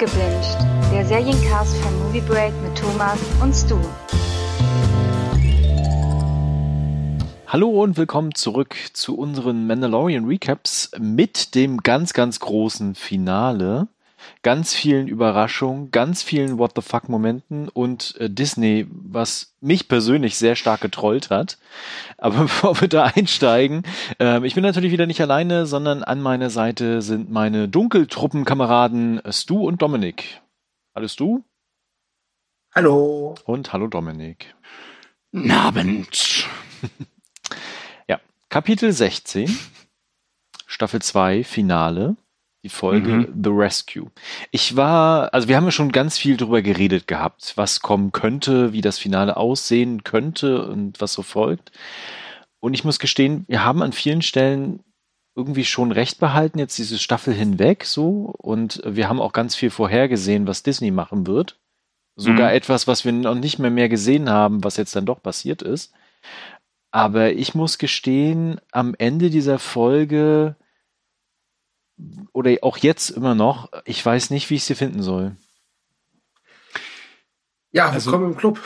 Abgebinged, der Seriencast von Movie Break mit Thomas und Stu. Hallo und willkommen zurück zu unseren Mandalorian Recaps mit dem ganz, ganz großen Finale. Ganz vielen Überraschungen, ganz vielen What the fuck Momenten und äh, Disney, was mich persönlich sehr stark getrollt hat. Aber bevor wir da einsteigen, äh, ich bin natürlich wieder nicht alleine, sondern an meiner Seite sind meine Dunkeltruppenkameraden Stu und Dominik. Hallo Stu. Hallo. Und hallo Dominik. Abend. Kapitel 16, Staffel 2, Finale, die Folge Mhm. The Rescue. Ich war, also wir haben ja schon ganz viel drüber geredet gehabt, was kommen könnte, wie das Finale aussehen könnte und was so folgt. Und ich muss gestehen, wir haben an vielen Stellen irgendwie schon recht behalten, jetzt diese Staffel hinweg so. Und wir haben auch ganz viel vorhergesehen, was Disney machen wird. Sogar Mhm. etwas, was wir noch nicht mehr mehr gesehen haben, was jetzt dann doch passiert ist. Aber ich muss gestehen, am Ende dieser Folge oder auch jetzt immer noch, ich weiß nicht, wie ich sie finden soll. Ja, Also- willkommen im Club.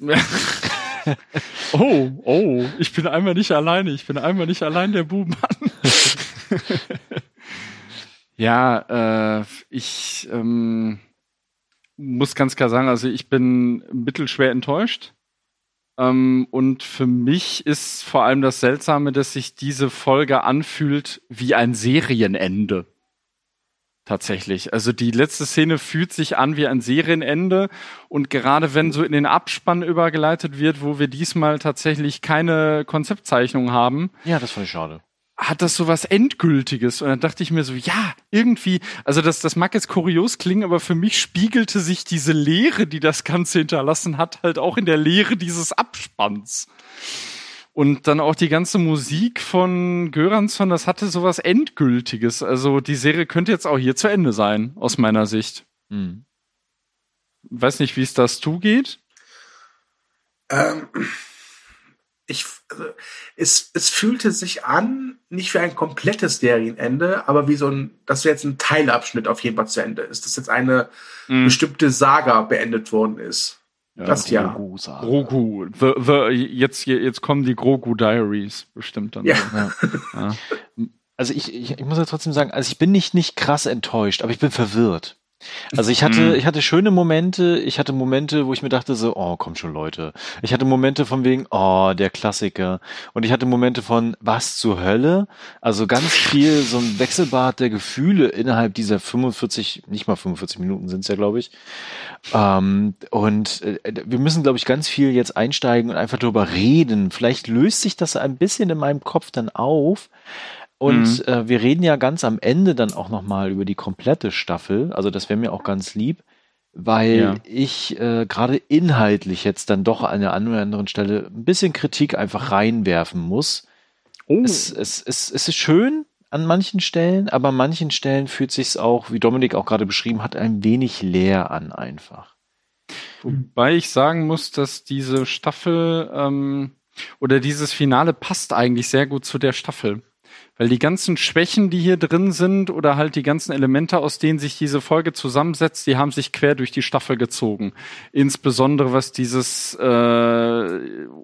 oh, oh, ich bin einmal nicht alleine. Ich bin einmal nicht allein der Bubenmann. ja, äh, ich ähm, muss ganz klar sagen, also ich bin mittelschwer enttäuscht. Ähm, und für mich ist vor allem das Seltsame, dass sich diese Folge anfühlt wie ein Serienende. Tatsächlich. Also die letzte Szene fühlt sich an wie ein Serienende. Und gerade wenn so in den Abspann übergeleitet wird, wo wir diesmal tatsächlich keine Konzeptzeichnung haben, Ja, das fand ich schade. Hat das so was Endgültiges. Und dann dachte ich mir so, ja, irgendwie, also das, das mag jetzt kurios klingen, aber für mich spiegelte sich diese Leere, die das Ganze hinterlassen hat, halt auch in der Leere dieses Abspanns. Und dann auch die ganze Musik von Göransson, das hatte sowas Endgültiges. Also die Serie könnte jetzt auch hier zu Ende sein, aus meiner Sicht. Hm. Weiß nicht, wie es das zugeht. Ähm, ich, also, es, es fühlte sich an, nicht wie ein komplettes Serienende, aber wie so ein, dass jetzt ein Teilabschnitt auf jeden Fall zu Ende ist, dass jetzt eine Mhm. bestimmte Saga beendet worden ist. das ja. Grogu-Saga. Grogu. The, the, jetzt, jetzt kommen die Grogu Diaries bestimmt dann. Ja. Ja. Ja. Also ich, ich, ich muss ja trotzdem sagen, also ich bin nicht, nicht krass enttäuscht, aber ich bin verwirrt. Also ich hatte, Mhm. ich hatte schöne Momente, ich hatte Momente, wo ich mir dachte so, oh, komm schon Leute. Ich hatte Momente von wegen, oh, der Klassiker. Und ich hatte Momente von, was zur Hölle? Also ganz viel so ein Wechselbad der Gefühle innerhalb dieser 45, nicht mal 45 Minuten sind es ja, glaube ich. Ähm, und äh, wir müssen, glaube ich, ganz viel jetzt einsteigen und einfach darüber reden. Vielleicht löst sich das ein bisschen in meinem Kopf dann auf. Und äh, wir reden ja ganz am Ende dann auch nochmal über die komplette Staffel. Also das wäre mir auch ganz lieb, weil Ja. ich äh, gerade inhaltlich jetzt dann doch an der einen oder anderen Stelle ein bisschen Kritik einfach reinwerfen muss. Oh. Es, es, es, es ist schön an manchen Stellen, aber an manchen Stellen fühlt sich's auch, wie Dominik auch gerade beschrieben hat, ein wenig leer an einfach. Wobei ich sagen muss, dass diese Staffel ähm, oder dieses Finale passt eigentlich sehr gut zu der Staffel. Weil die ganzen Schwächen, die hier drin sind, oder halt die ganzen Elemente, aus denen sich diese Folge zusammensetzt, die haben sich quer durch die Staffel gezogen. Insbesondere was dieses äh,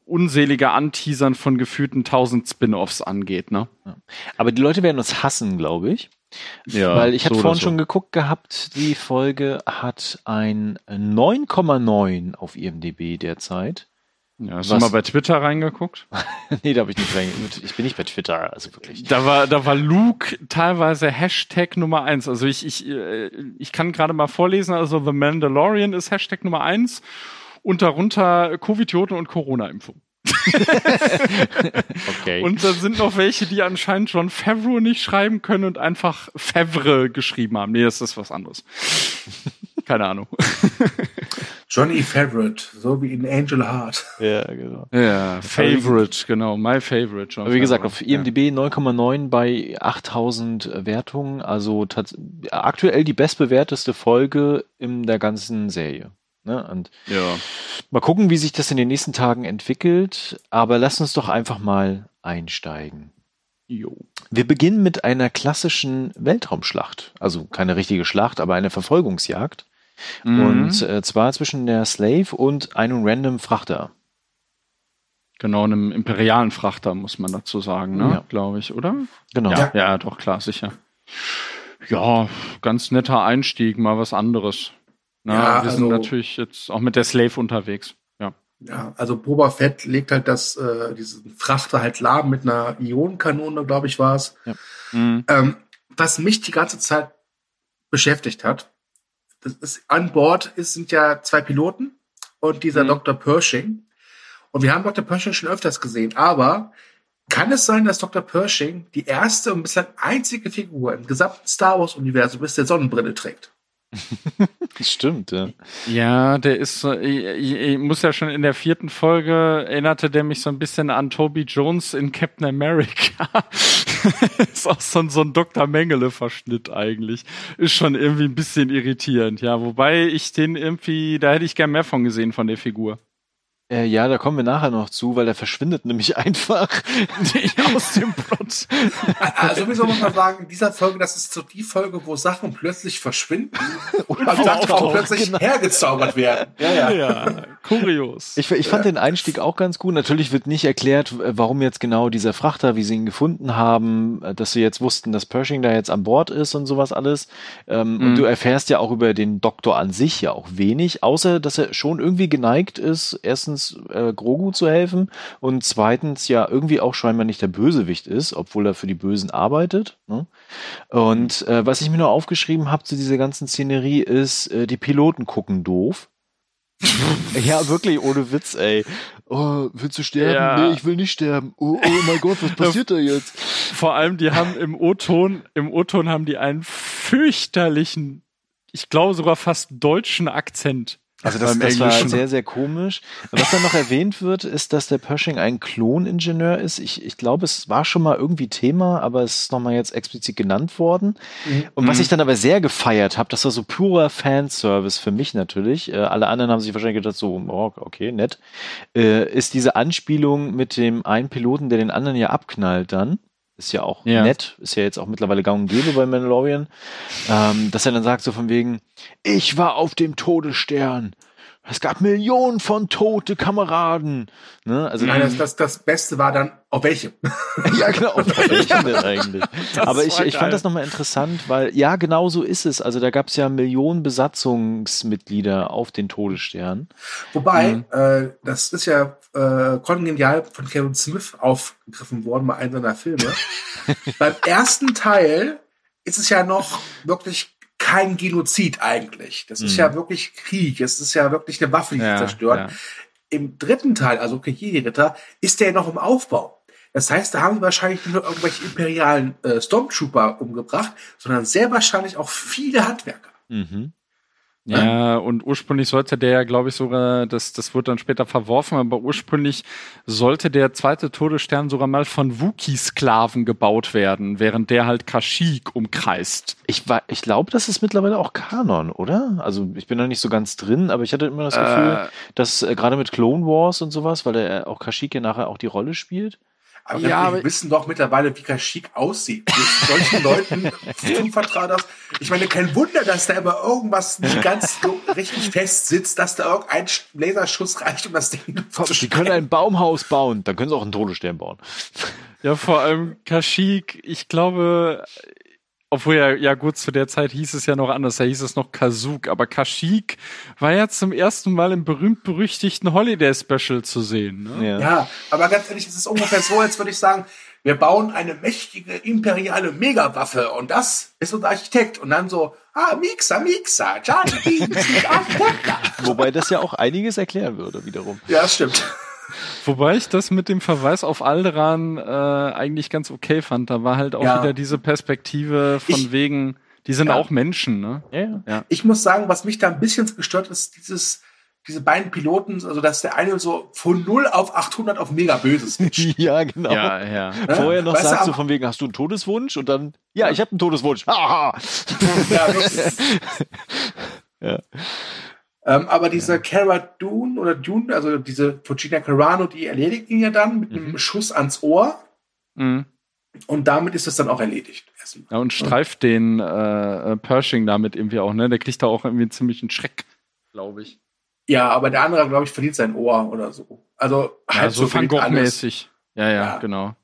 unselige Anteasern von gefühlten tausend Spin-offs angeht, ne? Aber die Leute werden uns hassen, glaube ich. Ja, Weil ich hatte so vorhin so. schon geguckt gehabt, die Folge hat ein 9,9 auf IMDb derzeit. Ja, hast was- du mal bei Twitter reingeguckt? nee, da habe ich nicht reingeguckt. Ich bin nicht bei Twitter, also wirklich. Da war, da war Luke teilweise Hashtag Nummer eins. Also ich, ich, äh, ich kann gerade mal vorlesen, also The Mandalorian ist Hashtag Nummer eins und darunter Covidioten und Corona-Impfung. Okay. Und dann sind noch welche, die anscheinend John Favreau nicht schreiben können und einfach Favre geschrieben haben. Nee, das ist was anderes. Keine Ahnung. Johnny Favorite, so wie in Angel Heart. ja, genau. Ja, Favorite, genau, my favorite. John Aber wie gesagt, auf IMDb 9,9 bei 8000 Wertungen. Also aktuell die bestbewerteste Folge in der ganzen Serie. Ne? Und Ja. ja. mal gucken, wie sich das in den nächsten Tagen entwickelt. Aber lass uns doch einfach mal einsteigen. Jo. Wir beginnen mit einer klassischen Weltraumschlacht. Also keine richtige Schlacht, aber eine Verfolgungsjagd. Mhm. Und äh, zwar zwischen der Slave und einem random Frachter. Genau, einem imperialen Frachter, muss man dazu sagen, ne? Ja. Glaube ich, oder? Genau. Ja, ja, doch, klar, sicher. Ja, ganz netter Einstieg, mal was anderes. Na, Ja, wir sind also- natürlich jetzt auch mit der Slave unterwegs. Ja. Ja, also Boba Fett legt halt das, äh, diesen Frachter halt lahm mit einer Ionenkanone, glaube ich, war es. Mhm. Ähm, was mich die ganze Zeit beschäftigt hat, das ist, an Bord ist, sind ja zwei Piloten und dieser Mhm. Dr. Pershing. Und wir haben Dr. Pershing schon öfters gesehen, aber kann es sein, dass Dr. Pershing die erste und bislang einzige Figur im gesamten Star Wars-Universum ist, der Sonnenbrille trägt? Das stimmt, ja. Ja, der ist so, ich, ich, muss ja schon in der vierten Folge erinnerte der mich so ein bisschen an Toby Jones in Captain America. ist auch so ein, so ein Dr. Mengele-Verschnitt eigentlich. Ist schon irgendwie ein bisschen irritierend, ja. Wobei ich den irgendwie, da hätte ich gern mehr von gesehen von der Figur. Äh, ja, da kommen wir nachher noch zu, weil er verschwindet nämlich einfach. Aus dem Plot. Also sowieso muss man sagen, in dieser Folge, das ist so die Folge, wo Sachen plötzlich verschwinden und Oder Sachen auch plötzlich genau. hergezaubert werden. Ja, ja. Ja, kurios. Ich, ich fand den Einstieg auch ganz gut. Natürlich wird nicht erklärt, warum jetzt genau dieser Frachter, wie sie ihn gefunden haben, äh, dass sie jetzt wussten, dass Pershing da jetzt an Bord ist und sowas alles. Ähm, Und Mhm. du erfährst ja auch über den Doktor an sich ja auch wenig, außer dass er schon irgendwie geneigt ist, erstens äh, Grogu zu helfen und zweitens ja irgendwie auch scheinbar nicht der Bösewicht ist, obwohl er für die Bösen arbeitet. Ne? Und äh, was ich mir nur aufgeschrieben habe zu dieser ganzen Szenerie ist, äh, die Piloten gucken doof. Ja, wirklich, ohne Witz, ey. Oh, willst du sterben? Ja. Nee, ich will nicht sterben. Oh, oh mein Gott, was passiert da jetzt? Vor allem, die haben im O-Ton, im O-Ton haben die einen fürchterlichen, ich glaube sogar fast deutschen Akzent. Also das, das war sehr, sehr komisch. Was dann noch erwähnt wird, ist, dass der Pershing ein Kloningenieur ist. Ich, ich glaube, es war schon mal irgendwie Thema, aber es ist nochmal jetzt explizit genannt worden. Und was Mhm. ich dann aber sehr gefeiert habe, das war so purer Fanservice für mich natürlich. Äh, alle anderen haben sich wahrscheinlich gedacht, so, oh, okay, nett. Äh, ist diese Anspielung mit dem einen Piloten, der den anderen ja abknallt dann. Ist ja auch Ja. nett, ist ja jetzt auch mittlerweile gang und gäbe bei Mandalorian. Ähm, dass er dann sagt so von wegen, ich war auf dem Todesstern. Es gab Millionen von tote Kameraden. Ne? Also Nein, das, das, das Beste war dann, auf welchem? ja, genau. Auf welchen denn eigentlich? Das Aber ich, ich geil. fand das nochmal interessant, weil ja, genau so ist es. Also da gab es ja Millionen Besatzungsmitglieder auf den Todesstern. Wobei, Mhm. äh, das ist ja äh, kongenial von Kevin Smith aufgegriffen worden bei einem seiner Filme. Beim ersten Teil ist es ja noch wirklich kein Genozid eigentlich. Das ist Mhm. ja wirklich Krieg. Es ist ja wirklich eine Waffe, die Ja, zerstört. ja. Im dritten Teil, also Ritter, ist der noch im Aufbau. Das heißt, da haben sie wahrscheinlich nicht nur irgendwelche imperialen äh, Stormtrooper umgebracht, sondern sehr wahrscheinlich auch viele Handwerker. Mhm. Ja, und ursprünglich sollte der, glaube ich, sogar, das, das wurde dann später verworfen, aber ursprünglich sollte der zweite Todesstern sogar mal von Wookie-Sklaven gebaut werden, während der halt Kashyyyk umkreist. Ich, war- ich glaube, das ist mittlerweile auch Kanon, oder? Also ich bin da nicht so ganz drin, aber ich hatte immer das Gefühl, Äh, dass äh, gerade mit Clone Wars und sowas, weil der äh, auch Kashyyyk ja nachher auch die Rolle spielt. Aber Ja, wir aber- wissen doch mittlerweile, wie Kashyyyk aussieht. Mit solchen Leuten zuvertraut das. Ich meine, kein Wunder, dass da immer irgendwas nicht ganz so richtig fest sitzt, dass da irgendein Sch- Laserschuss reicht, um das Ding zu Die können ein Baumhaus bauen, dann können sie auch einen Todesstern bauen. Ja, vor allem Kashyyyk, ich glaube, obwohl ja, ja gut, zu der Zeit hieß es ja noch anders, da hieß es noch Kasuk, aber Kashyyyk war ja zum ersten Mal im berühmt-berüchtigten Holiday-Special zu sehen. Ne? Ja, aber ganz ehrlich, es ist ungefähr so, als würde ich sagen, wir bauen eine mächtige imperiale Megawaffe und das ist unser Architekt. Und dann so, ah, Mixer, Mixer, Johnny. Wobei das ja auch einiges erklären würde, wiederum. Ja, das stimmt. Wobei ich das mit dem Verweis auf Alderan äh, eigentlich ganz okay fand. Da war halt auch Ja. wieder diese Perspektive von Ich- wegen, die sind Ja. auch Menschen, ne? Ja, ja. Ich muss sagen, was mich da ein bisschen gestört ist, dieses, diese beiden Piloten, also dass der eine so von 0 auf 800 auf mega böse switcht. ja genau. Ja, ja. Vorher noch Weißt du, sagst du aber- von wegen, hast du einen Todeswunsch? Und dann, ja, ich habe einen Todeswunsch. Haha. ja. Ja. Ähm, aber diese Cara Dune oder Dune, also diese Fujina Carano, die erledigt ihn ja dann mit einem Schuss ans Ohr. Mhm. Und damit ist es dann auch erledigt. Ja, und streift den äh, Pershing damit irgendwie auch, ne? Der kriegt da auch irgendwie einen ziemlichen Schreck, glaube ich. Ja, aber der andere, glaube ich, verliert sein Ohr oder so. Also ja, halt so, Van. Gogh-mäßig. Ja, ja, Ja. genau.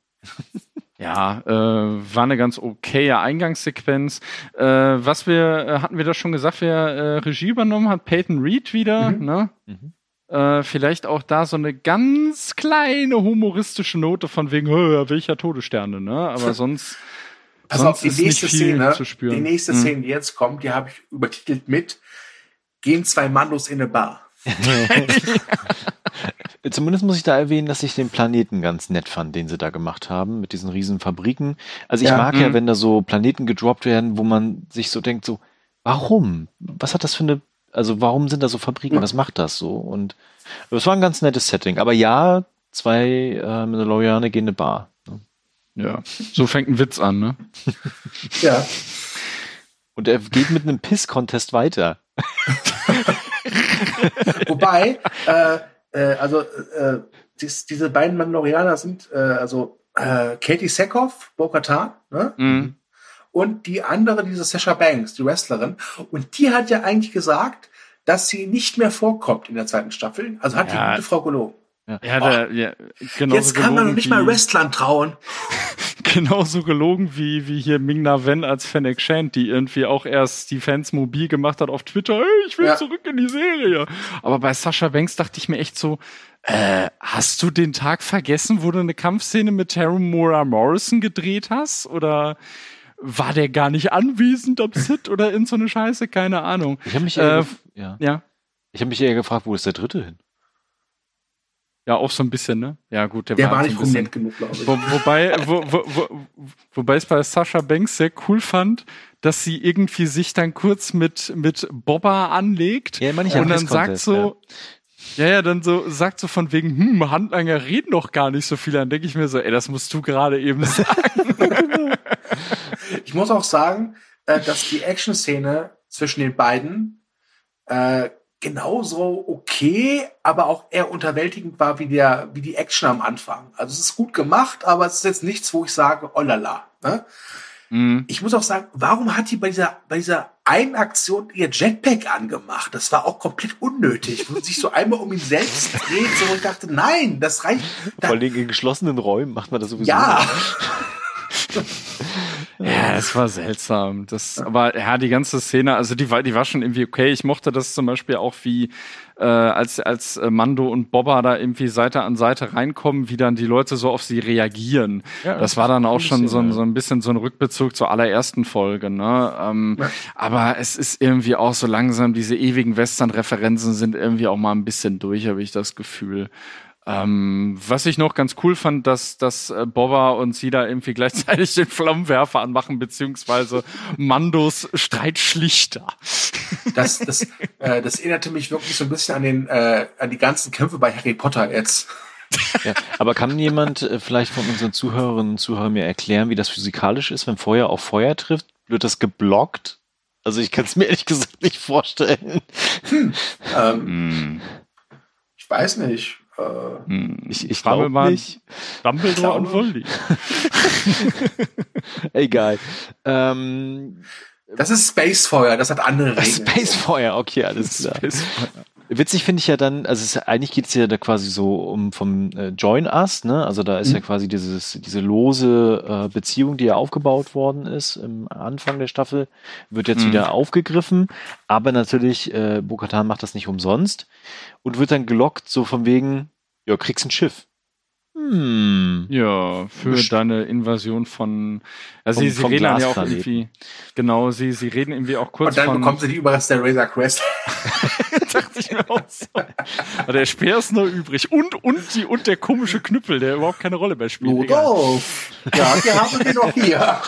Ja, äh, war eine ganz okaye Eingangssequenz. Äh, was wir, äh, hatten wir das schon gesagt, wer äh, Regie übernommen hat? Peyton Reed wieder, Mhm. ne? Mhm. Äh, vielleicht auch da so eine ganz kleine humoristische Note von wegen, "Hö, welcher Todessterne, ne? Aber sonst, Pass sonst auf, die nächste Szene, zu spüren. die nächste Mhm. Szene, die jetzt kommt, die habe ich übertitelt mit Gehen zwei Mandos in eine Bar. Zumindest muss ich da erwähnen, dass ich den Planeten ganz nett fand, den sie da gemacht haben, mit diesen riesen Fabriken. Also ich Ja. mag ja, Mhm. wenn da so Planeten gedroppt werden, wo man sich so denkt, so, warum? Was hat das für eine, also warum sind da so Fabriken? Was macht das so? Und es war ein ganz nettes Setting. Aber ja, zwei äh, Mandalorianer gehen in eine Bar. ne? ja, so fängt ein Witz an, ne? Ja. Und er geht mit einem Piss-Contest weiter. Wobei, äh, äh, also äh, dies, diese beiden Mandalorianer sind äh, also äh, Katie Sackhoff, Bo-Katan, ne? Mhm. und die andere, diese Sasha Banks, die Wrestlerin. Und die hat ja eigentlich gesagt, dass sie nicht mehr vorkommt in der zweiten Staffel. Also hat Ja. die gute Frau gelogen. Ja, der, ja, genauso Jetzt kann man noch nicht mal Wrestlern trauen. genauso gelogen wie, wie hier Ming Na Wen als Fennec Shand, die irgendwie auch erst die Fans mobil gemacht hat auf Twitter, hey, ich will Ja. zurück in die Serie. Aber bei Sascha Banks dachte ich mir echt so, äh, hast du den Tag vergessen, wo du eine Kampfszene mit Tamara Morrison gedreht hast? Oder war der gar nicht anwesend am Set oder in so eine Scheiße? Keine Ahnung. Ich habe mich, eher Äh, ja. Ja. ich hab mich eher gefragt, wo ist der dritte hin? Ja, auch so ein bisschen, ne? Ja, gut, der, Der war so ein nicht prominent genug, glaube ich. Wo, wobei, wo, wo, wo, wobei ich es bei Sascha Banks sehr cool fand, dass sie irgendwie sich dann kurz mit, mit Bobba anlegt Ja, meine ich und ja, dann sagt so, ja. ja, dann so, sagt so von wegen, hm, Handlanger reden doch gar nicht so viel. Dann denke ich mir so, ey, das musst du gerade eben sagen. Ich muss auch sagen, äh, dass die Action-Szene zwischen den beiden äh, genauso okay, aber auch eher unterwältigend war wie der, wie die Action am Anfang. Also es ist gut gemacht, aber es ist jetzt nichts, wo ich sage, oh la la. Ne? Mhm. Ich muss auch sagen, warum hat die bei dieser, bei dieser einen Aktion ihr Jetpack angemacht? Das war auch komplett unnötig, wo sie sich so einmal um ihn selbst dreht, so und ich dachte, nein, das reicht. Da, Vor allem in geschlossenen Räumen macht man das sowieso. ja, Ja, es war seltsam. Das, aber ja, die ganze Szene, also die war, die war schon irgendwie okay. Ich mochte das zum Beispiel auch, wie äh, als als äh, Mando und Bobba da irgendwie Seite an Seite reinkommen, wie dann die Leute so auf sie reagieren. Ja, das war dann auch schon so ein, so ein bisschen so ein Rückbezug zur allerersten Folge. Ne? Ähm, Ja. Aber es ist irgendwie auch so langsam, diese ewigen Western-Referenzen sind irgendwie auch mal ein bisschen durch, habe ich das Gefühl. Ähm, was ich noch ganz cool fand, dass, dass äh, Bobba und sie da irgendwie gleichzeitig den Flammenwerfer anmachen, beziehungsweise Mandos Streitschlichter. das, das, äh, das erinnerte mich wirklich so ein bisschen an den, äh, an die ganzen Kämpfe bei Harry Potter jetzt. Ja, aber kann jemand äh, vielleicht von unseren Zuhörerinnen und Zuhörern mir erklären, wie das physikalisch ist, wenn Feuer auf Feuer trifft? Wird das geblockt? Also ich kann es mir ehrlich gesagt nicht vorstellen. Ähm, Hm. ich weiß nicht. Äh. Ich, ich glaube mal nicht. Dumbledore und Voldy. Egal. Ähm, das ist Spacefeuer, das hat andere Regeln. Spacefeuer, okay, alles klar. Witzig finde ich ja dann, also es, eigentlich geht es ja da quasi so um vom äh, Join Us, ne? Also da ist ja Mhm. quasi dieses, diese lose äh, Beziehung, die ja aufgebaut worden ist im Anfang der Staffel, wird jetzt Mhm. wieder aufgegriffen. Aber natürlich, äh, Bokatan macht das nicht umsonst und wird dann gelockt, so von wegen, ja, kriegst ein Schiff. Hm. Ja, für Best- deine Invasion von. Also Vom- sie, sie reden dann ja auch irgendwie. Genau, sie, sie reden irgendwie auch kurz Und dann von. bekommt sie die Überreste der Razor Crest. dachte ich mir auch so. Aber der Speer ist noch übrig. Und, und, die, und der komische Knüppel, der überhaupt keine Rolle mehr spielt. Egal. Rudolf! Ja, wir haben wir noch hier.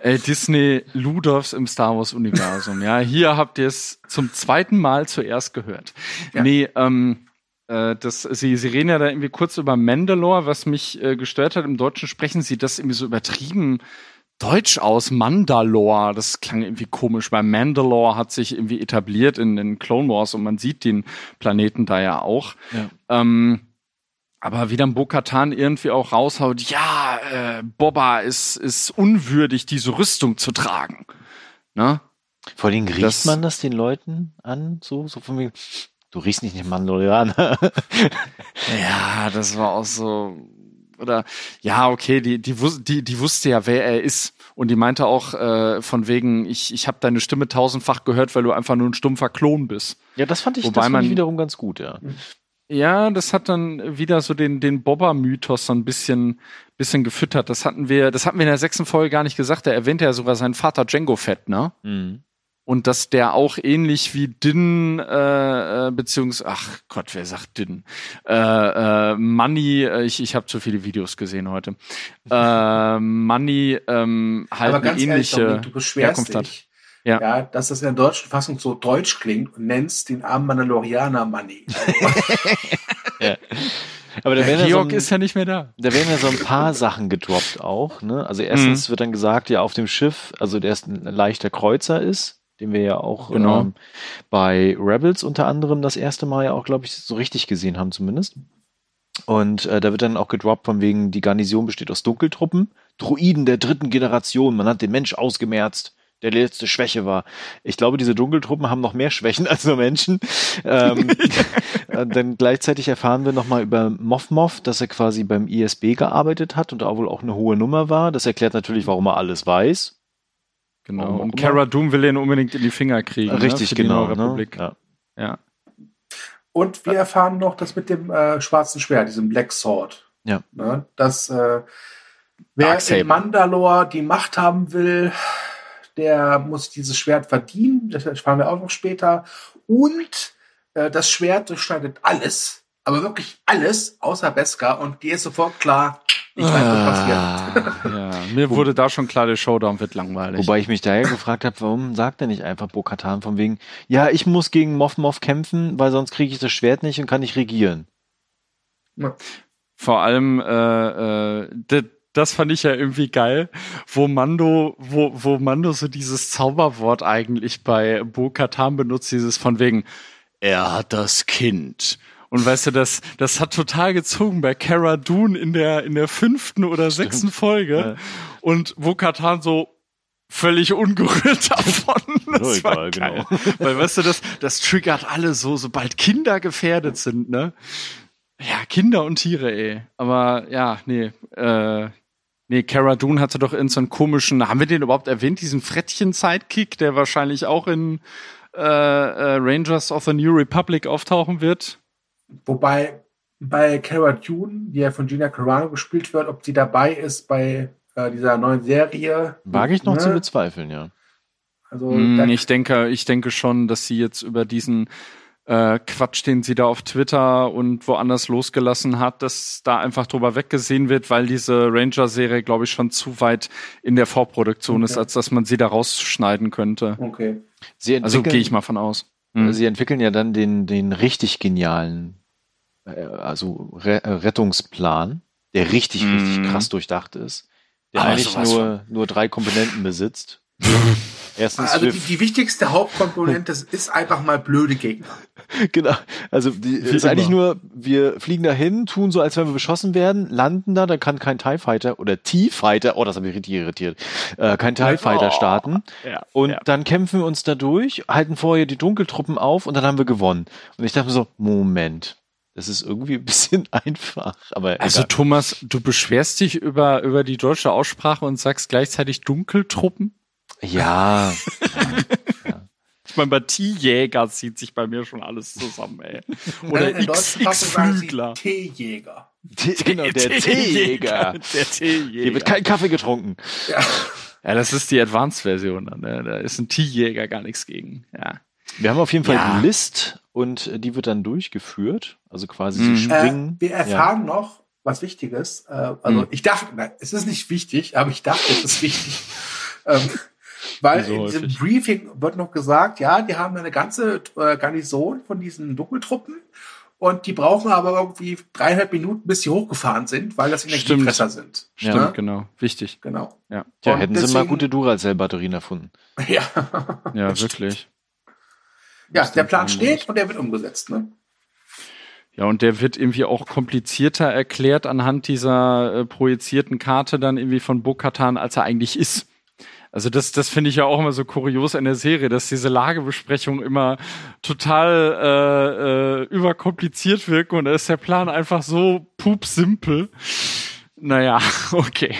Ey, Disney Ludolfs im Star Wars Universum. Ja, hier habt ihr es zum zweiten Mal zuerst gehört. Ja. Nee, ähm, äh, das, sie, sie reden ja da irgendwie kurz über Mandalore, was mich äh, gestört hat. Im Deutschen sprechen sie das irgendwie so übertrieben Deutsch aus, Mandalore. Das klang irgendwie komisch, weil Mandalore hat sich irgendwie etabliert in den Clone Wars und man sieht den Planeten da ja auch. Ja. Ähm, aber wie dann Bo-Katan irgendwie auch raushaut, ja, äh, Boba ist, ist unwürdig, diese Rüstung zu tragen. Ne? Vor allem riecht Das- man das den Leuten an, so, so von wegen, du riechst nicht nach Mandalorianer. Ja, das war auch so. Oder ja, okay, die, die, die, die wusste ja, wer er ist. Und die meinte auch äh, von wegen, ich, ich habe deine Stimme tausendfach gehört, weil du einfach nur ein stumpfer Klon bist. ja, das fand ich, Wobei das fand man- ich wiederum ganz gut, ja. Ja, das hat dann wieder so den, den Bobber-Mythos so ein bisschen, bisschen gefüttert. Das hatten wir, das hatten wir in der sechsten Folge gar nicht gesagt. Er erwähnte ja sogar seinen Vater Django Fett, ne? Mhm. Und dass der auch ähnlich wie Din, äh, äh, beziehungsweise, ach Gott, wer sagt Din? Äh, äh, Money, äh, ich, ich habe zu viele Videos gesehen heute. Äh, Money ähm, halt Aber eine ganz ehrlich, ähnliche Dominik, du beschwerst Herkunft hat. dich, Ja. ja. dass das in der deutschen Fassung so deutsch klingt und nennst den armen Mandalorianer Money. Ja. Aber da Der werden, ja so Georg ein, ist ja nicht mehr da. da werden ja so ein paar Sachen gedroppt auch. Ne? Also erstens wird dann gesagt, ja, auf dem Schiff, also der ist ein leichter Kreuzer ist, den wir ja auch Genau. ähm, bei Rebels unter anderem das erste Mal ja auch, glaube ich, so richtig gesehen haben zumindest. Und äh, da wird dann auch gedroppt von wegen, die Garnison besteht aus Dunkeltruppen, Druiden der dritten Generation, man hat den Mensch ausgemerzt, der letzte Schwäche war. Ich glaube, diese Dunkeltruppen haben noch mehr Schwächen als nur Menschen. Ähm, äh, dann gleichzeitig erfahren wir nochmal über Moff Moff, dass er quasi beim ISB gearbeitet hat und da wohl auch eine hohe Nummer war. Das erklärt natürlich, warum er alles weiß. Genau. Und. Cara Doom will ihn unbedingt in die Finger kriegen. Richtig, ne? für die genau. Ne? Republik. Ja. Ja. Und wir erfahren noch das mit dem äh, schwarzen Schwert, diesem Black Sword. Ja. Ne? Dass äh, wer Darksaber. in Mandalore die Macht haben will, der muss dieses Schwert verdienen. Das erfahren wir auch noch später. Und äh, das Schwert durchschneidet alles, aber wirklich alles, außer Beskar. Und dir ist sofort klar, ich weiß, was passiert. Ah. ja. Mir wurde da schon klar, der Showdown wird langweilig. Wobei ich mich daher gefragt habe, warum sagt er nicht einfach Bo-Katan von wegen, ja, ich muss gegen Moff Moff kämpfen, weil sonst kriege ich das Schwert nicht und kann nicht regieren. Vor allem, äh, äh, das, das fand ich ja irgendwie geil, wo Mando, wo, wo Mando so dieses Zauberwort eigentlich bei Bo Katan benutzt, dieses von wegen, er hat das Kind. Und weißt du, das, das hat total gezogen bei Cara Dune in der, in der fünften oder sechsten Folge. Ja. Und wo Katan so völlig ungerührt davon. Das Ja, war egal, geil. genau. Weil, weißt du, das, das triggert alle so, sobald Kinder gefährdet sind, ne? Ja, Kinder und Tiere, ey. Aber ja, nee, äh, nee, Cara Dune hatte doch in so einen komischen, haben wir den überhaupt erwähnt, diesen Frettchen-Sidekick, der wahrscheinlich auch in äh, äh, Rangers of the New Republic auftauchen wird? Wobei bei Cara Dune, die ja von Gina Carano gespielt wird, ob sie dabei ist bei äh, dieser neuen Serie. Wage ich noch ne? zu bezweifeln, ja. Also Mm, ich denke, ich denke schon, dass sie jetzt über diesen äh, Quatsch, den sie da auf Twitter und woanders losgelassen hat, dass da einfach drüber weggesehen wird, weil diese Ranger-Serie, glaube ich, schon zu weit in der Vorproduktion ist, Okay. als dass man sie da rausschneiden könnte. Okay. Sie Also gehe ich mal von aus. Mhm. Sie entwickeln ja dann den, den richtig genialen, äh, also Re äh, Rettungsplan, der richtig, richtig Mhm. krass durchdacht ist, der Aber eigentlich nur, nur drei Komponenten besitzt. Erstens Also die, die wichtigste Hauptkomponente ist einfach mal blöde Gegner. Genau. Also die ist eigentlich immer. nur, wir fliegen dahin, tun so, als wenn wir beschossen werden, landen da, dann kann kein TIE Fighter oder T-Fighter, oh, das hat mich richtig irritiert, äh, kein TIE Fighter Oh. starten. Ja, Und ja. dann kämpfen wir uns da durch, halten vorher die Dunkeltruppen auf und dann haben wir gewonnen. Und ich dachte mir so, Moment, das ist irgendwie ein bisschen einfach. Aber Also egal. Thomas, du beschwerst dich über, über die deutsche Aussprache und sagst gleichzeitig Dunkeltruppen? Ja, Ich meine, bei T-Jäger zieht sich bei mir schon alles zusammen, ey. Oder In X-Flügler. T-Jäger. Genau, der T-Jäger. Der T-Jäger. Hier wird kein Kaffee getrunken. Ja. Ja, das ist die Advanced-Version. Ne? Da ist ein T-Jäger gar nichts gegen. Ja. Wir haben auf jeden Fall Ja. die List und äh, die wird dann durchgeführt. Also quasi Mhm. sie Äh, springen. wir erfahren noch was Wichtiges. Äh, also Hm. ich dachte, nein, es ist nicht wichtig, aber ich dachte, es ist wichtig. ähm, weil so in diesem häufig. Briefing wird noch gesagt, ja, die haben eine ganze äh, Garnison von diesen Dunkeltruppen und die brauchen aber irgendwie dreieinhalb Minuten, bis sie hochgefahren sind, weil das Energiefresser sind. Ja. Stimmt, Ne? genau. Wichtig. Genau. Ja, Ja, Und hätten sie mal deswegen- gute Duracell-Batterien erfunden. Ja. ja wirklich. Ja, der Plan Stimmt. steht und der wird umgesetzt. Ne? Ja, und der wird irgendwie auch komplizierter erklärt anhand dieser äh, projizierten Karte dann irgendwie von Bo-Katan, als er eigentlich ist. Also das, das finde ich ja auch immer so kurios in der Serie, dass diese Lagebesprechungen immer total äh, äh, überkompliziert wirken und da ist der Plan einfach so pupsimpel. Naja, okay.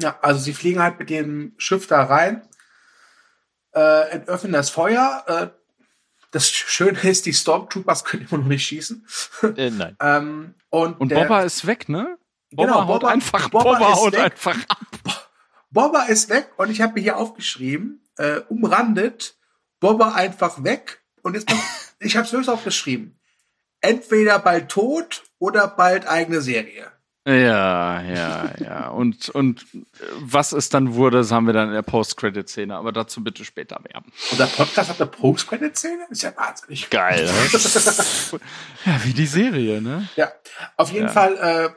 Ja, also sie fliegen halt mit dem Schiff da rein, äh, entöffnen das Feuer. Äh, das Schöne ist, die Stormtroopers können immer noch nicht schießen. Äh, nein. ähm, und Und der- Bobba ist weg, ne? Bobba Genau, haut Bobba- einfach, Bobba Bobba, ist haut weg. einfach ab. Bobba ist weg und ich habe mir hier aufgeschrieben, äh, umrandet, Bobba einfach weg und jetzt noch, ich habe es höchst aufgeschrieben. Entweder bald tot oder bald eigene Serie. Ja, ja, ja. Und, und äh, was es dann wurde, das haben wir dann in der Post-Credit-Szene, aber dazu bitte später mehr. Unser Podcast hat eine Post-Credit-Szene? Ist ja wahnsinnig. Geil. Ne? Ja, wie die Serie, ne? Ja, auf jeden Ja. Fall, äh,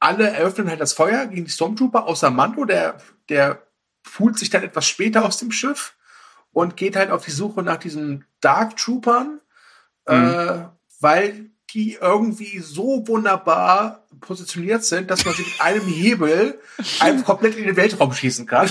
alle eröffnen halt das Feuer gegen die Stormtrooper, außer Mando, der, der fuhlt sich dann etwas später aus dem Schiff und geht halt auf die Suche nach diesen Dark Troopern, äh, weil die irgendwie so wunderbar positioniert sind, dass man sie mit einem Hebel einfach komplett in den Weltraum schießen kann.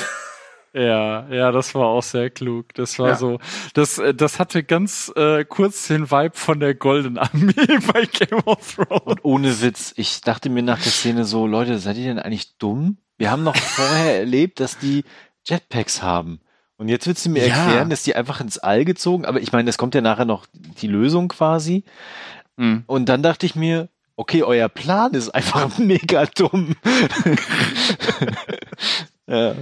Ja, ja, das war auch sehr klug. Das war Ja. so, das, äh, das hatte ganz äh, kurz den Vibe von der Golden Armee bei Game of Thrones. Und ohne Witz, ich dachte mir nach der Szene so, Leute, seid ihr denn eigentlich dumm? Wir haben noch vorher erlebt, dass die Jetpacks haben. Und jetzt willst du mir Ja. erklären, dass die einfach ins All gezogen, aber ich meine, es kommt ja nachher noch die Lösung quasi. Mhm. Und dann dachte ich mir, okay, euer Plan ist einfach mega dumm. ja.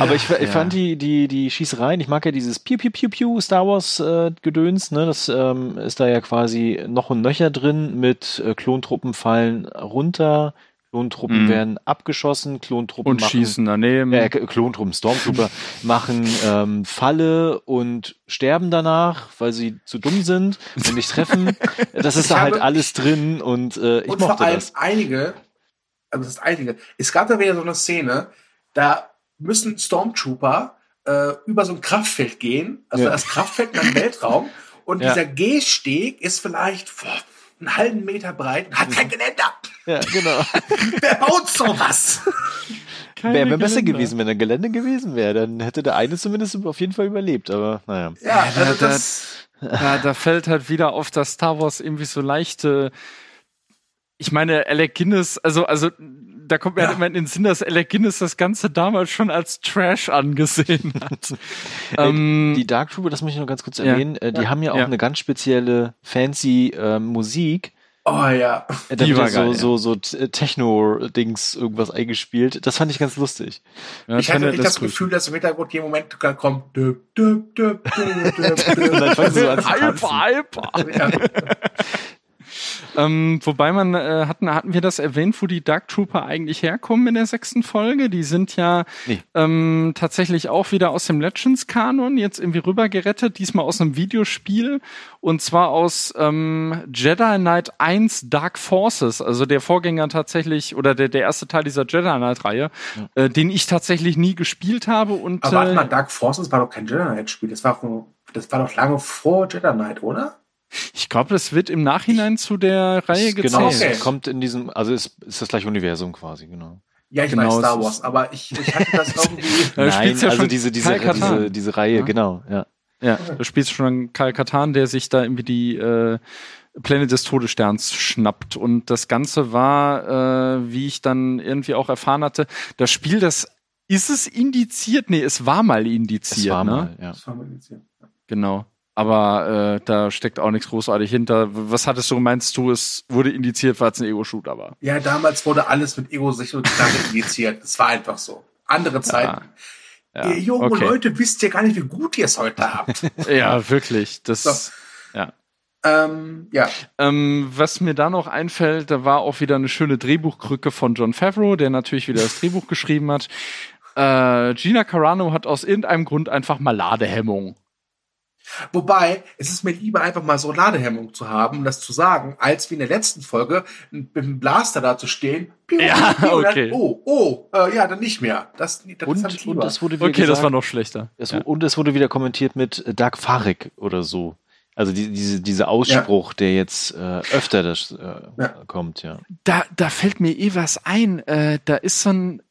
Aber ich, ich ja. fand die, die, die Schießereien, ich mag ja dieses Piu Piu Piu Piu Star Wars äh, Gedöns, ne? Das ähm, ist da ja quasi noch und nöcher drin mit äh, Klontruppen fallen runter, Klontruppen Mhm. werden abgeschossen, Klontruppen Und machen, schießen daneben. K- Klontruppen, Stormtrooper machen ähm, Falle und sterben danach, weil sie zu dumm sind und nicht treffen. Das ist Ich da halt alles drin und äh, ich und vor mochte allem das. einige, also das ist einige, es gab da wieder so eine Szene, da müssen Stormtrooper äh, über so ein Kraftfeld gehen, also Ja. das Kraftfeld in einem Weltraum, und Ja. dieser Gehsteg ist vielleicht boah, einen halben Meter breit und hat kein Geländer. Ja, genau. Wer baut sowas? Wäre wär besser gewesen, wenn er Gelände gewesen wäre. Dann hätte der eine zumindest auf jeden Fall überlebt. Aber naja. Ja, da- also da- das, Ja, da fällt halt wieder auf, dass Star Wars irgendwie so leichte. Ich meine, Alec Guinness, also, also, da kommt mir Ja. halt immer in den Sinn, dass Alec Guinness das Ganze damals schon als Trash angesehen hat. ähm, Die Dark Trooper, das muss ich noch ganz kurz Ja. erwähnen, äh, die haben ja auch Ja. eine ganz spezielle fancy äh, Musik. oh ja. Äh, Da Die war ja so, geil, so, so t- Techno-Dings irgendwas eingespielt. Das fand ich ganz lustig. ja, Ich hatte nicht das gut. Gefühl, dass im Hintergrund jeden Moment kommt. Düb, düb, düb, düb, düb, düb. Und dann fangen sie so an zu tanzen. Alper, Alper. Ja. Ähm, wobei man äh, hatten hatten wir das erwähnt, wo die Dark Trooper eigentlich herkommen in der sechsten Folge? Die sind ja Nee. ähm, tatsächlich auch wieder aus dem Legends-Kanon jetzt irgendwie rübergerettet, diesmal aus einem Videospiel und zwar aus ähm, Jedi Knight 1 Dark Forces, also der Vorgänger tatsächlich oder der der erste Teil dieser Jedi Knight-Reihe, äh, den ich tatsächlich nie gespielt habe und Aber warte äh, mal, Dark Forces war doch kein Jedi Knight-Spiel. Das war, das war doch lange vor Jedi Knight, oder? Ich glaube, das wird im Nachhinein zu der Reihe gezählt. Genau, Okay. es kommt in diesem, also ist, ist das gleiche Universum quasi, genau. Ja, ich Genau, weiß Star es Wars, ist- aber ich, ich hatte das irgendwie. Spielst ja also schon diese, diese, diese, diese Reihe, Ja. genau, ja. Ja, da spielst du schon einen Kyle Katan, der sich da irgendwie die äh, Pläne des Todessterns schnappt. Und das Ganze war, äh, wie ich dann irgendwie auch erfahren hatte, das Spiel, das ist es indiziert? Nee, es war mal indiziert, Es war ne? mal, ja. Das war mal hier. Genau. Aber äh, da steckt auch nichts großartig hinter. Was hattest du, meinst du, es wurde indiziert, weil es ein Ego-Shooter war? Ja, damals wurde alles mit Knarre indiziert. Das war einfach so. Andere Zeiten. Ja, ihr junge okay. Leute wisst ja gar nicht, wie gut ihr es heute habt. Ja, wirklich. Das, So. ja. ähm, ja. Ähm, was mir da noch einfällt, da war auch wieder eine schöne Drehbuchkrücke von John Favreau, der natürlich wieder das Drehbuch geschrieben hat. Äh, Gina Carano hat aus irgendeinem Grund einfach mal Ladehemmung. Wobei, es ist mir lieber einfach mal so Ladehemmung zu haben, um das zu sagen, als wie in der letzten Folge mit dem Blaster da zu stehen. Piu, Ja, piu, und dann, okay. oh, oh, äh, ja, dann nicht mehr. Das, das Und, und es wurde wieder Okay, das gesagt, war noch schlechter. es, Ja. und es wurde wieder kommentiert mit äh, Dark Farik oder so. Also die, diese, dieser Ausspruch, der jetzt äh, öfter das, äh, Ja. kommt, ja. Da, da fällt mir eh was ein. Äh, da ist so ein,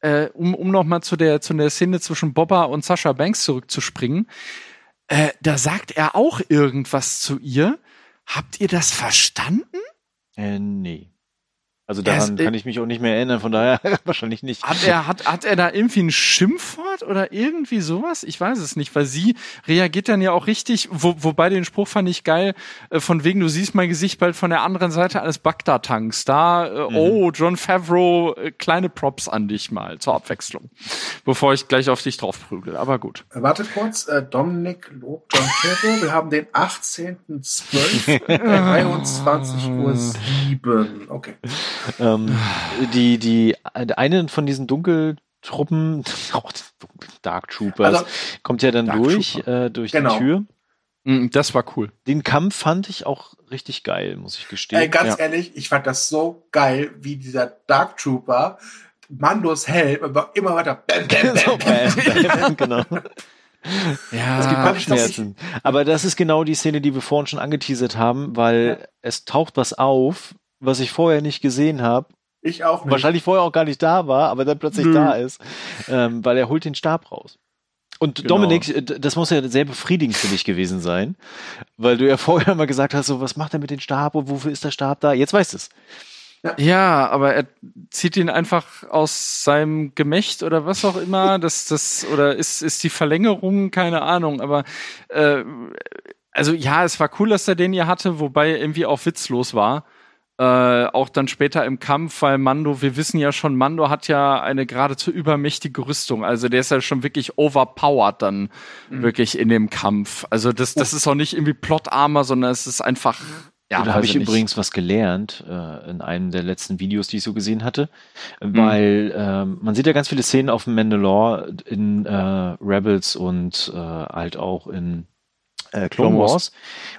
äh, um, um nochmal zu der, zu der Szene zwischen Bobba und Sascha Banks zurückzuspringen. Äh, da sagt er auch irgendwas zu ihr. Habt ihr das verstanden? Äh, nee. Also daran ist, äh, kann ich mich auch nicht mehr erinnern, von daher wahrscheinlich nicht. Hat er, hat, hat er da irgendwie ein Schimpfwort oder irgendwie sowas? Ich weiß es nicht, weil sie reagiert dann ja auch richtig, wo, wobei den Spruch fand ich geil, äh, von wegen, du siehst mein Gesicht bald von der anderen Seite eines Bagdad-Tanks. Da, äh, Mhm. oh, John Favreau, kleine Props an dich mal zur Abwechslung. Bevor ich gleich auf dich drauf prügel, aber gut. Warte kurz, Dominik lobt John Favreau. Wir haben den 18.12. 23 Uhr 7. Okay. Ähm, die, die, eine von diesen Dunkeltruppen, oh, Dark Troopers, Also- kommt ja dann Dark durch, äh, durch Genau. die Tür. Mm, Das war cool. Den Kampf fand ich auch richtig geil, muss ich gestehen. Ey, ganz Ja. ehrlich, ich fand das so geil, wie dieser Dark Trooper Mandos Helm aber immer weiter bam, bam, bam, so, bam. bam, bam, genau. Ja, Es gibt Kopfschmerzen. Aber das ist genau die Szene, die wir vorhin schon angeteasert haben, weil es taucht was auf, was ich vorher nicht gesehen habe. Ich auch nicht. Wahrscheinlich vorher auch gar nicht da war, aber dann plötzlich Nö. da ist, ähm, weil er holt den Stab raus. Und Genau. Dominik, äh, das muss ja sehr befriedigend für dich gewesen sein, weil du ja vorher mal gesagt hast, so was macht er mit dem Stab und wofür ist der Stab da? Jetzt weißt du es. Ja, aber er zieht ihn einfach aus seinem Gemächt oder was auch immer. Das, das, oder ist, ist die Verlängerung, keine Ahnung. Aber äh, also ja, es war cool, dass er den hier hatte, wobei er irgendwie auch witzlos war. Äh, auch dann später im Kampf, weil Mando, wir wissen ja schon, Mando hat ja eine geradezu übermächtige Rüstung. Also der ist ja schon wirklich overpowered dann wirklich in dem Kampf. Also das, das ist auch nicht irgendwie Plot-Armor, sondern es ist einfach. Ja, da habe ich nicht. übrigens was gelernt äh, in einem der letzten Videos, die ich so gesehen hatte, Mhm. weil ähm, man sieht ja ganz viele Szenen auf dem Mandalore in äh, Rebels und äh, halt auch in äh, Clone Wars.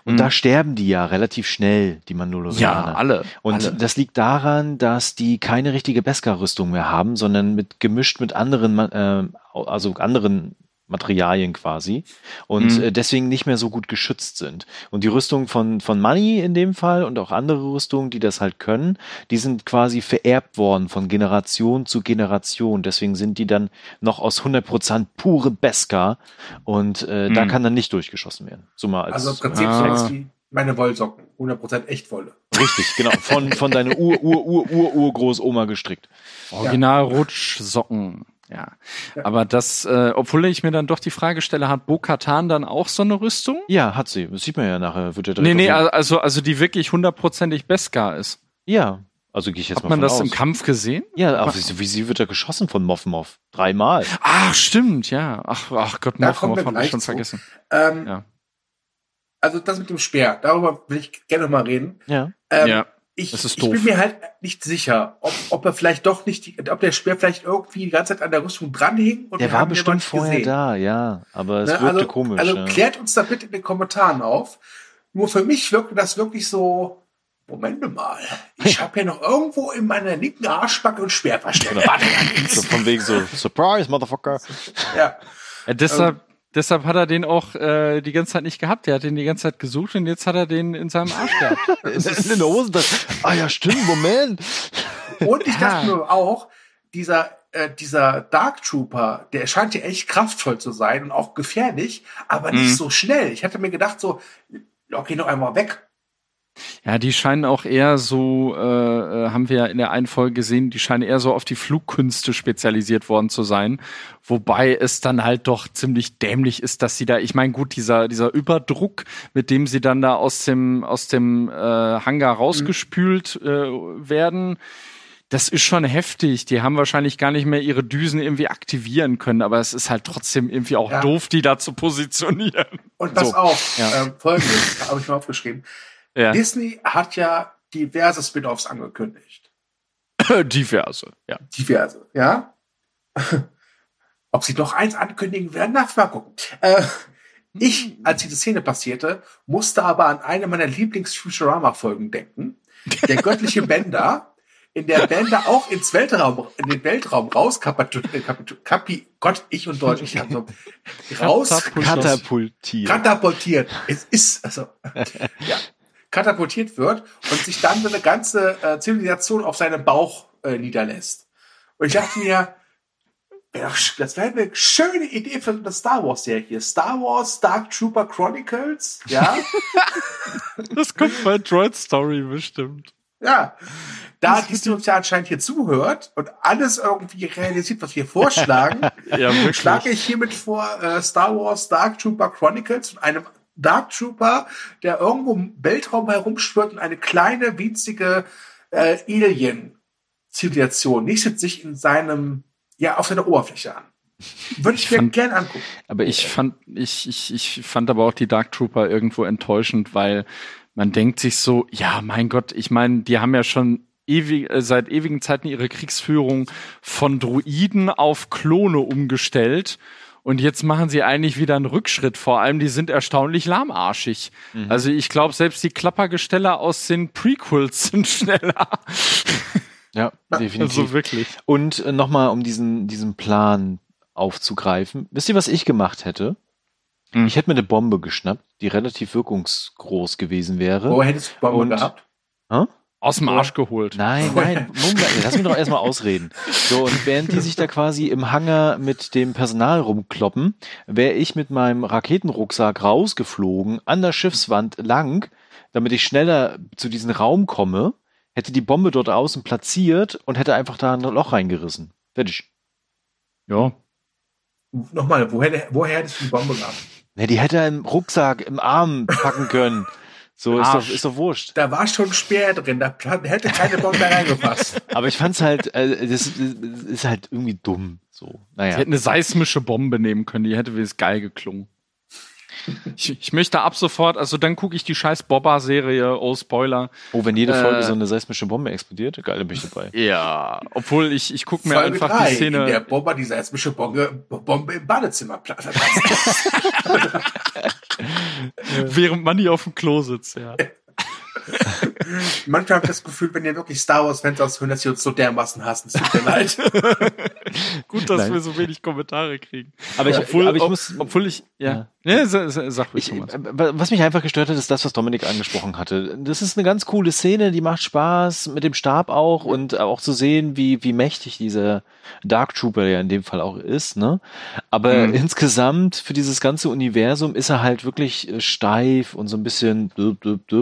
Und Mhm. da sterben die ja relativ schnell, die Mandalorianer. Ja, alle. Und alle. das liegt daran, dass die keine richtige Beskar-Rüstung mehr haben, sondern mit gemischt mit anderen, äh, also anderen Materialien quasi und Mhm. äh, deswegen nicht mehr so gut geschützt sind. Und die Rüstung von, von Money in dem Fall und auch andere Rüstungen, die das halt können, die sind quasi vererbt worden von Generation zu Generation. Deswegen sind die dann noch aus 100% pure Beskar und äh, da Mhm. kann dann nicht durchgeschossen werden. So mal als also im Prinzip Ah. sowas wie meine Wollsocken. 100% Echtwolle. Richtig, genau. Von, von deiner Ur, Ur, Ur, Ur, Urgroßoma gestrickt. Original Rutschsocken. Ja. Aber das, äh, obwohl ich mir dann doch die Frage stelle, hat Bo-Katan dann auch so eine Rüstung? Ja, hat sie. Das sieht man ja nachher. Wird ja Nee, direkt nee, auf- also, also die wirklich hundertprozentig Beskar ist. Ja, also gehe ich jetzt Hat mal man von das aus. im Kampf gesehen? Ja, aber wie, wie sie wird da geschossen von Moff Moff. Dreimal. Ach, stimmt, ja. Ach, ach Gott, Da Moff, Moff hab gleich ich schon zu. vergessen. Ähm, Ja. Also das mit dem Speer, darüber will ich gerne noch mal reden. Ja. Ähm, ja. Ich, das ist ich bin mir halt nicht sicher, ob, ob er vielleicht doch nicht, die, ob der Speer vielleicht irgendwie die ganze Zeit an der Rüstung dranhing. Und Der wir war bestimmt vorher gesehen. da, ja. Aber es Ne, wirkte also, komisch. Also ja. klärt uns da bitte in den Kommentaren auf. Nur für mich wirkte das wirklich so. Moment mal, ich habe ja noch irgendwo in meiner linken Arschbacke ein Speer versteckt. Genau. Warte mal. so von wegen so, Surprise, Motherfucker. Ja. Ja, deshalb, deshalb hat er den auch äh, die ganze Zeit nicht gehabt. Der hat den die ganze Zeit gesucht und jetzt hat er den in seinem Arsch gehabt. in, in der Hose. Ah ja, stimmt, Moment. Und ich dachte mir auch, dieser, äh, dieser Dark Trooper, der scheint ja echt kraftvoll zu sein und auch gefährlich, aber nicht Mhm. so schnell. Ich hatte mir gedacht, so, okay, noch einmal weg. Ja, die scheinen auch eher so, äh, äh, haben wir ja in der einen Folge gesehen, die scheinen eher so auf die Flugkünste spezialisiert worden zu sein. Wobei es dann halt doch ziemlich dämlich ist, dass sie da, ich meine, gut, dieser, dieser Überdruck, mit dem sie dann da aus dem, aus dem äh, Hangar rausgespült äh, werden, das ist schon heftig. Die haben wahrscheinlich gar nicht mehr ihre Düsen irgendwie aktivieren können, aber es ist halt trotzdem irgendwie auch Ja. doof, die da zu positionieren. Und pass So, auf, ja. ähm, folgendes, habe ich mal aufgeschrieben. Ja. Disney hat ja diverse Spin-offs angekündigt. Diverse, ja. Diverse, ja? Ob sie noch eins ankündigen werden, darf mal gucken. Äh, ich, als diese Szene passierte, musste aber an eine meiner Lieblings-Futurama-Folgen denken. Der göttliche Bender in der Bänder auch ins Weltraum, in den Weltraum raus kapi, Gott, ich und Deutsch, ich habe so raus katapultiert. Katapultiert. Es ist, also, ja, katapultiert wird und sich dann so eine ganze äh, Zivilisation auf seinem Bauch äh, niederlässt. Und ich dachte mir, das wäre eine schöne Idee für eine Star Wars Serie. Star Wars Dark Trooper Chronicles, ja. das kommt bei Droid Story bestimmt. Ja. Da die uns ja anscheinend hier zuhört und alles irgendwie realisiert, was wir vorschlagen, ja, schlage ich hiermit vor äh, Star Wars Dark Trooper Chronicles und einem Dark Trooper, der irgendwo im Weltraum herumschwirrt und eine kleine, winzige äh, Alien-Zivilisation nicht sich in seinem ja, auf seiner Oberfläche an. Würde ich, mir gerne angucken. Aber ich fand, ich, ich, ich fand aber auch die Dark Trooper irgendwo enttäuschend, weil man denkt sich so, ja, mein Gott, ich meine, die haben ja schon ewig, äh, seit ewigen Zeiten ihre Kriegsführung von Druiden auf Klone umgestellt. Und jetzt machen sie eigentlich wieder einen Rückschritt. Vor allem, die sind erstaunlich lahmarschig. Mhm. Also ich glaube, selbst die Klappergesteller aus den Prequels sind schneller. Ja, definitiv. Also wirklich. Und äh, nochmal, um diesen, diesen Plan aufzugreifen. Wisst ihr, was ich gemacht hätte? Hm. Ich hätte mir eine Bombe geschnappt, die relativ wirkungsgroß gewesen wäre. Wo hättest du Bombe und, gehabt? Hä? Aus dem Arsch geholt. Nein, nein, Moment, lass mich doch erstmal ausreden. So, und während die sich da quasi im Hangar mit dem Personal rumkloppen, wäre ich mit meinem Raketenrucksack rausgeflogen, an der Schiffswand lang, damit ich schneller zu diesem Raum komme hätte die Bombe dort außen platziert und hätte einfach da ein Loch reingerissen. Fertig. Ja. Nochmal, woher, woher hättest du die Bombe gehabt? Ne, die hätte er im Rucksack, im Arm packen können. So ist doch, ist doch wurscht. Da war schon Speer drin, da hätte keine Bombe reingepasst. Aber ich fand's halt, äh, das, das ist halt irgendwie dumm. So, naja. Sie hätten eine seismische Bombe nehmen können, die hätte wie es geil geklungen. Ich, ich möchte ab sofort, also dann gucke ich die scheiß Bobba-Serie, oh Spoiler. Oh, wenn jede Folge äh, so eine seismische Bombe explodiert, geil, da bin ich dabei. Ja, obwohl ich, ich gucke mir Folge einfach drei, die Szene. In der Bobba die seismische Bombe, Bombe im Badezimmer plattert. Während man hier auf dem Klo sitzt, ja. Manchmal habe ich das Gefühl, wenn ihr wirklich Star Wars-Fans aushören, dass sie uns so dermaßen hassen. Es tut mir leid. Gut, dass Nein. wir so wenig Kommentare kriegen. Aber ich, obwohl, aber ich muss, obwohl ich, ja. ja. Ja, sag ruhig, ich, Was mich einfach gestört hat, ist das, was Dominik angesprochen hatte. Das ist eine ganz coole Szene, die macht Spaß, mit dem Stab auch und auch zu sehen, wie, wie mächtig dieser Dark Trooper ja in dem Fall auch ist, ne? Aber mhm. insgesamt für dieses ganze Universum ist er halt wirklich äh, steif und so ein bisschen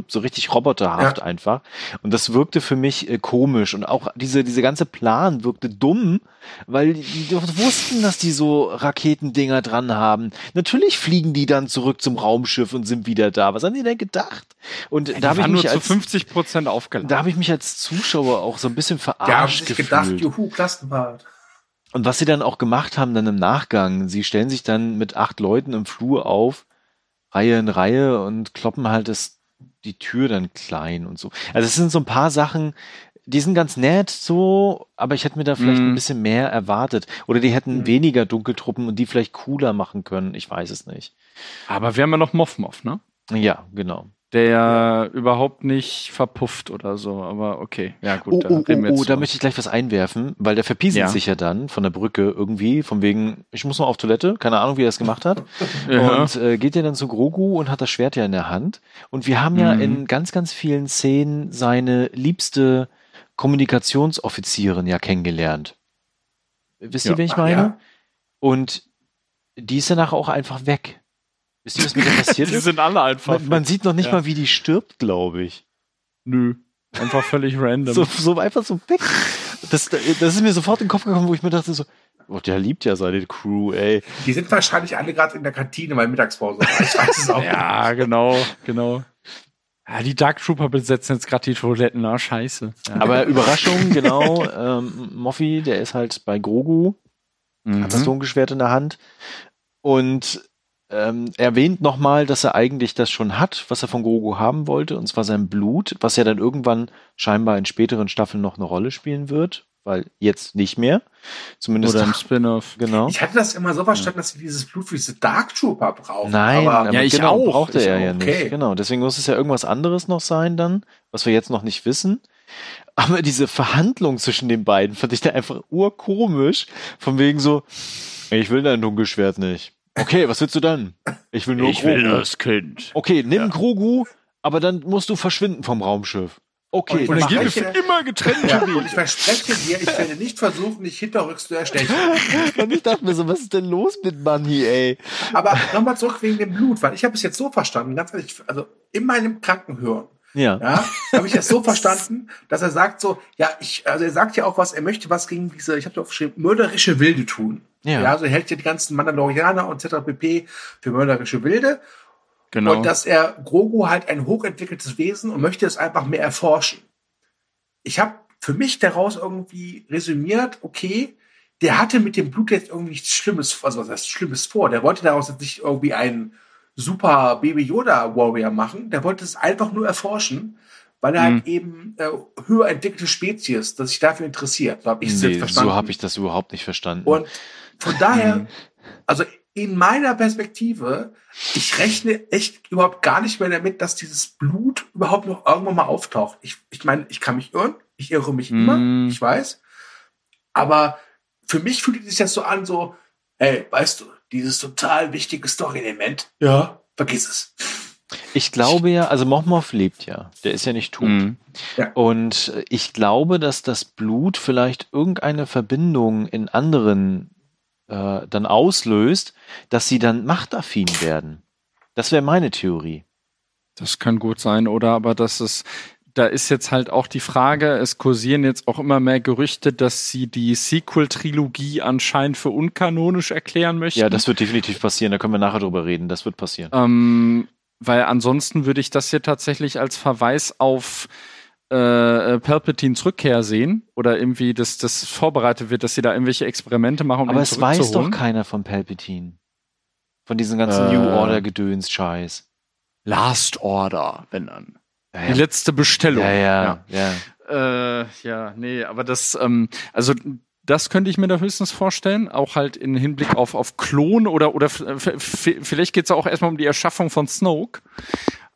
so richtig roboterhaft ja. einfach. Und das wirkte für mich äh, komisch und auch diese, diese ganze Plan wirkte dumm, weil die, die wussten, dass die so Raketendinger dran haben. Natürlich fliegen die dann zurück zum Raumschiff und sind wieder da. Was haben die denn gedacht? Und ja, da habe ich mich nur als, zu 50 Prozent aufgeladen. Da habe ich mich als Zuschauer auch so ein bisschen verarscht ja, gefühlt. gedacht, juhu, Klassenfahrt. Und was sie dann auch gemacht haben dann im Nachgang, sie stellen sich dann mit acht Leuten im Flur auf, Reihe in Reihe und kloppen halt das, die Tür dann klein und so. Also es sind so ein paar Sachen, die sind ganz nett so, aber ich hätte mir da vielleicht mm. ein bisschen mehr erwartet. Oder die hätten mm. weniger Dunkeltruppen und die vielleicht cooler machen können. Ich weiß es nicht. Aber wir haben ja noch Moff Moff, ne? Ja, genau. Der ja. überhaupt nicht verpufft oder so, aber okay. Ja, gut. Oh, oh, oh, oh da möchte ich gleich was einwerfen, weil der verpieselt ja. sich ja dann von der Brücke irgendwie, von wegen, ich muss mal auf Toilette, keine Ahnung, wie er es gemacht hat. ja. Und äh, geht ja dann zu Grogu und hat das Schwert ja in der Hand. Und wir haben ja mhm. in ganz, ganz vielen Szenen seine liebste Kommunikationsoffizierin ja kennengelernt. Wisst ihr, ja, wen ich meine? Ja. Und die ist danach auch einfach weg. Wisst ihr, was mit der passiert ist? Die sind alle einfach. Man, man sieht noch nicht ja. mal, wie die stirbt, glaube ich. Nö. Einfach völlig random. So, so einfach so weg. Das, das ist mir sofort in den Kopf gekommen, wo ich mir dachte so, oh, der liebt ja seine Crew, ey. Die sind wahrscheinlich alle gerade in der Kantine, weil Mittagspause war. Ich weiß es auch Ja, genau, genau. Ja, die Dark Trooper besetzen jetzt gerade die Toiletten, na scheiße. Ja. Aber Überraschung, genau, ähm, Moffi, der ist halt bei Grogu, mhm. hat das Dunkelschwert in der Hand und ähm, erwähnt nochmal, dass er eigentlich das schon hat, was er von Grogu haben wollte, und zwar sein Blut, was ja dann irgendwann scheinbar in späteren Staffeln noch eine Rolle spielen wird weil jetzt nicht mehr. Zumindest Oder im Spin-off. Genau. Ich hatte das immer so verstanden, dass wir dieses Blut für diese Dark Trooper brauchen. Nein, aber, ja, ich genau, auch. brauchte er ja okay. nicht. Genau, deswegen muss es ja irgendwas anderes noch sein dann, was wir jetzt noch nicht wissen. Aber diese Verhandlung zwischen den beiden fand ich da einfach urkomisch. Von wegen so, ich will dein Dunkelschwert nicht. Okay, was willst du dann? Ich will nur ich will Grogu. das Kind. Okay, nimm Grogu, aber dann musst du verschwinden vom Raumschiff. Okay, Und dann ich. gehen wir für immer getrennte Ja, und ich verspreche dir, ich werde nicht versuchen, dich hinterrücks zu erstechen. Und ich dachte mir so, was ist denn los mit Bunny, ey? Aber nochmal zurück wegen dem Blut, weil ich habe es jetzt so verstanden, ganz ehrlich, also in meinem Krankenhören, Ja. ja, habe ich es so verstanden, dass er sagt so, ja, ich, also er sagt ja auch was, er möchte was gegen diese, ich habe aufgeschrieben, mörderische Wilde tun. Ja. Ja. also er hält ja die ganzen Mandalorianer und etc. pp. für mörderische Wilde. Genau. Und dass er Grogu halt ein hochentwickeltes Wesen und möchte es einfach mehr erforschen. Ich habe für mich daraus irgendwie resümiert, okay, der hatte mit dem Blut jetzt irgendwie nichts Schlimmes, also was heißt Schlimmes vor. Der wollte daraus jetzt nicht irgendwie einen super Baby Yoda Warrior machen. Der wollte es einfach nur erforschen, weil er halt eben äh, höher entwickelte Spezies, dass sich dafür interessiert. So habe ich Nee, verstanden. so habe ich das überhaupt nicht verstanden. Und von Mhm. daher, also in meiner Perspektive, ich rechne echt überhaupt gar nicht mehr damit, dass dieses Blut überhaupt noch irgendwann mal auftaucht. Ich, ich meine, ich kann mich irren, ich irre mich Mhm. immer, ich weiß. Aber für mich fühlt es sich das so an, so, ey, weißt du, dieses total wichtige Story-Element, ja, vergiss es. Ich glaube ja, also Mochmoff lebt ja. Der ist ja nicht tot. Mhm. Und äh, ich glaube, dass das Blut vielleicht irgendeine Verbindung in anderen äh, dann auslöst, dass sie dann machtaffin werden. Das wäre meine Theorie. Das kann gut sein, oder? Aber das ist, da ist jetzt halt auch die Frage, es kursieren jetzt auch immer mehr Gerüchte, dass sie die Sequel-Trilogie anscheinend für unkanonisch erklären möchten. Ja, das wird definitiv passieren. Da können wir nachher drüber reden. Das wird passieren. Ähm, weil ansonsten würde ich das hier tatsächlich als Verweis auf äh, Palpatines Rückkehr sehen oder irgendwie, dass das vorbereitet wird, dass sie da irgendwelche Experimente machen, um Aber ihn es weiß doch keiner von Palpatine. Von diesen ganzen Äh. New Order Gedöns Scheiß. Last Order, wenn dann. Ja, Die letzte Bestellung. ja, ja, ja. Äh, ja, nee, aber das, ähm, also das könnte ich mir da höchstens vorstellen, auch halt in Hinblick auf, auf Klon oder, oder vielleicht geht's auch erstmal um die Erschaffung von Snoke.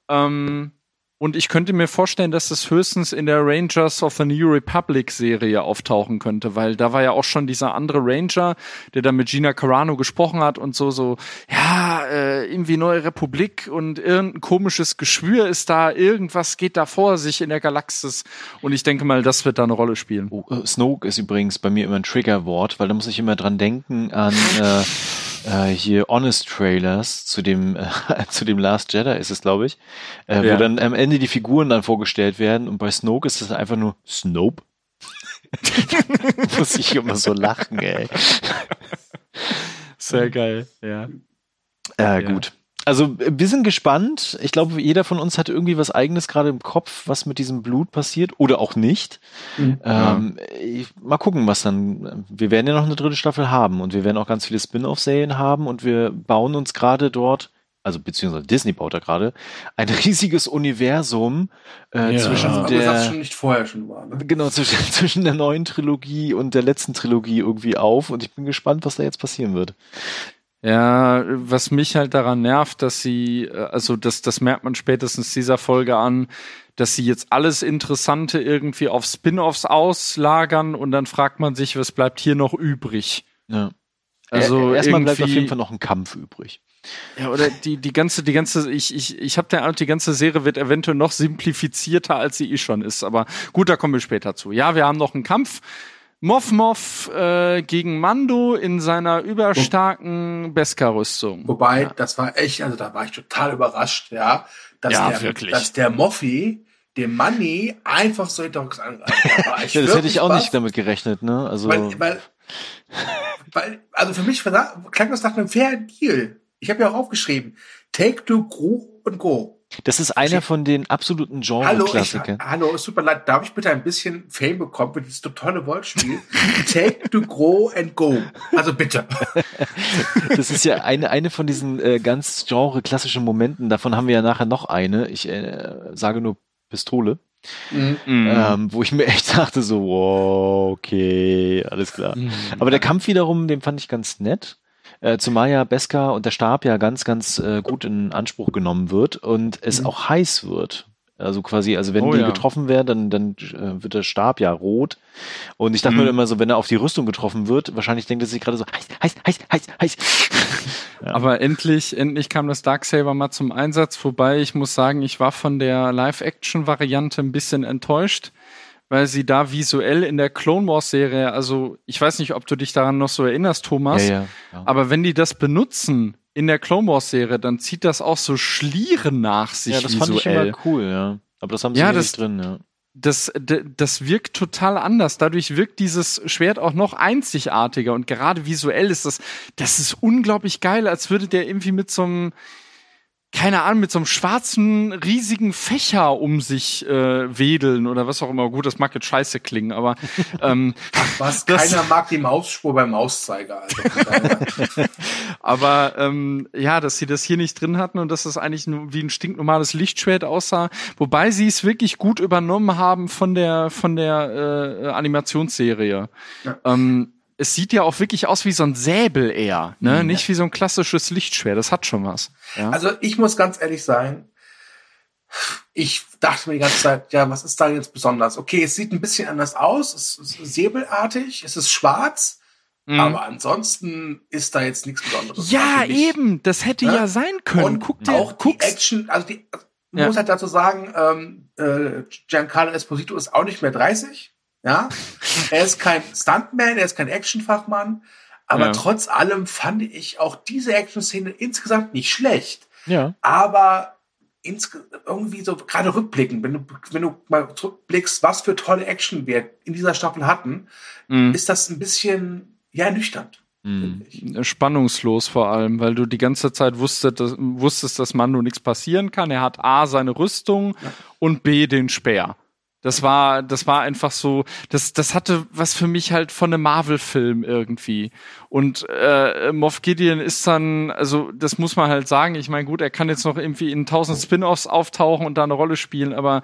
Ähm, und ich könnte mir vorstellen, dass es höchstens in der Rangers of the New Republic Serie auftauchen könnte, weil da war ja auch schon dieser andere Ranger, der da mit Gina Carano gesprochen hat und so, so, ja, äh, irgendwie Neue Republik und irgendein komisches Geschwür ist da, irgendwas geht da vor sich in der Galaxis. Und ich denke mal, das wird da eine Rolle spielen. Oh, äh, Snoke ist übrigens bei mir immer ein Triggerwort, weil da muss ich immer dran denken an äh, äh, hier Honest Trailers zu dem äh, zu dem Last Jedi ist es glaube ich, äh, Ja. wo dann am Ende die Figuren dann vorgestellt werden und bei Snoke ist es einfach nur Snope. muss ich immer so lachen, ey. Sehr geil, ja. Äh, Ja. Gut. Also wir sind gespannt. Ich glaube, jeder von uns hat irgendwie was eigenes gerade im Kopf, was mit diesem Blut passiert oder auch nicht. Ähm, ich, mal gucken, was dann. Wir werden ja noch eine dritte Staffel haben und wir werden auch ganz viele Spin-off-Serien haben und wir bauen uns gerade dort, also beziehungsweise Disney baut da gerade, ein riesiges Universum äh, Ja. zwischen Aber das der schon nicht vorher schon war. Ne? genau zwischen, zwischen der neuen Trilogie und der letzten Trilogie irgendwie auf und ich bin gespannt, was da jetzt passieren wird. Ja, was mich halt daran nervt, dass sie, äh, also das, das merkt man spätestens dieser Folge an, dass sie jetzt alles Interessante irgendwie auf Spin-offs auslagern und dann fragt man sich, was bleibt hier noch übrig? Ja. Also erstmal bleibt auf jeden Fall noch ein Kampf übrig. Ja, oder die, die ganze, die ganze, ich, ich, ich habe der Eindruck, die ganze Serie wird eventuell noch simplifizierter, als sie eh schon ist. Aber gut, da kommen wir später zu. Ja, wir haben noch einen Kampf. Moff Moff äh, gegen Mando in seiner überstarken Beskar-Rüstung. Wobei, Ja. das war echt, also da war ich total überrascht, ja, dass, Ja, der, wirklich. dass der Moffi dem Money einfach so hinterrücks angreift. Da war ich Ja, das hätte ich auch baff, nicht damit gerechnet, ne? Also Weil, weil, weil, also für mich klang das nach einem fairen Deal. Ich habe ja auch aufgeschrieben, take to grow und go. Das ist einer von den absoluten Hallo, Genre-Klassikern. hallo, es tut mir leid, darf ich bitte ein bisschen Fame bekommen für dieses tolle Wortspiel? take to grow and go. Also bitte. Das ist ja eine, eine von diesen äh, ganz genre-klassischen Momenten. Davon haben wir ja nachher noch eine. Ich äh, sage nur Pistole. Mhm. Ähm, wo ich mir echt dachte so, wow, okay, alles klar. Mhm. Aber der Kampf wiederum, den fand ich ganz nett. Äh, zumal ja Beskar und der Stab ja ganz, ganz äh, gut in Anspruch genommen wird und es Mhm. auch heiß wird. Also quasi, also wenn Oh die ja. getroffen werden, dann, dann äh, wird der Stab ja rot. Und ich dachte Mhm. mir immer so, wenn er auf die Rüstung getroffen wird, wahrscheinlich denkt er sich gerade so, heiß, heiß, heiß, heiß, heiß. Ja. Aber endlich, endlich kam das Darksaber mal zum Einsatz, wobei ich muss sagen, ich war von der Live-Action-Variante ein bisschen enttäuscht, weil sie da visuell in der Clone Wars-Serie, also ich weiß nicht, ob du dich daran noch so erinnerst, Thomas, ja, ja, ja. aber wenn die das benutzen in der Clone Wars-Serie, dann zieht das auch so Schlieren nach sich ja, das visuell. fand ich immer cool, ja. Aber das haben sie Ja, das- nicht drin, ja. das, das wirkt total anders. Dadurch wirkt dieses Schwert auch noch einzigartiger und gerade visuell ist das, das ist unglaublich geil, als würde der irgendwie mit so einem, keine Ahnung, mit so einem schwarzen, riesigen Fächer um sich äh, wedeln oder was auch immer. Gut, das mag jetzt scheiße klingen, aber ähm, Was? Keiner mag die Mausspur beim Mauszeiger. Also. Aber ähm, ja, dass sie das hier nicht drin hatten und dass das eigentlich nur wie ein stinknormales Lichtschwert aussah, wobei sie es wirklich gut übernommen haben von der von der äh, Animationsserie. Ja. Ähm, es sieht ja auch wirklich aus wie so ein Säbel eher, ne? Mhm. Nicht wie so ein klassisches Lichtschwert. Das hat schon was. Ja. also ich muss ganz ehrlich sein, ich dachte mir die ganze Zeit, ja, was ist da jetzt besonders? Okay, es sieht ein bisschen anders aus, es ist säbelartig, es ist schwarz, Mhm. aber ansonsten ist da jetzt nichts Besonderes. ja, Also eben. Das hätte Ne? ja sein können. Und Guck dir, auch die guck's. Action, also die, Ja. muss halt dazu sagen, ähm, äh, Giancarlo Esposito ist auch nicht mehr 30. Ja, er ist kein Stuntman, er ist kein Actionfachmann, aber Ja. trotz allem fand ich auch diese Action-Szene insgesamt nicht schlecht. Ja. Aber irgendwie so gerade rückblickend, wenn du wenn du mal zurückblickst, was für tolle Action wir in dieser Staffel hatten, Mhm. ist das ein bisschen ja ernüchternd. Mhm. spannungslos vor allem, weil du die ganze Zeit wusstest, dass, wusstest, dass Mando nichts passieren kann. Er hat A seine Rüstung Ja. und B den Speer. Das war, das war einfach so, das, das hatte was für mich halt von einem Marvel-Film irgendwie. Und äh, Moff Gideon ist dann, also das muss man halt sagen. Ich meine, gut, er kann jetzt noch irgendwie in tausend Spin-offs auftauchen und da eine Rolle spielen, aber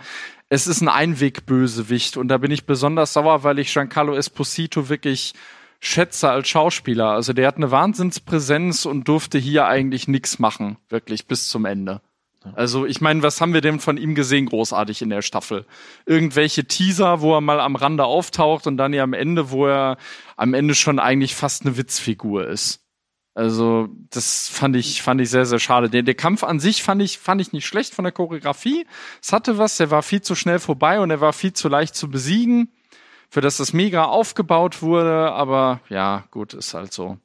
es ist ein Einwegbösewicht und da bin ich besonders sauer, weil ich Giancarlo Esposito wirklich schätze als Schauspieler. Also der hat eine Wahnsinnspräsenz und durfte hier eigentlich nichts machen, wirklich bis zum Ende. Also ich meine, was haben wir denn von ihm gesehen großartig in der Staffel? Irgendwelche Teaser, wo er mal am Rande auftaucht und dann ja am Ende, wo er am Ende schon eigentlich fast eine Witzfigur ist. Also das fand ich fand ich sehr sehr schade. Der, der Kampf an sich fand ich fand ich nicht schlecht von der Choreografie. Es hatte was, der war viel zu schnell vorbei und er war viel zu leicht zu besiegen, für das das mega aufgebaut wurde. Aber ja gut, ist halt so.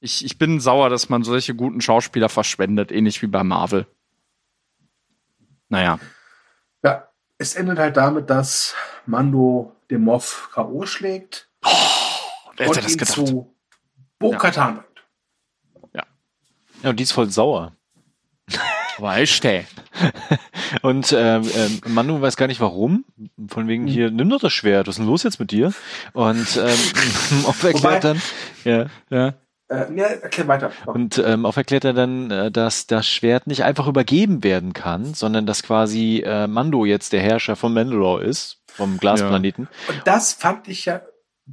Ich, ich bin sauer, dass man solche guten Schauspieler verschwendet, ähnlich wie bei Marvel. Naja. Ja, es endet halt damit, dass Mando den Moff K.O. schlägt Wer und hätte das ihn gedacht? zu Bo-Katan bringt. Ja, und die ist voll sauer. Weißt du? Und ähm, ähm, Manu weiß gar nicht warum. Von wegen hier, nimm doch das Schwert, was ist denn los jetzt mit dir? Und ähm, Moff Wobei- erklärt dann, ja, Ja. Äh, ja, erklär weiter. und ähm, Moff erklärt er dann, äh, dass das Schwert nicht einfach übergeben werden kann, sondern dass quasi äh, Mando jetzt der Herrscher von Mandalore ist, vom Glasplaneten. Und das fand ich ja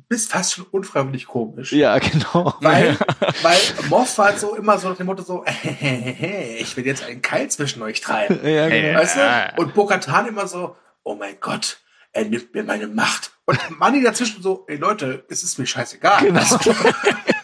bis fast schon unfreiwillig komisch. Ja, genau. Weil, weil Moff war so immer so nach dem Motto so, ich will jetzt einen Keil zwischen euch treiben. Ja, genau. Weißt du? Und Bo-Katan immer so, oh mein Gott, er nimmt mir meine Macht. Und Manni dazwischen so, ey Leute, es ist mir scheißegal. Genau.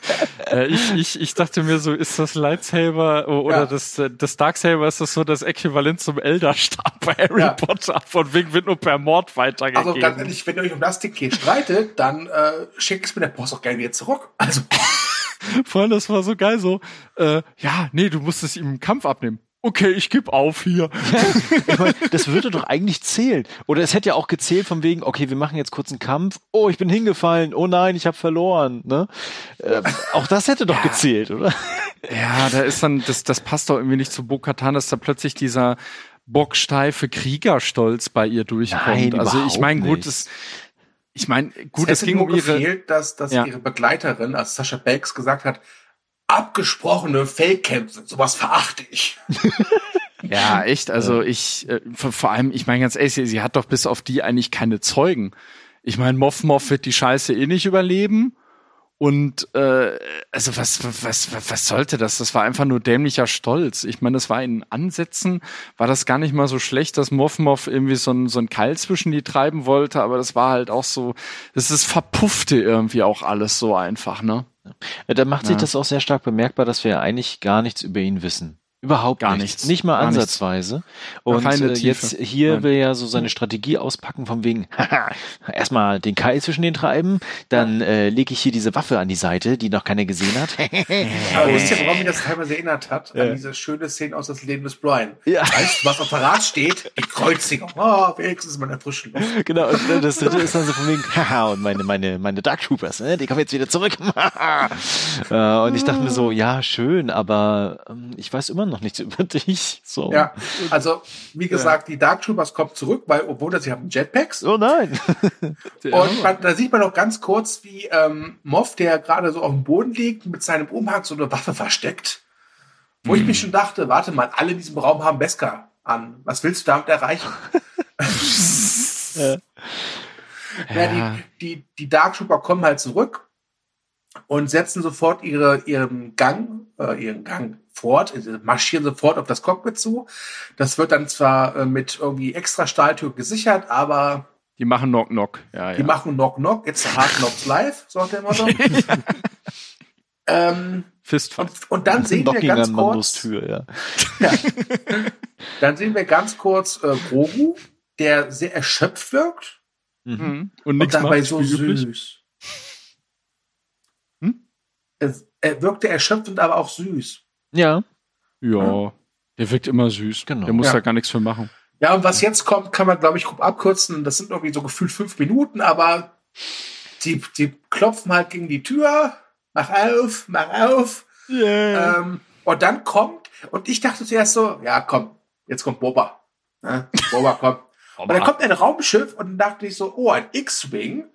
Äh, ich, ich, ich dachte mir so, ist das Lightsaber oder Ja. das, äh, das Darksaber, ist das so das Äquivalent zum Elderstab bei Harry Ja. Potter? Von wegen wird nur per Mord weitergegeben. Also ganz ehrlich, wenn ihr euch um das hier streitet, dann äh, schickt es mir der Post auch gerne wieder zurück. Also, Vor allem, das war so geil so, äh, ja, nee, du musst es ihm im Kampf abnehmen. Okay, ich geb auf hier. Ich meine, das würde doch eigentlich zählen. Oder es hätte ja auch gezählt von wegen, okay, wir machen jetzt kurz einen Kampf. Oh, ich bin hingefallen. Oh nein, ich habe verloren. Ne? Äh, auch das hätte doch gezählt, oder? Ja, da ist dann, das, das passt doch irgendwie nicht zu Bo-Katan, dass da plötzlich dieser bocksteife Kriegerstolz bei ihr durchkommt. Nein, also ich überhaupt meine, gut, nicht. es, ich meine, gut, es es ging nur um ihre. gefehlt, dass, dass Ja. ihre Begleiterin, also Sascha Banks, gesagt hat, abgesprochene Fake-Kämpfe, sowas verachte ich. Ja, echt. Also ich, äh, vor, allem, ich meine ganz ehrlich, sie, hat doch bis auf die eigentlich keine Zeugen. Ich meine, Moff Moff wird die Scheiße eh nicht überleben. Und äh, also was, was, was, was sollte das? Das war einfach nur dämlicher Stolz. Ich meine, das war in Ansätzen, war das gar nicht mal so schlecht, dass Moff Moff irgendwie so ein, so ein Keil zwischen die treiben wollte, aber das war halt auch so, das ist verpuffte irgendwie auch alles so einfach, ne? Ja, da macht sich das auch sehr stark bemerkbar, dass wir eigentlich gar nichts über ihn wissen. Überhaupt Gar nichts. nichts. Nicht mal Gar nichts. ansatzweise. Und Keine äh, jetzt hier Nein. will er so seine Strategie auspacken von wegen, haha, erstmal den Keil zwischen den treiben, dann äh, lege ich hier diese Waffe an die Seite, die noch keiner gesehen hat. Aber wisst ihr, woran mich das teilweise erinnert hat? Ja. An diese schöne Szene aus das Leben des Brian. Ja. Weißt du, was auf Verrat steht? Die Kreuzigung. Oh, wenigstens mal in der frischen Luft. genau, und äh, das dritte ist dann so von wegen, haha, und meine, meine, meine Dark Troopers, ne, die kommen jetzt wieder zurück. äh, und ich dachte mir so, ja, schön, aber ähm, ich weiß immer noch nichts über dich. So. Ja, also, wie gesagt, die Dark Troopers kommen zurück, weil, obwohl sie haben Jetpacks. Oh nein. Und man, da sieht man noch ganz kurz, wie ähm, Moff, der gerade so auf dem Boden liegt, mit seinem Umhang so eine Waffe versteckt. Wo ich mich schon dachte, warte mal, alle in diesem Raum haben Beskar an. Was willst du damit erreichen? Ja. Ja, die, die, die Dark Trooper kommen halt zurück und setzen sofort ihre, ihren Gang, äh, ihren Gang fort, äh, marschieren sofort auf das Cockpit zu. Das wird dann zwar äh, mit irgendwie extra Stahltür gesichert, aber Die machen Knock Knock. Ja, die ja. machen Knock Knock, it's a hard knocks live, so der Motto. ähm, und, und dann sehen wir ganz kurz, Tür, ja. ja, dann sehen wir ganz kurz äh, Grogu, der sehr erschöpft wirkt Mhm. Mhm. Und und dabei macht, so süß. Hm? Es, er wirkte erschöpfend, aber auch süß. Ja. Ja, der wirkt immer süß. Genau. Der muss Ja. da gar nichts für machen. Ja, und was jetzt kommt, kann man, glaube ich, grob abkürzen. Das sind irgendwie so gefühlt fünf Minuten, aber die, die klopfen halt gegen die Tür. Mach auf, mach auf. Yeah. Ähm, und dann kommt, und ich dachte zuerst so, ja, komm, jetzt kommt Boba. Ne? Boba kommt. Und dann kommt ein Raumschiff und dann dachte ich so, oh, ein X-Wing.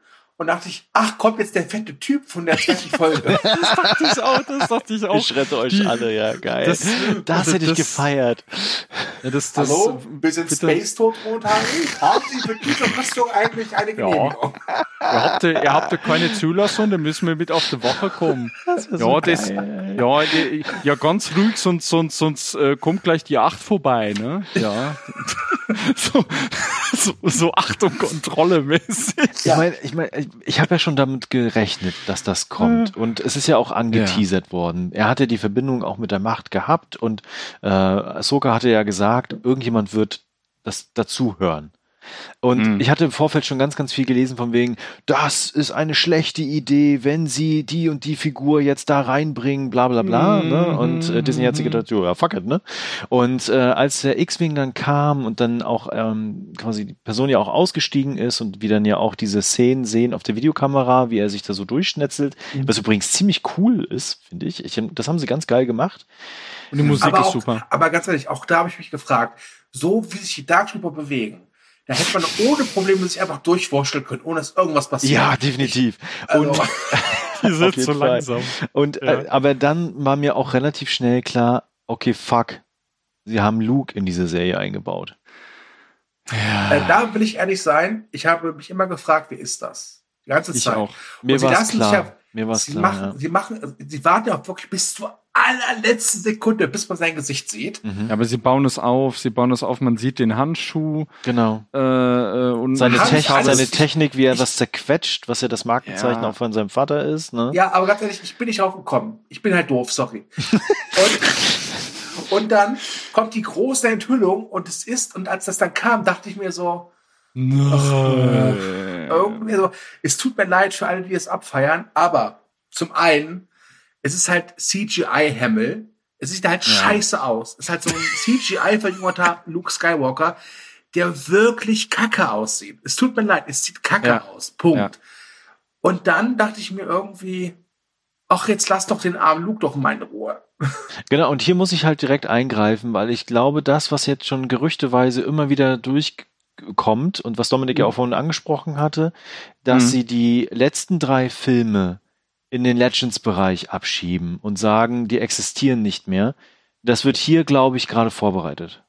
Und dachte ich, ach, kommt jetzt der fette Typ von der zweiten Folge. Das dachte ich auch, das dachte ich auch. ich rette euch Die- alle, ja, geil. das- Das, hätte ich das- gefeiert. Ja, das, das, Hallo, ein bisschen bitte. Space Totrot haben. Haben Sie für diese Rüstung eigentlich eine Genehmigung? Ihr habt, ihr habt ja keine Zulassung, dann müssen wir mit auf die Woche kommen. Das Ja, das, geil. ja, ja, ganz ruhig, sonst, sonst, sonst äh, kommt gleich die Acht vorbei, ne? Ja. so, so, so Achtung, Kontrolle mäßig. Ich meine, ich, mein, ich, habe ja schon damit gerechnet, dass das kommt. Und es ist ja auch angeteasert worden. Er hatte die Verbindung auch mit der Macht gehabt und äh, Ahsoka hatte ja gesagt, irgendjemand wird das dazuhören. Und Mhm. ich hatte im Vorfeld schon ganz, ganz viel gelesen von wegen, das ist eine schlechte Idee, wenn sie die und die Figur jetzt da reinbringen, bla bla bla. Mhm. Ne? Und äh, Disney hat sich gedacht, jo, ja, fuck it, ne? Und äh, als der X-Wing dann kam und dann auch ähm, quasi die Person ja auch ausgestiegen ist und wir dann ja auch diese Szenen sehen auf der Videokamera, wie er sich da so durchschnetzelt, was übrigens ziemlich cool ist, finde ich. ich. Das haben sie ganz geil gemacht. Und die Musik aber, ist auch, super. aber ganz ehrlich, auch da habe ich mich gefragt, so wie sich die Dark Trooper bewegen, da hätte man ohne Probleme sich einfach durchwurschteln können, ohne dass irgendwas passiert. Ja, definitiv. Also, Und Die sind so Fall. langsam. Und Ja. äh, aber dann war mir auch relativ schnell klar, okay, fuck, sie haben Luke in diese Serie eingebaut. äh, da will ich ehrlich sein, ich habe mich immer gefragt, wer ist das? Die ganze Ich Zeit. auch. Mir Und sie war es lassen sich klar. ja- Mir war es Sie klar. machen, ja. sie machen, sie warten ja auch wirklich bis zur allerletzten Sekunde, bis man sein Gesicht sieht. Mhm. Aber sie bauen es auf, sie bauen es auf, man sieht den Handschuh Genau. äh, äh, und Seine, Techn seine Technik, wie er ich- was zerquetscht, was ja das Markenzeichen Ja. auch von seinem Vater ist. Ne? Ja, aber ganz ehrlich, ich bin nicht drauf gekommen. Ich bin halt doof, sorry. und, und dann kommt die große Enthüllung und es ist, und als das dann kam, dachte ich mir so, Nein. irgendwie so, es tut mir leid für alle, die es abfeiern, aber zum einen, es ist halt CGI-Hemmel. Es sieht halt Ja. scheiße aus. Es ist halt so ein CGI-verjüngerter Luke Skywalker, der wirklich kacke aussieht. Es tut mir leid, es sieht kacke Ja. aus. Punkt. Ja. Und dann dachte ich mir irgendwie, ach, jetzt lass doch den armen Luke doch mal in Ruhe. Genau, und hier muss ich halt direkt eingreifen, weil ich glaube, das, was jetzt schon gerüchteweise immer wieder durchkommt und was Dominik ja auch vorhin angesprochen hatte, dass Mhm. sie die letzten drei Filme in den Legends-Bereich abschieben und sagen, die existieren nicht mehr. Das wird hier, glaube ich, gerade vorbereitet.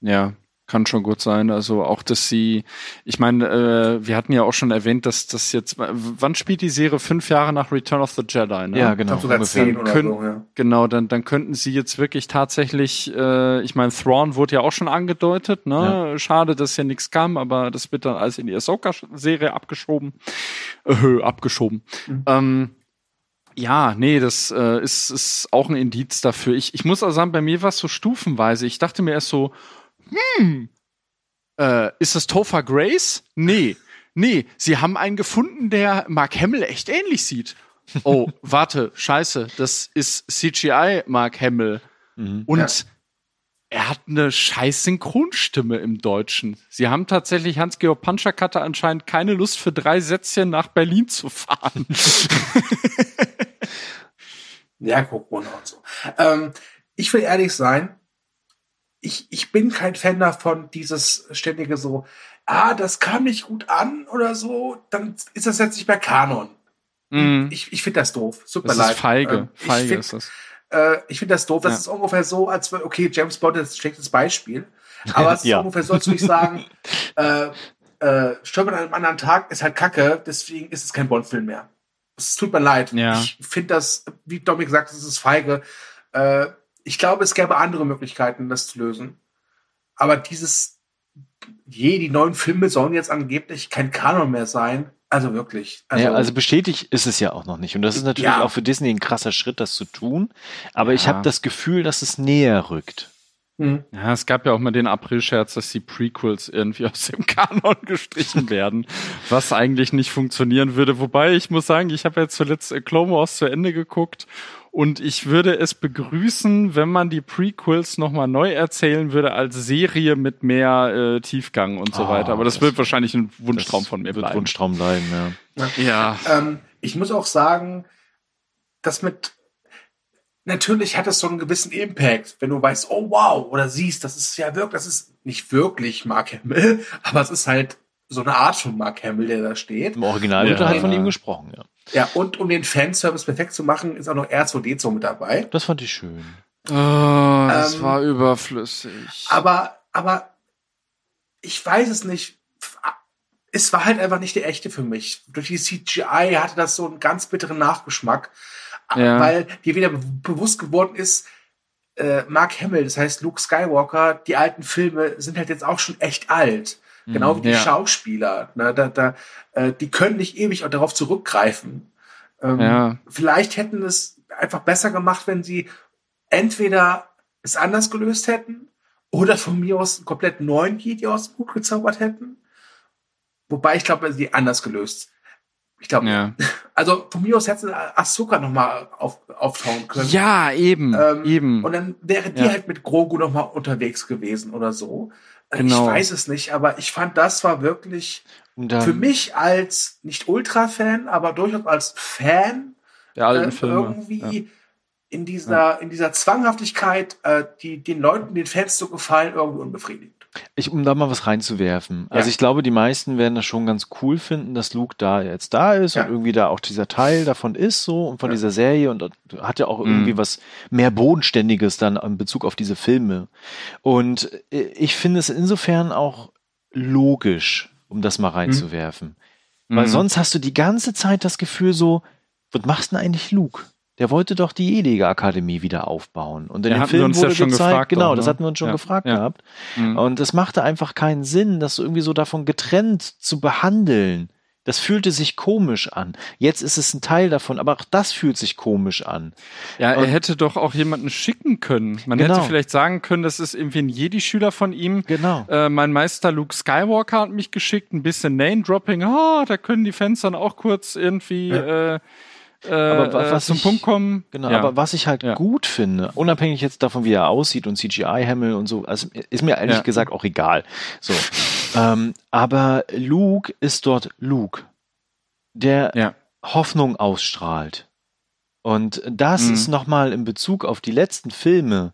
Ja. Kann schon gut sein. Also auch, dass sie, ich meine, äh, wir hatten ja auch schon erwähnt, dass das jetzt, wann spielt die Serie? Fünf Jahre nach Return of the Jedi, ne? Ja, genau. Ich glaub, sogar zehn oder Können- so, ja. Genau, dann, dann könnten sie jetzt wirklich tatsächlich, äh, ich meine, Thrawn wurde ja auch schon angedeutet, ne? Schade, dass ja nichts kam, aber das wird dann alles in die Ahsoka-Serie abgeschoben. Äh, abgeschoben. Mhm. Ähm, ja, nee, das äh, ist, ist auch ein Indiz dafür. Ich, ich muss auch sagen, bei mir war es so stufenweise. Ich dachte mir erst so, hm, äh, ist das Topher Grace? Nee. Nee, sie haben einen gefunden, der Mark Hamill echt ähnlich sieht. Oh, warte, scheiße, das ist CGI Mark Hamill. Mhm. Und Ja. er hat eine scheiß Synchronstimme im Deutschen. Sie haben tatsächlich Hans-Georg Panschak hatte anscheinend keine Lust für drei Sätzchen nach Berlin zu fahren. Ja, Corona und so. Ähm, ich will ehrlich sein, ich, ich bin kein Fan davon, dieses ständige so, ah, das kam nicht gut an oder so, dann ist das jetzt nicht mehr Kanon. Mhm. Ich, ich finde das doof. Super Das leid. ist feige. Ähm, ich feige find- ist das. äh, ich finde das doof. Das Ja. ist ungefähr so, als wenn, okay, James Bond ist ein schlechtes Beispiel. Aber es ist Ja. ungefähr so, als würde ich sagen, äh, äh, Stirb an einem anderen Tag ist halt kacke, deswegen ist es kein Bond-Film mehr. Es tut mir leid. Ja. Ich finde das, wie Dominik sagt, es ist feige. Äh, ich glaube, es gäbe andere Möglichkeiten, das zu lösen. Aber dieses, je, die neuen Filme sollen jetzt angeblich kein Kanon mehr sein. Also wirklich. Also, ja, also bestätigt ist es ja auch noch nicht. Und das ist natürlich Ja. auch für Disney ein krasser Schritt, das zu tun. Aber ich Ja. habe das Gefühl, dass es näher rückt. hm. Ja, es gab ja auch mal den April-Scherz, dass die Prequels irgendwie aus dem Kanon gestrichen werden, was eigentlich nicht funktionieren würde. Wobei ich muss sagen, ich habe ja zuletzt Clone Wars zu Ende geguckt und ich würde es begrüßen, wenn man die Prequels nochmal neu erzählen würde als Serie mit mehr äh, Tiefgang und so Ah, weiter. Aber das, das- wird wahrscheinlich ein Wunschtraum von mir wird bleiben. Wunschtraum bleiben, ja. Ja. Ähm, ich muss auch sagen, dass mit natürlich hat es so einen gewissen Impact, wenn du weißt, oh wow, oder siehst, das ist ja wirklich, das ist nicht wirklich Mark Hamill, aber es ist halt so eine Art von Mark Hamill, der da steht. Im Original wird da halt von ihm gesprochen, ja. Ja, und um den Fanservice perfekt zu machen, ist auch noch R2D2 mit dabei. Das fand ich schön. Oh, das Ähm, war überflüssig. Aber, aber ich weiß es nicht. Es war halt einfach nicht der echte für mich. Durch die CGI hatte das so einen ganz bitteren Nachgeschmack, Ja. weil dir wieder be bewusst geworden ist, äh, Mark Hamill, das heißt Luke Skywalker, die alten Filme sind halt jetzt auch schon echt alt. Genau wie die ja. Schauspieler. Ne, da, da, äh, die können nicht ewig auch darauf zurückgreifen. Ähm, Ja. Vielleicht hätten es einfach besser gemacht, wenn sie entweder es anders gelöst hätten oder von mir aus einen komplett neuen Jedi aus dem Hut gezaubert hätten. Wobei ich glaube, sie anders gelöst. Ich glaube, ja. also von mir aus hätten sie Ahsoka nochmal auf, auftauchen können. ja, eben. Ähm, eben. Und dann wäre die Ja. halt mit Grogu noch mal unterwegs gewesen oder so. Genau. Ich weiß es nicht, aber ich fand, das war wirklich dann, für mich als nicht Ultra-Fan, aber durchaus als Fan Der alten äh, Filme. irgendwie Ja. in dieser in dieser Zwanghaftigkeit, äh, die den Leuten, den Fans zu gefallen, irgendwie unbefriedigend. Ich, um da mal was reinzuwerfen. Also Ja. ich glaube, die meisten werden das schon ganz cool finden, dass Luke da jetzt da ist Ja. und irgendwie da auch dieser Teil davon ist so und von Ja. dieser Serie und hat ja auch irgendwie Mhm. was mehr Bodenständiges dann in Bezug auf diese Filme. Und äh, ich finde es insofern auch logisch, um das mal reinzuwerfen. Weil Mhm. sonst hast du die ganze Zeit das Gefühl so, was machst denn eigentlich Luke? Der wollte doch die Jedi-Akademie wieder aufbauen. Und in Ja, wir Film uns ja wurde schon gezeigt, gefragt genau, auch, das ne? hatten wir uns schon Ja, gefragt ja. gehabt. Mhm. Und es machte einfach keinen Sinn, das so irgendwie so davon getrennt zu behandeln. Das fühlte sich komisch an. Jetzt ist es ein Teil davon, aber auch das fühlt sich komisch an. Ja, er Und- hätte doch auch jemanden schicken können. Man Genau. hätte vielleicht sagen können, das ist irgendwie ein Jedi-Schüler von ihm. Genau. Äh, mein Meister Luke Skywalker hat mich geschickt, ein bisschen Name-Dropping. Ah, da können die Fans dann auch kurz irgendwie äh, äh, Aber äh, was zum ich- Punkt kommen. Genau, Ja. aber was ich halt Ja. gut finde, unabhängig jetzt davon, wie er aussieht und CGI-Himmel und so, also ist mir ehrlich Ja. gesagt auch egal. So. ähm, aber Luke ist dort Luke, der. Hoffnung ausstrahlt. Und das Mhm. ist nochmal in Bezug auf die letzten Filme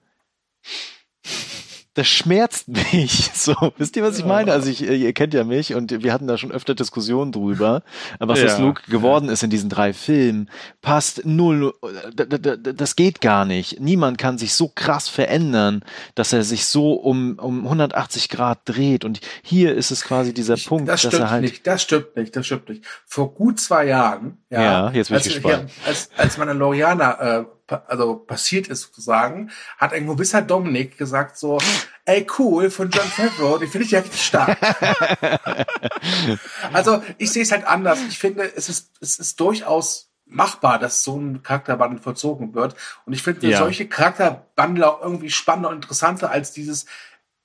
das schmerzt mich. So, wisst ihr, was ich meine? Also ich, ihr kennt ja mich und wir hatten da schon öfter Diskussionen drüber, was Ja. das Luke geworden ist in diesen drei Filmen. Passt null, d- das geht gar nicht. Niemand kann sich so krass verändern, dass er sich so um, um 180 Grad dreht. Und hier ist es quasi dieser Ich- Punkt, das dass er halt. nicht, das stimmt nicht, das stimmt nicht. Vor gut zwei Jahren, ja, Ja, jetzt bin ich als, gespannt. als, als Mandalorianer äh, also passiert ist sozusagen, hat ein gewisser Dominik gesagt so, ey cool von John Favreau, den finde ich ja richtig stark. also ich sehe es halt anders. Ich finde, es ist es ist durchaus machbar, dass so ein Charakterwandel vollzogen wird. Und ich finde Ja. solche Charakterwandel auch irgendwie spannender und interessanter als dieses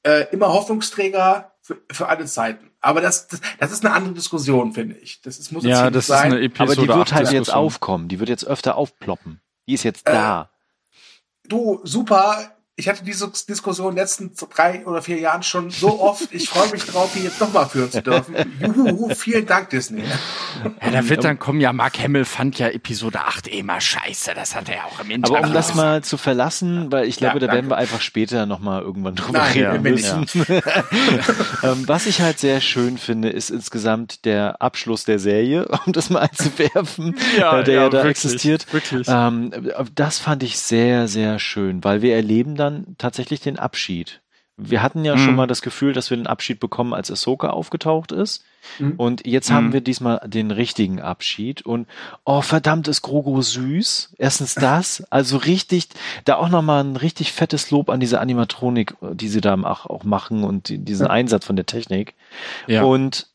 äh, immer Hoffnungsträger für, für alle Zeiten. Aber das, das, das ist eine andere Diskussion, finde ich. Das ist, muss jetzt Ja, das nicht ist sein. eine Episode Aber die wird 8 halt jetzt aufkommen. Die wird jetzt öfter aufploppen. Die ist jetzt Äh, da. Du, super. Ich hatte diese Diskussion in den letzten drei oder vier Jahren schon so oft. Ich freue mich drauf, die jetzt nochmal führen zu dürfen. Juhu, vielen Dank, Disney. Ja, da wird dann kommen, ja, Mark Hamill fand ja Episode 8 eh mal scheiße. Das hat er ja auch im Interview Aber um das mal zu verlassen, weil ich glaube, Ja, da werden wir einfach später nochmal irgendwann drüber Nein, reden wir müssen. ähm, was ich halt sehr schön finde, ist insgesamt der Abschluss der Serie, um das mal einzuwerfen, Ja, äh, der ja, ja, da wirklich, existiert. wirklich. Ähm, das fand ich sehr, sehr schön, weil wir erleben dann tatsächlich den Abschied. Wir hatten ja Mhm. schon mal das Gefühl, dass wir den Abschied bekommen, als Ahsoka aufgetaucht ist. Mhm. Und jetzt Mhm. haben wir diesmal den richtigen Abschied. Und oh, verdammt, ist Grogu süß. Erstens das. Also richtig, da auch nochmal ein richtig fettes Lob an diese Animatronik, die sie da auch, auch machen und die, diesen Ja. Einsatz von der Technik. ja. Und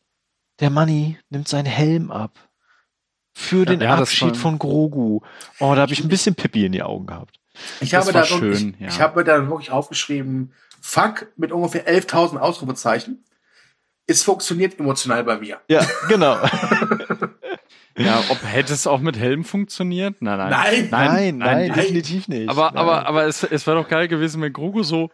der Manni nimmt seinen Helm ab. Für den Ja, Abschied von Grogu. Oh, da habe ich ein bisschen Pippi in die Augen gehabt. Ich Das habe war da wirklich, schön, ja. ich habe da wirklich aufgeschrieben, fuck, mit ungefähr 11.000 Ausrufezeichen. Es funktioniert emotional bei mir. Ja, genau. ja, ob hätte es auch mit Helm funktioniert? Nein, nein. Nein. nein, nein, nein. definitiv nicht. Aber, nein. aber, aber es, es wäre doch geil gewesen, wenn Grogu so.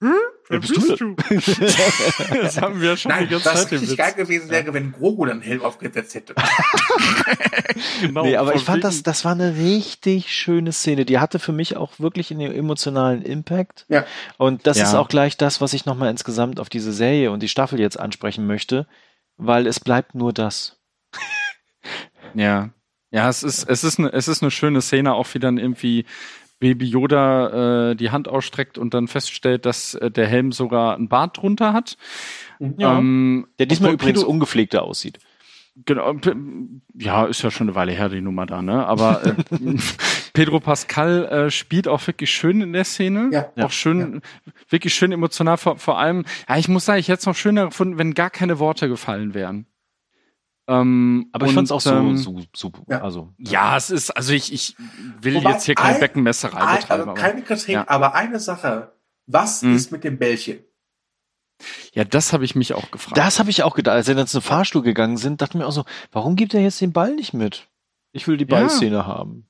Hm? Wer bist bist du du? das haben wir schon Nein, die ganze was Zeit richtig geil gewesen wäre, wenn Grogu dann Helm aufgesetzt hätte. Genau, nee, aber ich fand das, das war eine richtig schöne Szene. Die hatte für mich auch wirklich einen emotionalen Impact. Ja. Und das Ja. ist auch gleich das, was ich nochmal insgesamt auf diese Serie und die Staffel jetzt ansprechen möchte, weil es bleibt nur das. Ja. Ja, es ist, es ist eine, es ist eine schöne Szene, auch wie dann irgendwie Baby Yoda äh, die Hand ausstreckt und dann feststellt, dass äh, der Helm sogar einen Bart drunter hat. Ja. Ähm, Der diesmal übrigens Pedro- ungepflegter aussieht. Genau, P- ja, ist ja schon eine Weile her, die Nummer da, ne? Aber äh, Pedro Pascal äh, spielt auch wirklich schön in der Szene. Ja, ja, auch schön, wirklich schön emotional. Vor, vor allem, ja, ich muss sagen, ich hätte es noch schöner gefunden, wenn gar keine Worte gefallen wären. Ähm, Aber ich und, fand es auch so, ähm, so, so ja. also. Ja, es ist, also ich, ich will Wobei jetzt hier keine ein- Beckenmesserei Ein, betreiben. also aber, keine Kritik, ja. aber eine Sache. Was Mhm. ist mit dem Bällchen? ja, das habe ich mich auch gefragt. Das habe ich auch gedacht, als wir dann zum Fahrstuhl gegangen sind, dachte ich mir auch so, warum gibt er jetzt den Ball nicht mit? Ich will die Ja. Ballszene haben.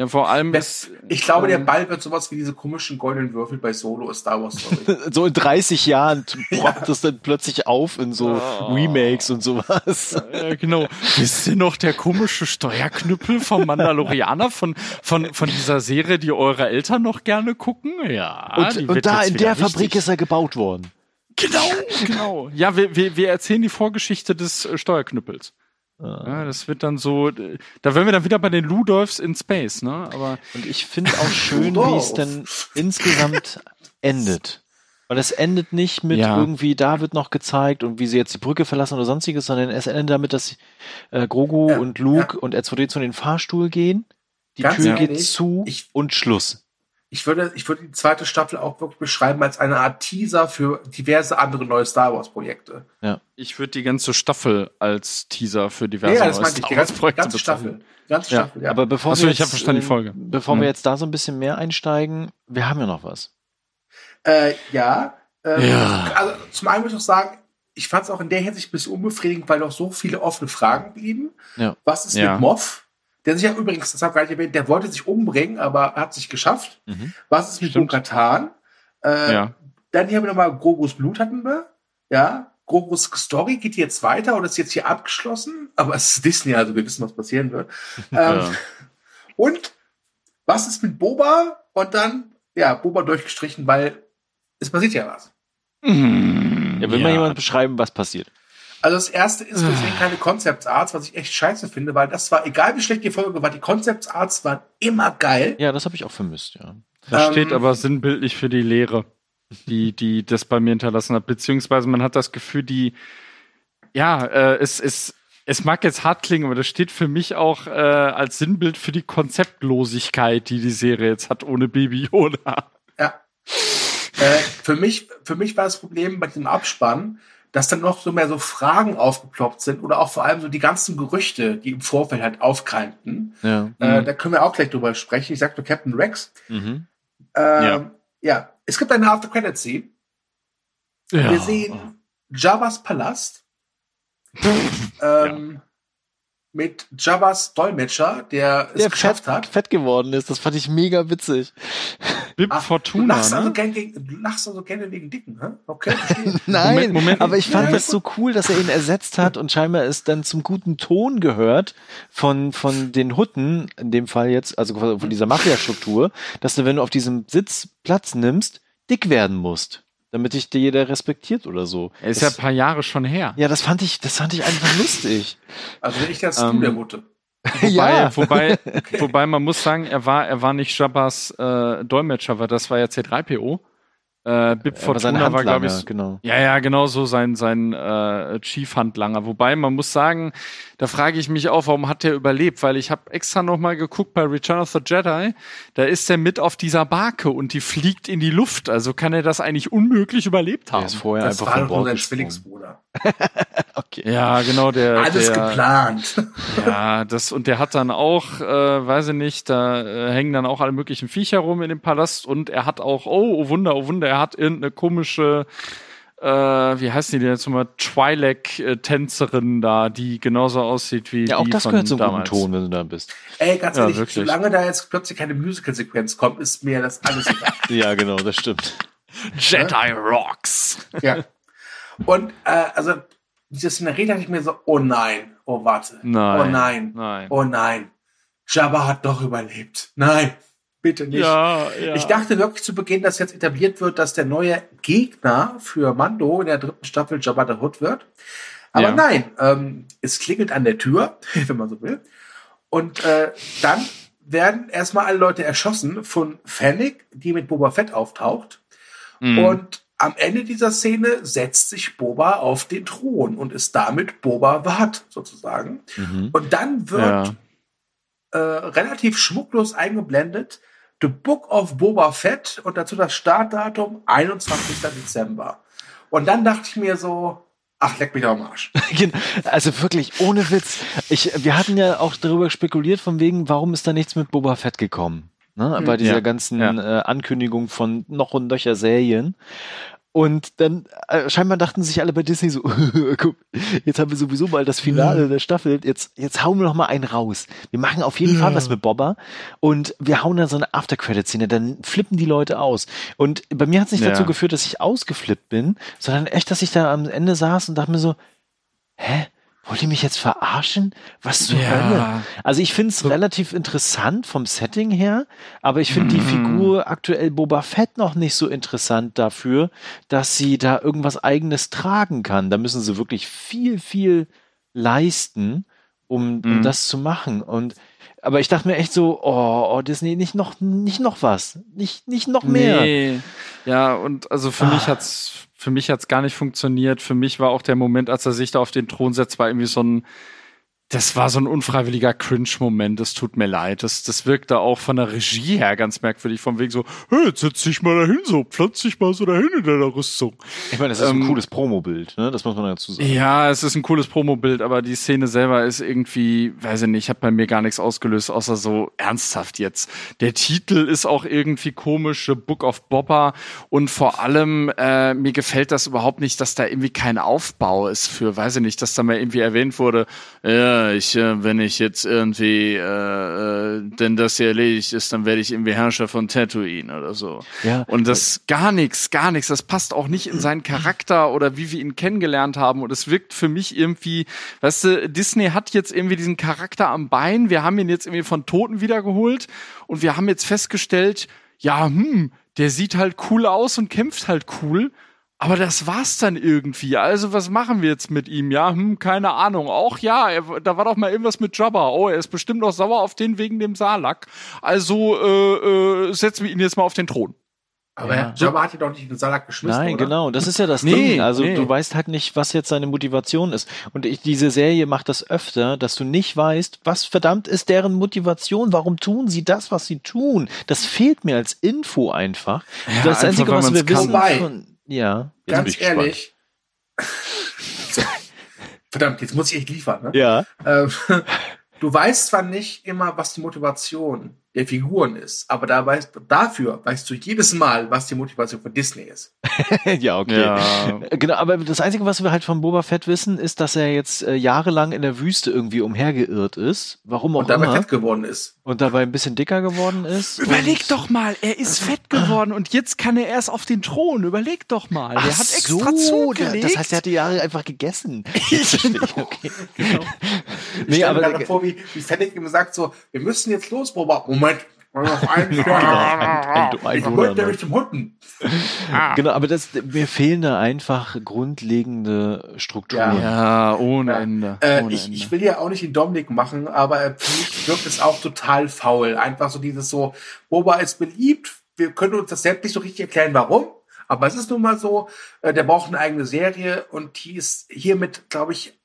Ja, vor allem Das- ist, Ich glaube, der ähm, Ball wird sowas wie diese komischen goldenen Würfel bei Solo Star Wars Story. So in 30 Jahren poppt das dann plötzlich auf in so Oh. Remakes und sowas. Ja, genau. Wisst ihr noch der komische Steuerknüppel vom Mandalorianer von, von, von dieser Serie, die eure Eltern noch gerne gucken? Ja. Und, und da in der Fabrik wichtig. ist er gebaut worden. Genau, genau. Ja, wir, wir, wir erzählen die Vorgeschichte des äh, Steuerknüppels. Ja, das wird dann so, da wären wir dann wieder bei den Ludolfs in Space, ne? Aber Und ich finde auch schön, wie es dann insgesamt endet. Weil es endet nicht mit Ja. irgendwie, da wird noch gezeigt und wie sie jetzt die Brücke verlassen oder sonstiges, sondern es endet damit, dass äh, Grogu Ja, und Luke und R2D2 in den Fahrstuhl gehen. Die Ganz Tür geht ehrlich, zu ich- und Schluss. Ich würde, ich würde die zweite Staffel auch wirklich beschreiben als eine Art Teaser für diverse andere neue Star Wars Projekte. ich würde die ganze Staffel als Teaser für Ja, diverse ja, das neue meinte ich, Star die Wars ganze, Projekte ganze bezeichnen. Staffel. Die ganze Ja, Staffel, ja. aber bevor Achso, wir ich jetzt, hab verstanden, die ähm, Folge. Bevor Mhm. wir jetzt da so ein bisschen mehr einsteigen, wir haben ja noch was. Äh, ja. Ähm, Ja. Also zum einen muss ich auch sagen, ich fand es auch in der Hinsicht ein bisschen unbefriedigend, weil noch so viele offene Fragen blieben. Ja. Was ist Ja. mit Moff? Der sich ja übrigens, das habe ich gar nicht erwähnt, der wollte sich umbringen, aber hat sich geschafft. Mhm. Was ist mit. Bo-Katan? Äh, Ja. Dann hier haben wir nochmal Grogus Blut hatten wir. Ja. Grogus Story geht jetzt weiter oder ist jetzt hier abgeschlossen? Aber es ist Disney, also wir wissen, was passieren wird. ähm, Ja. Und was ist mit Boba? Und dann, ja, Boba durchgestrichen, weil es passiert ja was. Ja, will mal jemand beschreiben, was passiert? Also das erste ist deswegen keine Concept Arts, was ich echt scheiße finde, weil das war, egal wie schlecht die Folge war, die Concept Arts waren immer geil. Ja, das habe ich auch vermisst, ja. Das Ähm, steht aber sinnbildlich für die Lehre, die, die das bei mir hinterlassen hat. Beziehungsweise man hat das Gefühl, die, ja, äh, es, es, es mag jetzt hart klingen, aber das steht für mich auch äh, als Sinnbild für die Konzeptlosigkeit, die die Serie jetzt hat ohne Baby Yoda. Ja. äh, für mich, für mich war das Problem bei diesem Abspann, dass dann noch so mehr so Fragen aufgeploppt sind oder auch vor allem so die ganzen Gerüchte, die im Vorfeld halt aufkeimten. Ja. Äh, da können wir auch gleich drüber sprechen. Ich sag nur Captain Rex. Mhm. Ähm, Ja. ja. es gibt eine After Credit Scene. Wir sehen Jabba's Palast ähm, mit Jabba's Dolmetscher, der es Der geschafft fett, hat. fett geworden ist, das fand ich mega witzig. Bib Ach, du Fortuna, lachst, also ne? gern gegen, du lachst also gerne wegen Dicken, hä? Okay, verstehe. Nein, Moment, Moment. aber ich fand Ja, das so cool, dass er ihn ersetzt hat und scheinbar es dann zum guten Ton gehört von, von den Hutten, in dem Fall jetzt, also von dieser Mafia-Struktur, dass du, wenn du auf diesem Sitz Platz nimmst, dick werden musst, damit dich dir jeder respektiert oder so. Er ist ja das, ein paar Jahre schon her. ja, das fand ich, das fand ich einfach lustig. Also ich als Ähm, du der Mutte. Wobei, ja. wobei, wobei man muss sagen, er war, er war nicht Jabbas äh, Dolmetscher, weil das war ja C3PO. Äh, Bib war seine Fortuna war, glaube ich, genau. Ja, ja, genau so sein, sein äh, Chief-Handlanger. Wobei, man muss sagen, da frage ich mich auch, warum hat der überlebt? Weil ich habe extra noch mal geguckt bei Return of the Jedi, da ist er mit auf dieser Barke und die fliegt in die Luft. Also kann er das eigentlich unmöglich überlebt Der haben. ist vorher Das einfach war doch nur sein. Zwillingsbruder. Okay. Ja, genau, der. Alles der, geplant. Ja, das und der hat dann auch, äh, weiß ich nicht, da äh, hängen dann auch alle möglichen Viecher rum in dem Palast und er hat auch, oh, oh Wunder, oh Wunder, er hat irgendeine komische, äh, wie heißen die denn jetzt nochmal, Twi'lek-Tänzerin da, die genauso aussieht wie Ja, auch die das von gehört zum damals. guten Ton, wenn du da bist. Ey, ganz Ja, ehrlich, wirklich. solange da jetzt plötzlich keine Musical-Sequenz kommt, ist mir das alles egal. Ja, genau, das stimmt. Jedi Rocks. ja. Und äh, also diese Szenerie dachte ich mir so, oh nein, oh warte, Nein. oh nein, Nein. oh nein. Jabba hat doch überlebt. Nein, bitte nicht. Ja, ja. Ich dachte wirklich zu Beginn, dass jetzt etabliert wird, dass der neue Gegner für Mando in der dritten Staffel Jabba the Hutt wird. Aber Ja. nein, ähm, es klingelt an der Tür, wenn man so will. Und äh, dann werden erstmal alle Leute erschossen von Fennec, die mit Boba Fett auftaucht. Mhm. Und am Ende dieser Szene setzt sich Boba auf den Thron und ist damit Boba Watt sozusagen. Mhm. Und dann wird ja. äh, relativ schmucklos eingeblendet. The Book of Boba Fett und dazu das Startdatum 21. Dezember. Und dann dachte ich mir so, ach, leck mich doch am Arsch. Also wirklich, ohne Witz. Ich, wir hatten ja auch darüber spekuliert, von wegen, warum ist da nichts mit Boba Fett gekommen? Ne? Bei dieser Ja, ganzen ja. Äh, Ankündigung von noch und nöcher Serien. Und dann äh, scheinbar dachten sich alle bei Disney so, guck, jetzt haben wir sowieso mal das Finale der Staffel, jetzt, jetzt hauen wir noch mal einen raus. Wir machen auf jeden Fall was mit Boba und wir hauen dann so eine After-Credit-Szene, dann flippen die Leute aus. Und bei mir hat es nicht Ja. dazu geführt, dass ich ausgeflippt bin, sondern echt, dass ich da am Ende saß und dachte mir so, hä? Wollt ihr mich jetzt verarschen? Was zur Ja. Hölle? Also ich finde es relativ interessant vom Setting her, aber ich finde die Mhm. Figur aktuell Boba Fett noch nicht so interessant dafür, dass sie da irgendwas eigenes tragen kann. Da müssen sie wirklich viel, viel leisten, um, um Mhm. das zu machen. Und aber ich dachte mir echt so, oh, oh Disney, nicht noch, nicht noch was, nicht, nicht noch mehr. Nee. Ja, und also für mich Ah. hat's für mich hat's gar nicht funktioniert. Für mich war auch der Moment, als er sich da auf den Thron setzt, war irgendwie so ein das war so ein unfreiwilliger Cringe-Moment. Das tut mir leid. Das, das wirkte auch von der Regie her ganz merkwürdig. Vom Weg so, hey, jetzt setz dich mal dahin, so, pflanz dich mal so dahin in deiner Rüstung. Ich meine, das ist ein Ähm, cooles Promobild, ne? Das muss man dazu sagen. Ja, es ist ein cooles Promobild, aber die Szene selber ist irgendwie, weiß ich nicht, hat bei mir gar nichts ausgelöst, außer so ernsthaft jetzt. Der Titel ist auch irgendwie komisch, The Book of Bobber und vor allem äh, mir gefällt das überhaupt nicht, dass da irgendwie kein Aufbau ist für, weiß ich nicht, dass da mal irgendwie erwähnt wurde, ja, ich, äh, wenn ich jetzt irgendwie, äh, äh, denn das hier erledigt ist, dann werde ich irgendwie Herrscher von Tatooine oder so. Ja. Und das gar nichts, gar nichts. Das passt auch nicht in seinen Charakter oder wie wir ihn kennengelernt haben. Und es wirkt für mich irgendwie, weißt du, Disney hat jetzt irgendwie diesen Charakter am Bein. Wir haben ihn jetzt irgendwie von Toten wiedergeholt und wir haben jetzt festgestellt, ja, hm, der sieht halt cool aus und kämpft halt cool. Aber das war's dann irgendwie. Also, was machen wir jetzt mit ihm? Ja, hm, keine Ahnung. Auch ja, er, da war doch mal irgendwas mit Jabba. Oh, er ist bestimmt noch sauer auf den wegen dem Salak. Also äh, äh, setzen wir ihn jetzt mal auf den Thron. Aber Ja. Jabba hat ihn doch nicht in den Salat geschmissen, Nein, oder? genau. Das ist ja das Nee, Ding. Also nee. du weißt halt nicht, was jetzt seine Motivation ist. Und ich, diese Serie macht das öfter, dass du nicht weißt, was verdammt ist deren Motivation. Warum tun sie das, was sie tun? Das fehlt mir als Info einfach. Ja, das einfach, Einzige, was wir wissen Wobei, von, ja. Ganz ehrlich. so. Verdammt, jetzt muss ich echt liefern, ne? Ja. Ähm, du weißt zwar nicht immer, was die Motivation der Figuren ist, aber da weißt, dafür weißt du jedes Mal, was die Motivation von Disney ist. ja, okay. Ja. Genau, aber das Einzige, was wir halt von Boba Fett wissen, ist, dass er jetzt äh, jahrelang in der Wüste irgendwie umhergeirrt ist. Warum auch Und dabei immer. fett geworden ist. und dabei ein bisschen dicker geworden ist. Überleg doch mal, er ist fett geworden und jetzt kann er erst auf den Thron. Überleg doch mal. Der Ach hat extra so, der- zugelegt. Das heißt, er hat die Jahre einfach gegessen. Ich, okay. Genau. Ich Nee, stell aber mir gerade vor, wie, wie Fennec ihm sagt so, wir müssen jetzt los, Boba. Moment. ein- Genau, Ich wollte noch. nämlich zum Hunden. Genau, aber das, mir fehlen da einfach grundlegende Strukturen. ja, ohne Ja. Ende. Äh, ohne ich, Ende. ich will ja auch nicht den Dominik machen, aber für mich wirkt es auch total faul. Einfach so dieses so, Boba ist beliebt, wir können uns das selbst nicht so richtig erklären, warum. Aber es ist nun mal so, äh, der braucht eine eigene Serie und die ist hiermit, glaube ich,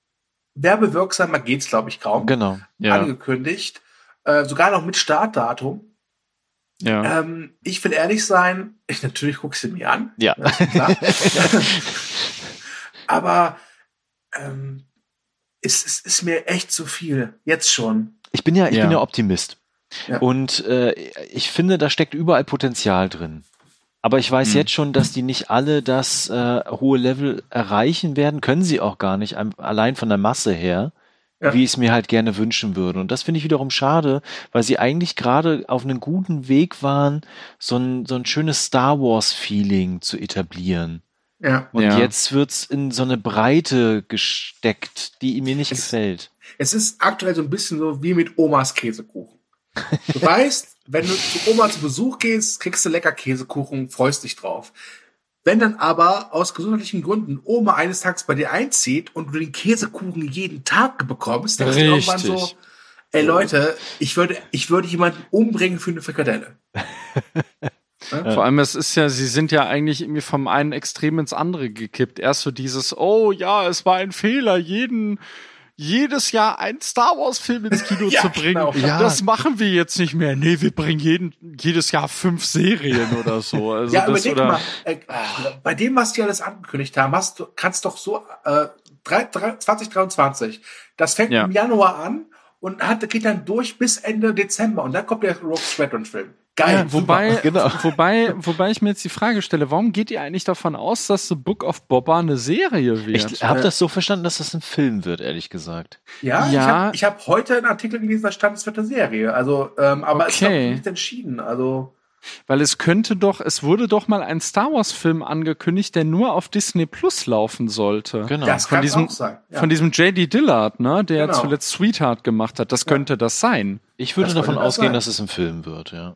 werbewirksamer geht's, glaube ich, kaum. Genau. ja, Angekündigt. Äh, sogar noch mit Startdatum. ja. Ähm, ich will ehrlich sein, ich natürlich gucke sie mir an. Ja. Klar. Aber ähm, es, es ist mir echt zu viel. Jetzt schon. Ich bin ja, ich Ja. bin ja Optimist. Ja. Und äh, ich finde, da steckt überall Potenzial drin. Aber ich weiß Hm. jetzt schon, dass die nicht alle das äh, hohe Level erreichen werden. Können sie auch gar nicht, ein- allein von der Masse her, Ja. wie ich es mir halt gerne wünschen würde. Und das finde ich wiederum schade, weil sie eigentlich gerade auf einem guten Weg waren, so ein, so ein schönes Star Wars-Feeling zu etablieren. Ja. Und Ja. jetzt wird's in so eine Breite gesteckt, die mir nicht Es- gefällt. Es ist aktuell so ein bisschen so wie mit Omas Käsekuchen. Du weißt, wenn du zu Oma zu Besuch gehst, kriegst du lecker Käsekuchen, freust dich drauf. Wenn dann aber aus gesundheitlichen Gründen Oma eines Tages bei dir einzieht und du den Käsekuchen jeden Tag bekommst, dann ist irgendwann so, ey Leute, ich würde, ich würde jemanden umbringen für eine Frikadelle. Vor allem, es ist ja, sie sind ja eigentlich irgendwie vom einen Extrem ins andere gekippt. Erst so dieses, oh ja, es war ein Fehler, jeden, jedes Jahr einen Star Wars Film ins Kino Ja, zu bringen. genau. Ja. Das machen wir jetzt nicht mehr. Nee, wir bringen jeden, jedes Jahr fünf Serien oder so. Also ja, das, überleg oder, mal, äh, bei dem, was die alles angekündigt haben, hast du, kannst doch so äh, drei- drei- 2023, das fängt Ja. im Januar an und hat, geht dann durch bis Ende Dezember und dann kommt der Rogue Squadron Film. Geil, Ja, wobei, super, genau. wobei, wobei ich mir jetzt die Frage stelle, warum geht ihr eigentlich davon aus, dass The Book of Boba eine Serie wird? Ich habe das so verstanden, dass das ein Film wird, ehrlich gesagt. Ja, ich Ja. habe ich hab heute einen Artikel gelesen, da stand, es wird eine Serie. Also, ähm, aber es ist noch Okay. nicht entschieden. Also, Weil es könnte doch, es wurde doch mal ein Star Wars Film angekündigt, der nur auf Disney Plus laufen sollte. Genau. das Von kann diesem, auch sein. Ja. von diesem J.D. Dillard, ne, der Genau. zuletzt Sweetheart gemacht hat. Das könnte das sein. Ich würde Das davon das ausgehen, sein. dass es ein Film wird, ja.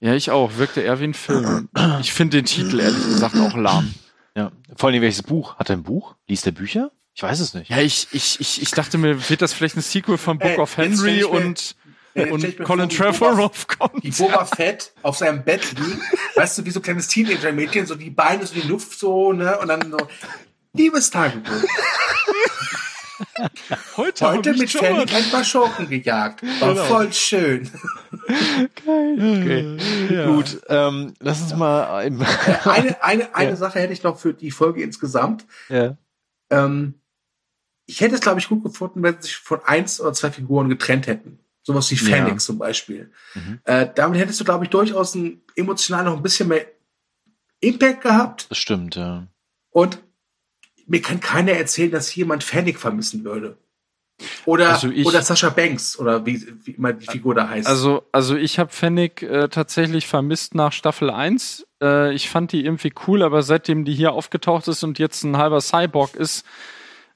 Ja, ich auch. Wirkte eher wie ein Film. Ich finde den Titel ehrlich gesagt auch lahm. ja. Vor allem welches Buch? Hat er ein Buch? Liest er Bücher? Ich weiß es nicht. Ja, ich, ich, ich, ich dachte mir, wird das vielleicht ein Sequel von Book Ey, of Henry ich mir- und, und Colin vor, wie Trevorrow kommt. wie Boba Fett auf seinem Bett liegt, weißt du, wie so ein kleines Teenager-Mädchen, so die Beine so in die Luft so, ne, und dann so, liebes Tagebuch, Heute, heute mit mal- ein paar Schurken gejagt. War Genau. voll schön. Okay. Ja. Gut, ähm, lass uns mal im, Eine, eine, eine Ja. Sache hätte ich noch für die Folge insgesamt. ja. Ähm, ich hätte es, glaube ich, gut gefunden, wenn sie sich von eins oder zwei Figuren getrennt hätten. Sowas wie Ja. Fennec zum Beispiel. Mhm. Äh, damit hättest du, glaube ich, durchaus ein, emotional noch ein bisschen mehr Impact gehabt. Das stimmt, ja. Und mir kann keiner erzählen, dass jemand Fennec vermissen würde. Oder, Also ich- oder Sascha Banks, oder wie, wie immer die Figur da heißt. Also, also ich habe Fennec äh, tatsächlich vermisst nach Staffel 1. Äh, ich fand die irgendwie cool, aber seitdem die hier aufgetaucht ist und jetzt ein halber Cyborg ist,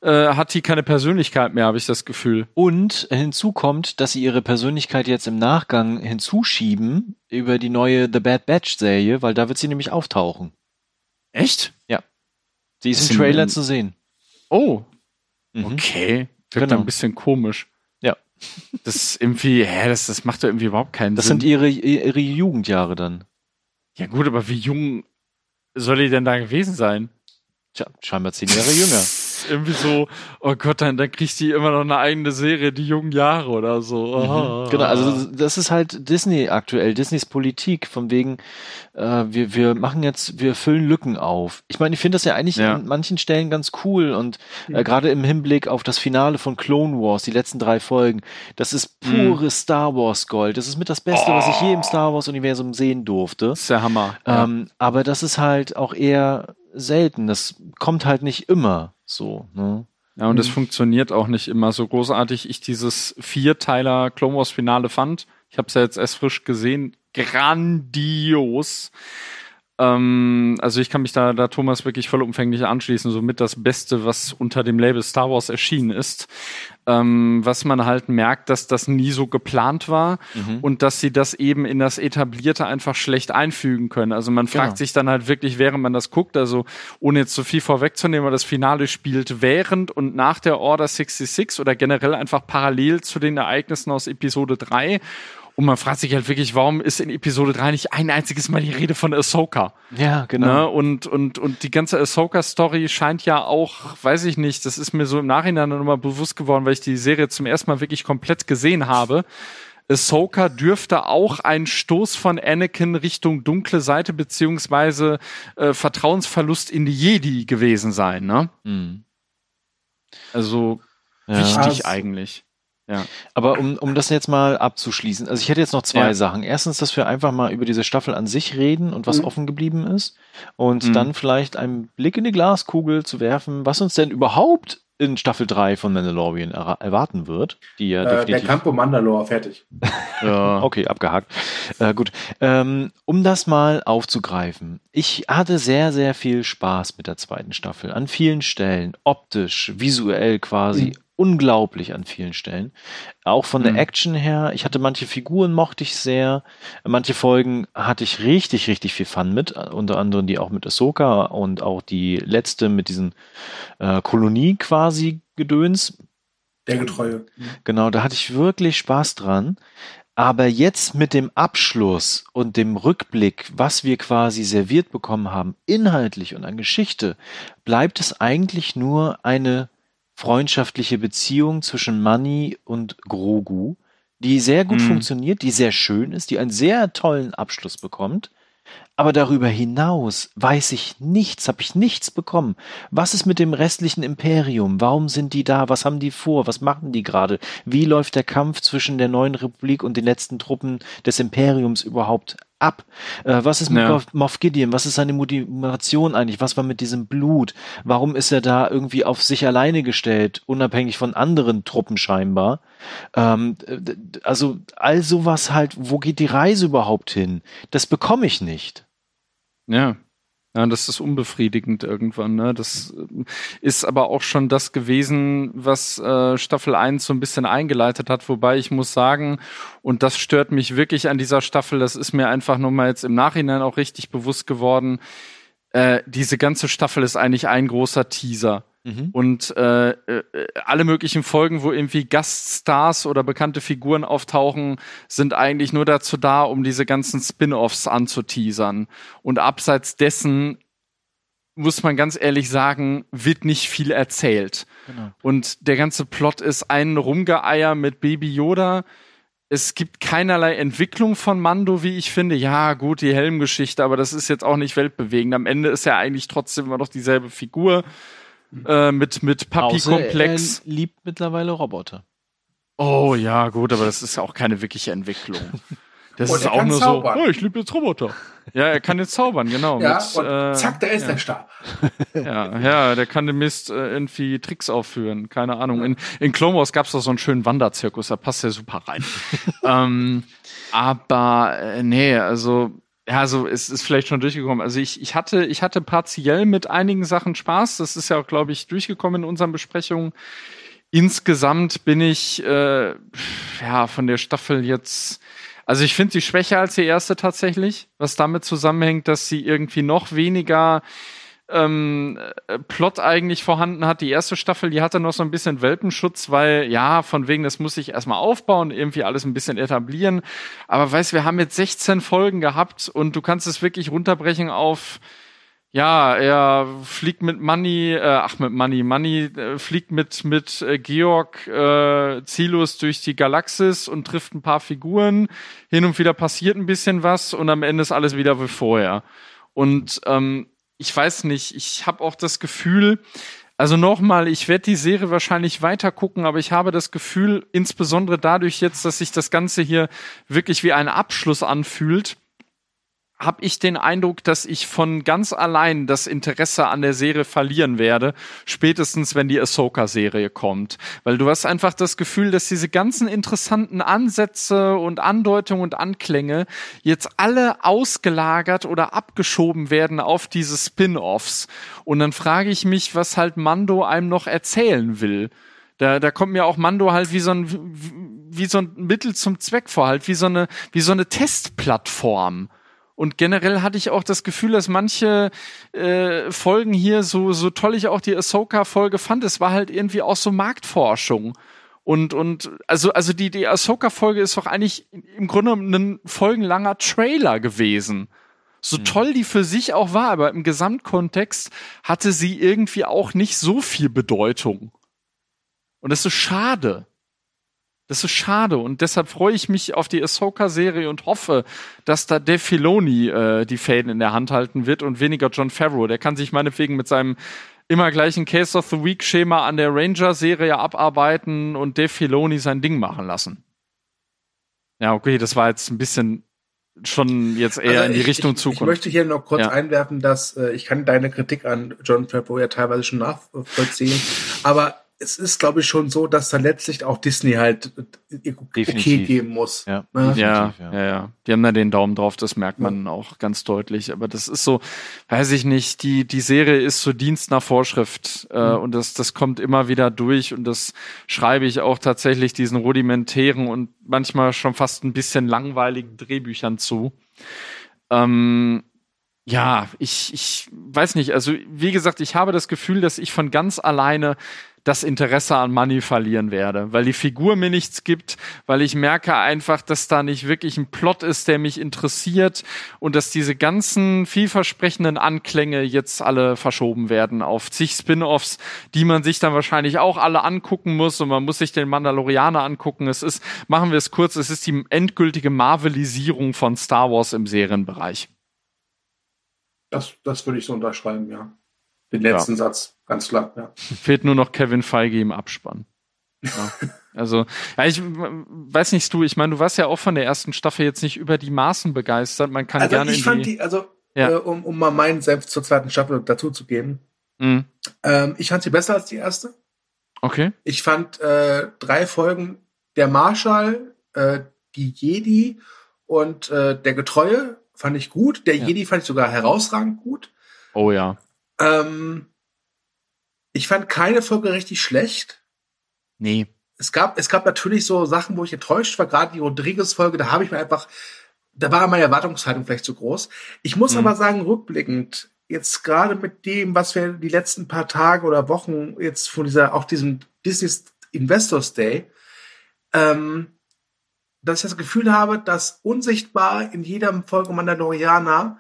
äh, hat die keine Persönlichkeit mehr, habe ich das Gefühl. Und hinzu kommt, dass sie ihre Persönlichkeit jetzt im Nachgang hinzuschieben über die neue The Bad Batch Serie, weil da wird sie nämlich auftauchen. Echt? Sie ist im Trailer zu sehen. Oh, Mhm. okay. Wirkt Genau. ein bisschen komisch. Ja. Das ist irgendwie, hä, das, das macht doch irgendwie überhaupt keinen Das Sinn. sind ihre, ihre Jugendjahre dann. ja gut, aber wie jung soll die denn da gewesen sein? Tja, scheinbar zehn Jahre jünger. irgendwie so, oh Gott, dann, dann kriegt die immer noch eine eigene Serie, die jungen Jahre oder so. Ah. Genau, also das ist halt Disney aktuell, Disneys Politik, von wegen, äh, wir, wir machen jetzt, wir füllen Lücken auf. Ich meine, ich finde das ja eigentlich Ja. an manchen Stellen ganz cool und äh, gerade im Hinblick auf das Finale von Clone Wars, die letzten drei Folgen, das ist pure Star Wars Gold. Das ist mit das Beste, was ich je im Star Wars Universum sehen durfte. Das ist der Hammer. Ja. Ähm, aber das ist halt auch eher selten. Das kommt halt nicht immer so. Ne? Ja, und es funktioniert auch nicht immer so großartig. Ich dieses Vierteiler Clone Wars Finale fand. Ich habe es ja jetzt erst frisch gesehen. Grandios. Ähm, also ich kann mich da, da Thomas wirklich vollumfänglich anschließen. Somit das Beste, was unter dem Label Star Wars erschienen ist. Ähm, was man halt merkt, dass das nie so geplant war und dass sie das eben in das Etablierte einfach schlecht einfügen können. Also man fragt Genau. sich dann halt wirklich, während man das guckt, also ohne jetzt so viel vorwegzunehmen, aber das Finale spielt während und nach der Order 66 oder generell einfach parallel zu den Ereignissen aus Episode 3. Und man fragt sich halt wirklich, warum ist in Episode 3 nicht ein einziges Mal die Rede von Ahsoka? Ja, genau. Ne? Und, und, und die ganze Ahsoka-Story scheint ja auch, weiß ich nicht, das ist mir so im Nachhinein dann nochmal bewusst geworden, weil ich die Serie zum ersten Mal wirklich komplett gesehen habe. Ahsoka dürfte auch ein Stoß von Anakin Richtung dunkle Seite beziehungsweise äh, Vertrauensverlust in die Jedi gewesen sein. Ne? Mhm. Also Ja. wichtig Also- eigentlich. Ja. Aber um, um das jetzt mal abzuschließen, also ich hätte jetzt noch zwei Ja. Sachen. Erstens, dass wir einfach mal über diese Staffel an sich reden und was Mhm. offen geblieben ist. Und Mhm. dann vielleicht einen Blick in die Glaskugel zu werfen, was uns denn überhaupt in Staffel 3 von Mandalorian er erwarten wird. Die ja Äh, der definitiv. Campo Mandalore, fertig. ja. Okay, abgehakt. Äh, gut. Ähm, um das mal aufzugreifen. Ich hatte sehr, sehr viel Spaß mit der zweiten Staffel. An vielen Stellen. Optisch, visuell quasi. Mhm. Unglaublich an vielen Stellen. Auch von der Mhm. Action her. Ich hatte manche Figuren mochte ich sehr. Manche Folgen hatte ich richtig, richtig viel Fun mit. Unter anderem die auch mit Ahsoka und auch die letzte mit diesen äh, Kolonie quasi Gedöns. Der Getreue. Genau, da hatte ich wirklich Spaß dran. Aber jetzt mit dem Abschluss und dem Rückblick, was wir quasi serviert bekommen haben, inhaltlich und an Geschichte, bleibt es eigentlich nur eine freundschaftliche Beziehung zwischen Manny und Grogu, die sehr gut Mhm. funktioniert, die sehr schön ist, die einen sehr tollen Abschluss bekommt. Aber darüber hinaus weiß ich nichts, habe ich nichts bekommen. Was ist mit dem restlichen Imperium? Warum sind die da? Was haben die vor? Was machen die gerade? Wie läuft der Kampf zwischen der neuen Republik und den letzten Truppen des Imperiums überhaupt ab? Äh, was ist mit Ja. Moff, Gideon? Was ist seine Motivation eigentlich? Was war mit diesem Blut? Warum ist er da irgendwie auf sich alleine gestellt, unabhängig von anderen Truppen scheinbar? Ähm, also all sowas halt, wo geht die Reise überhaupt hin? Das bekomme ich nicht. Ja. Ja, das ist unbefriedigend irgendwann. Ne? Das ähm, ist aber auch schon das gewesen, was äh, Staffel 1 so ein bisschen eingeleitet hat. Wobei ich muss sagen, und das stört mich wirklich an dieser Staffel, das ist mir einfach nur mal jetzt im Nachhinein auch richtig bewusst geworden, äh, diese ganze Staffel ist eigentlich ein großer Teaser. Und äh, äh, alle möglichen Folgen, wo irgendwie Gaststars oder bekannte Figuren auftauchen, sind eigentlich nur dazu da, um diese ganzen Spin-offs anzuteasern. Und abseits dessen muss man ganz ehrlich sagen, wird nicht viel erzählt. Genau. Und der ganze Plot ist ein Rumgeeier mit Baby Yoda. Es gibt keinerlei Entwicklung von Mando, wie ich finde. Ja, gut, die Helmgeschichte, aber das ist jetzt auch nicht weltbewegend. Am Ende ist er eigentlich trotzdem immer noch dieselbe Figur äh, mit, mit Papi-Komplex. Er liebt mittlerweile Roboter. Oh ja, gut, aber das ist ja auch keine wirkliche Entwicklung. Das Und ist auch nur zaubern. so, oh, ich liebe jetzt Roboter. Ja, er kann jetzt zaubern, genau. Ja, mit, und äh, zack, da ist ja. der Star. Ja, ja, der kann demnächst äh, irgendwie Tricks aufführen. Keine Ahnung. In, in Clone Wars gab's doch so einen schönen Wanderzirkus, da passt er super rein. ähm, aber äh, nee, also ja, also es ist vielleicht schon durchgekommen. Also ich, ich hatte, ich hatte partiell mit einigen Sachen Spaß. Das ist ja auch, glaube ich, durchgekommen in unseren Besprechungen. Insgesamt bin ich äh, ja von der Staffel jetzt. Also ich finde sie schwächer als die erste tatsächlich, was damit zusammenhängt, dass sie irgendwie noch weniger ähm, äh, Plot eigentlich vorhanden hat. Die erste Staffel, die hatte noch so ein bisschen Welpenschutz, weil ja, von wegen, das muss ich erstmal aufbauen, irgendwie alles ein bisschen etablieren. Aber weißt, wir haben jetzt 16 Folgen gehabt und du kannst es wirklich runterbrechen auf ja, er fliegt mit Money, äh, ach mit Money, Money äh, fliegt mit mit äh, Georg äh, ziellos durch die Galaxis und trifft ein paar Figuren. Hin und wieder passiert ein bisschen was und am Ende ist alles wieder wie vorher. Und ähm, ich weiß nicht, ich habe auch das Gefühl, also nochmal, ich werde die Serie wahrscheinlich weiter gucken, aber ich habe das Gefühl, insbesondere dadurch jetzt, dass sich das Ganze hier wirklich wie ein Abschluss anfühlt, habe ich den Eindruck, dass ich von ganz allein das Interesse an der Serie verlieren werde, spätestens wenn die Ahsoka-Serie kommt. Weil du hast einfach das Gefühl, dass diese ganzen interessanten Ansätze und Andeutungen und Anklänge jetzt alle ausgelagert oder abgeschoben werden auf diese Spin-offs. Und dann frage ich mich, was halt Mando einem noch erzählen will. Da, da kommt mir auch Mando halt wie so ein, wie so ein Mittel zum Zweck vor, halt wie so eine, wie so eine Testplattform. Und generell hatte ich auch das Gefühl, dass manche äh, Folgen hier, so, so toll ich auch die Ahsoka-Folge fand, es war halt irgendwie auch so Marktforschung. Und, und also, also die, die Ahsoka-Folge ist doch eigentlich im Grunde ein folgenlanger Trailer gewesen. So hm. toll die für sich auch war, aber im Gesamtkontext hatte sie irgendwie auch nicht so viel Bedeutung. Und das ist schade. Das ist schade und deshalb freue ich mich auf die Ahsoka-Serie und hoffe, dass da Dave Filoni äh, die Fäden in der Hand halten wird und weniger John Favreau. Der kann sich meinetwegen mit seinem immer gleichen Case of the Week-Schema an der Ranger-Serie abarbeiten und Dave Filoni sein Ding machen lassen. Ja, okay, das war jetzt ein bisschen schon jetzt eher also in die Richtung ich, Zukunft. Ich möchte hier noch kurz ja. einwerfen, dass äh, ich kann deine Kritik an John Favreau ja teilweise schon nachvollziehen, aber es ist, glaube ich, schon so, dass da letztlich auch Disney halt äh, okay geben muss. Ja, ne? ja, ja, ja, Die haben da den Daumen drauf, das merkt man ja. auch ganz deutlich. Aber das ist so, weiß ich nicht, die, die Serie ist so Dienst nach Vorschrift. Äh, mhm. und das, das kommt immer wieder durch und das schreibe ich auch tatsächlich diesen rudimentären und manchmal schon fast ein bisschen langweiligen Drehbüchern zu. Ähm, ja, ich, ich weiß nicht. Also, wie gesagt, ich habe das Gefühl, dass ich von ganz alleine das Interesse an Money verlieren werde, weil die Figur mir nichts gibt, weil ich merke einfach, dass da nicht wirklich ein Plot ist, der mich interessiert und dass diese ganzen vielversprechenden Anklänge jetzt alle verschoben werden auf zig Spin-offs, die man sich dann wahrscheinlich auch alle angucken muss und man muss sich den Mandalorianer angucken. Es ist, machen wir es kurz, es ist die endgültige Marvelisierung von Star Wars im Serienbereich. Das, das würde ich so unterschreiben, ja. Den letzten ja. Satz, ganz klar, ja. Fehlt nur noch Kevin Feige im Abspann. Ja. Also, ja, ich weiß nicht, du, ich meine, du warst ja auch von der ersten Staffel jetzt nicht über die Maßen begeistert. Man kann also gerne. Ich fand die, also, ja. äh, um, um mal meinen Selbst zur zweiten Staffel dazu zu geben. Mhm. Ähm, ich fand sie besser als die erste. Okay. Ich fand äh, drei Folgen der Marshall, äh, die Jedi und äh, der Getreue fand ich gut. Der. Jedi fand ich sogar herausragend gut. Oh ja. Ähm, ich fand keine Folge richtig schlecht. Nee. Es gab, es gab natürlich so Sachen, wo ich enttäuscht war, gerade die Rodriguez-Folge, da habe ich mir einfach, da war meine Erwartungshaltung vielleicht zu groß. Ich muss mhm. aber sagen, rückblickend, jetzt gerade mit dem, was wir die letzten paar Tage oder Wochen jetzt von dieser, auch diesem Disney Investors Day, ähm, dass ich das Gefühl habe, dass unsichtbar in jeder Folge Mandalorianer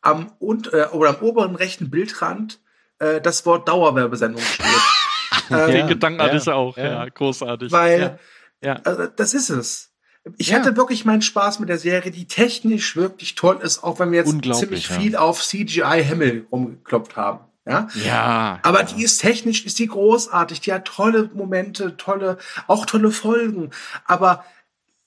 am, und, äh, oder am oberen rechten Bildrand äh, das Wort Dauerwerbesendung steht. ähm, Den Gedanken hatte ich auch, ja, ja großartig. Weil, ja. Also, das ist es. Ich hatte wirklich meinen Spaß mit der Serie, die technisch wirklich toll ist, auch wenn wir jetzt ziemlich viel auf CGI Himmel rumgeklopft haben. Ja, ja aber die ist technisch, ist die großartig, die hat tolle Momente, tolle, auch tolle Folgen. Aber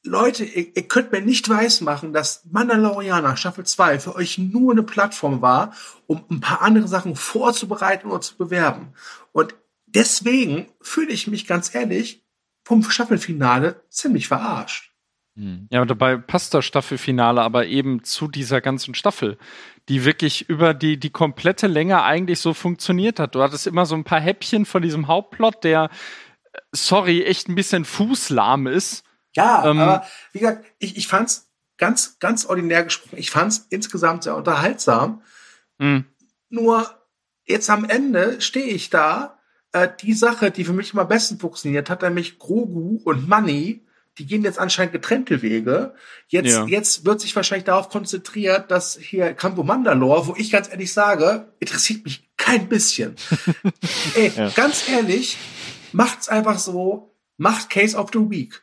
Leute, ihr, ihr könnt mir nicht weismachen, dass Mandalorianer Staffel 2 für euch nur eine Plattform war, um ein paar andere Sachen vorzubereiten oder zu bewerben. Und deswegen fühle ich mich ganz ehrlich vom Staffelfinale ziemlich verarscht. Hm. Ja, dabei passt das Staffelfinale aber eben zu dieser ganzen Staffel, die wirklich über die, die komplette Länge eigentlich so funktioniert hat. Du hattest immer so ein paar Häppchen von diesem Hauptplot, der, äh, sorry, echt ein bisschen fußlahm ist. Ja, ähm, aber wie gesagt, ich, ich fand's ganz, ganz ordinär gesprochen. Ich fand's insgesamt sehr unterhaltsam. Mh. Nur jetzt am Ende stehe ich da, äh, die Sache, die für mich immer am besten funktioniert hat, nämlich Grogu und Money, die gehen jetzt anscheinend getrennte Wege. Jetzt, ja. jetzt wird sich wahrscheinlich darauf konzentriert, dass hier Campo Mandalore, wo ich ganz ehrlich sage, interessiert mich kein bisschen. Ey, ja. ganz ehrlich, macht's einfach so, macht Case of the Week.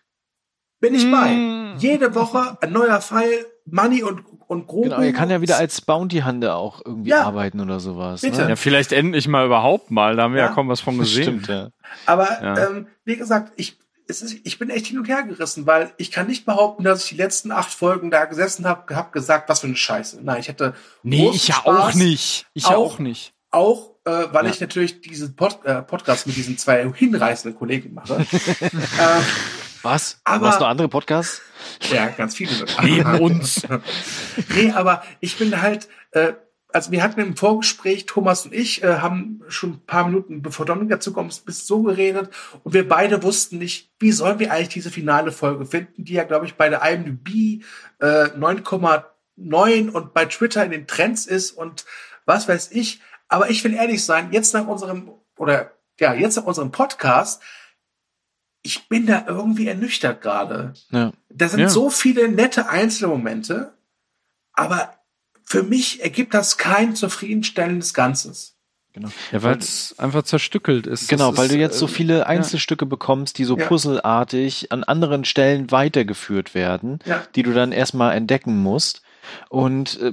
Bin ich bei. Mm. Jede Woche ein neuer Fall, Money und und Grogu. Genau, er kann ja wieder als Bounty Hunter auch irgendwie ja. arbeiten oder sowas. Bitte. Ne? Ja, vielleicht endlich mal überhaupt mal. Da haben wir ja, ja kaum was von gesehen. Stimmt, ja. Aber ähm, wie gesagt, ich es ist, ich bin echt hin und her gerissen, weil ich kann nicht behaupten, dass ich die letzten acht Folgen da gesessen habe, hab gesagt, was für eine Scheiße. Nein, ich hätte Nee, ich ja auch nicht. Ich auch, auch nicht. Auch, äh, weil ja. ich natürlich diesen Pod, äh, Podcast mit diesen zwei hinreißenden Kollegen mache. äh, was? Aber, du andere Podcasts? Ja, ganz viele. Neben uns. nee, aber ich bin halt, äh, also wir hatten im Vorgespräch, Thomas und ich, äh, haben schon ein paar Minuten, bevor Dominik dazu kommt, bis so geredet und wir beide wussten nicht, wie sollen wir eigentlich diese finale Folge finden, die ja, glaube ich, bei der IMDb äh, 9,9 und bei Twitter in den Trends ist und was weiß ich. Aber ich will ehrlich sein, jetzt nach unserem, oder ja, jetzt nach unserem Podcast ich bin da irgendwie ernüchtert gerade. Ja. Da sind ja. so viele nette Einzelmomente, aber für mich ergibt das kein zufriedenstellendes Ganzes. Genau. Ja, weil es einfach zerstückelt ist. Genau, das weil ist, du jetzt so äh, viele Einzelstücke ja. bekommst, die so puzzelartig an anderen Stellen weitergeführt werden, ja. die du dann erstmal entdecken musst. Und äh,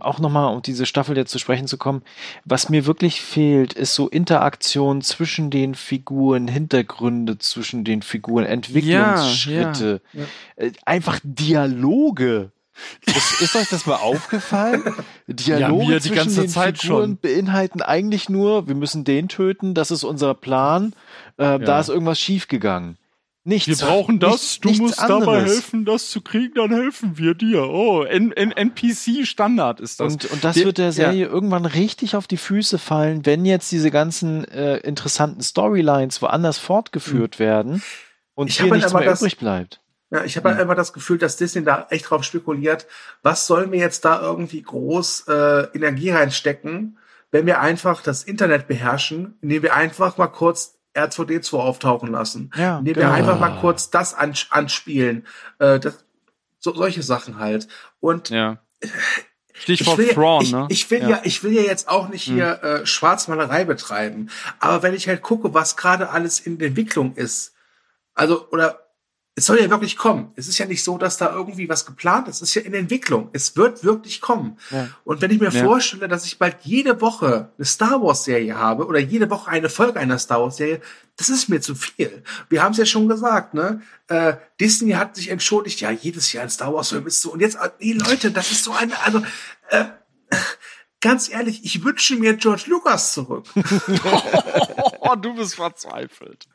auch nochmal, um diese Staffel jetzt zu sprechen zu kommen, was mir wirklich fehlt, ist so Interaktion zwischen den Figuren, Hintergründe zwischen den Figuren, Entwicklungsschritte, ja, ja. Äh, einfach Dialoge. Ist, ist, euch das mal aufgefallen? Dialoge ja, die zwischen ganze den Zeit Figuren schon. beinhalten eigentlich nur, wir müssen den töten, das ist unser Plan, äh, ja. da ist irgendwas schiefgegangen. Nichts. Wir brauchen das, nicht, du musst anderes. dabei helfen, das zu kriegen, dann helfen wir dir. Oh, N N NPC-Standard ist das. Und, und das der, wird der Serie ja. irgendwann richtig auf die Füße fallen, wenn jetzt diese ganzen äh, interessanten Storylines woanders fortgeführt mhm. werden und ich hier halt nichts mehr das, übrig bleibt. Ja, ich habe halt einfach das Gefühl, dass Disney da echt drauf spekuliert, was sollen wir jetzt da irgendwie groß äh, Energie reinstecken, wenn wir einfach das Internet beherrschen, indem wir einfach mal kurz R2D2 auftauchen lassen. Ja, indem genau. wir einfach mal kurz das anspielen. Äh, das, so, solche Sachen halt. Und ja. Stichwort ich will, Thrawn, ich, ne? Ich will ja. ja, ich will ja jetzt auch nicht hier hm. äh, Schwarzmalerei betreiben. Aber wenn ich halt gucke, was gerade alles in Entwicklung ist, also, oder es soll ja wirklich kommen. Es ist ja nicht so, dass da irgendwie was geplant ist. Es ist ja in Entwicklung. Es wird wirklich kommen. Ja. Und wenn ich mir ja. vorstelle, dass ich bald jede Woche eine Star Wars Serie habe oder jede Woche eine Folge einer Star Wars Serie, das ist mir zu viel. Wir haben es ja schon gesagt, ne? Äh, Disney hat sich entschuldigt, ja, jedes Jahr ein Star Wars Film ist so. Und jetzt, nee, Leute, das ist so eine, also, äh, ganz ehrlich, ich wünsche mir George Lucas zurück. oh, du bist verzweifelt.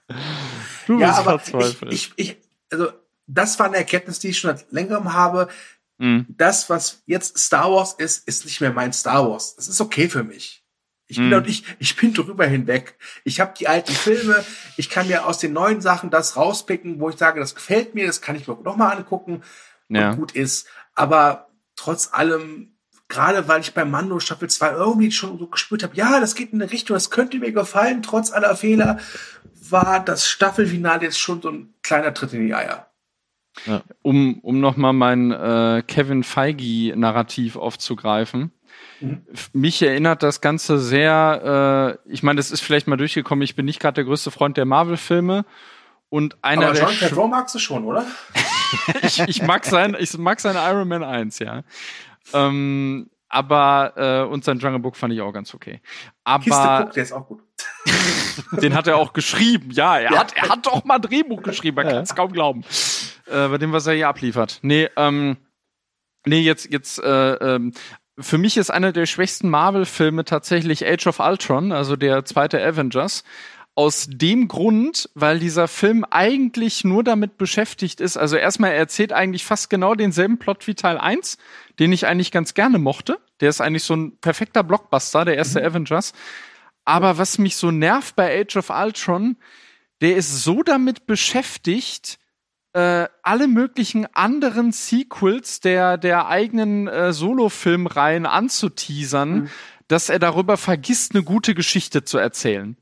Du ja, bist verzweifelt. Ich, ich, ich, also das war eine Erkenntnis, die ich schon seit längerem habe. Mhm. Das, was jetzt Star Wars ist, ist nicht mehr mein Star Wars. Das ist okay für mich. Ich bin, mhm. ich, ich bin drüber hinweg. Ich habe die alten Filme, ich kann mir aus den neuen Sachen das rauspicken, wo ich sage, das gefällt mir, das kann ich mir noch mal angucken ja. und gut ist. Aber trotz allem, gerade weil ich bei Mando Staffel 2 irgendwie schon so gespürt habe, ja, das geht in eine Richtung, das könnte mir gefallen, trotz aller Fehler, war das Staffelfinale jetzt schon so ein kleiner Tritt in die Eier. Ja. Um, um nochmal mein äh, Kevin Feige-Narrativ aufzugreifen. Mhm. Mich erinnert das Ganze sehr, äh, ich meine, das ist vielleicht mal durchgekommen, ich bin nicht gerade der größte Freund der Marvel-Filme. Und einer Aber John Favreau magst du schon, oder? ich, ich, mag sein, ich mag seine Iron Man 1, ja. Ähm, aber äh, und sein Jungle Book fand ich auch ganz okay. Aber Kiste Cook, der ist auch gut. den hat er auch geschrieben. Ja, er ja. hat er hat doch mal ein Drehbuch geschrieben. Man kann es kaum glauben. Äh, bei dem was er hier abliefert. Nee, ähm, nee jetzt jetzt äh, ähm, für mich ist einer der schwächsten Marvel-Filme tatsächlich Age of Ultron, also der zweite Avengers. Aus dem Grund, weil dieser Film eigentlich nur damit beschäftigt ist. Also erstmal, er erzählt eigentlich fast genau denselben Plot wie Teil 1, den ich eigentlich ganz gerne mochte. Der ist eigentlich so ein perfekter Blockbuster, der erste mhm. Avengers. Aber was mich so nervt bei Age of Ultron, der ist so damit beschäftigt, äh, alle möglichen anderen Sequels der, der eigenen äh, Solo-Filmreihen anzuteasern, mhm. dass er darüber vergisst, eine gute Geschichte zu erzählen.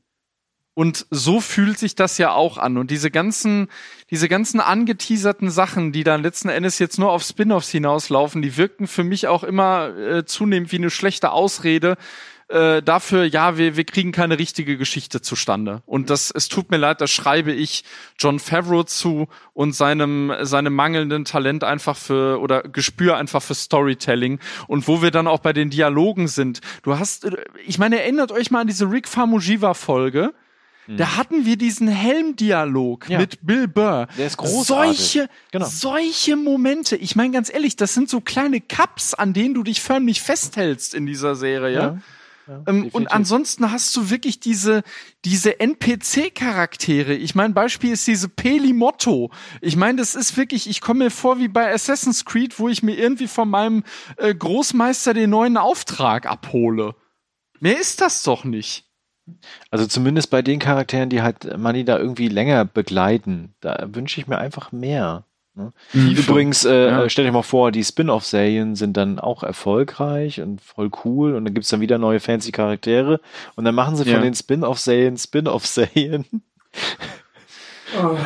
Und so fühlt sich das ja auch an. Und diese ganzen, diese ganzen angeteaserten Sachen, die dann letzten Endes jetzt nur auf Spin-offs hinauslaufen, die wirkten für mich auch immer äh, zunehmend wie eine schlechte Ausrede äh, dafür, ja, wir, wir kriegen keine richtige Geschichte zustande. Und das, es tut mir leid, das schreibe ich John Favreau zu und seinem, seinem mangelnden Talent einfach für oder Gespür einfach für Storytelling. Und wo wir dann auch bei den Dialogen sind. Du hast, äh, ich meine, erinnert euch mal an diese Rick Famuyiwa-Folge. Da mhm. hatten wir diesen Helmdialog ja. mit Bill Burr. Der ist großartig. Solche, genau. solche Momente. Ich meine ganz ehrlich, das sind so kleine Cups, an denen du dich förmlich festhältst in dieser Serie. Ja. Ja, ähm, und ansonsten hast du wirklich diese, diese NPC-Charaktere. Ich mein Beispiel ist diese Peli Motto. Ich meine, das ist wirklich, ich komme mir vor wie bei Assassin's Creed, wo ich mir irgendwie von meinem äh, Großmeister den neuen Auftrag abhole. Mehr ist das doch nicht. Also zumindest bei den Charakteren, die halt Money da irgendwie länger begleiten, da wünsche ich mir einfach mehr. Ne? Mhm. Übrigens, äh, ja. Äh, stell dir mal vor, die Spin-off-Serien sind dann auch erfolgreich und voll cool und dann gibt's dann wieder neue fancy Charaktere und dann machen sie von ja. den Spin-off-Serien Spin-off-Serien. Oh.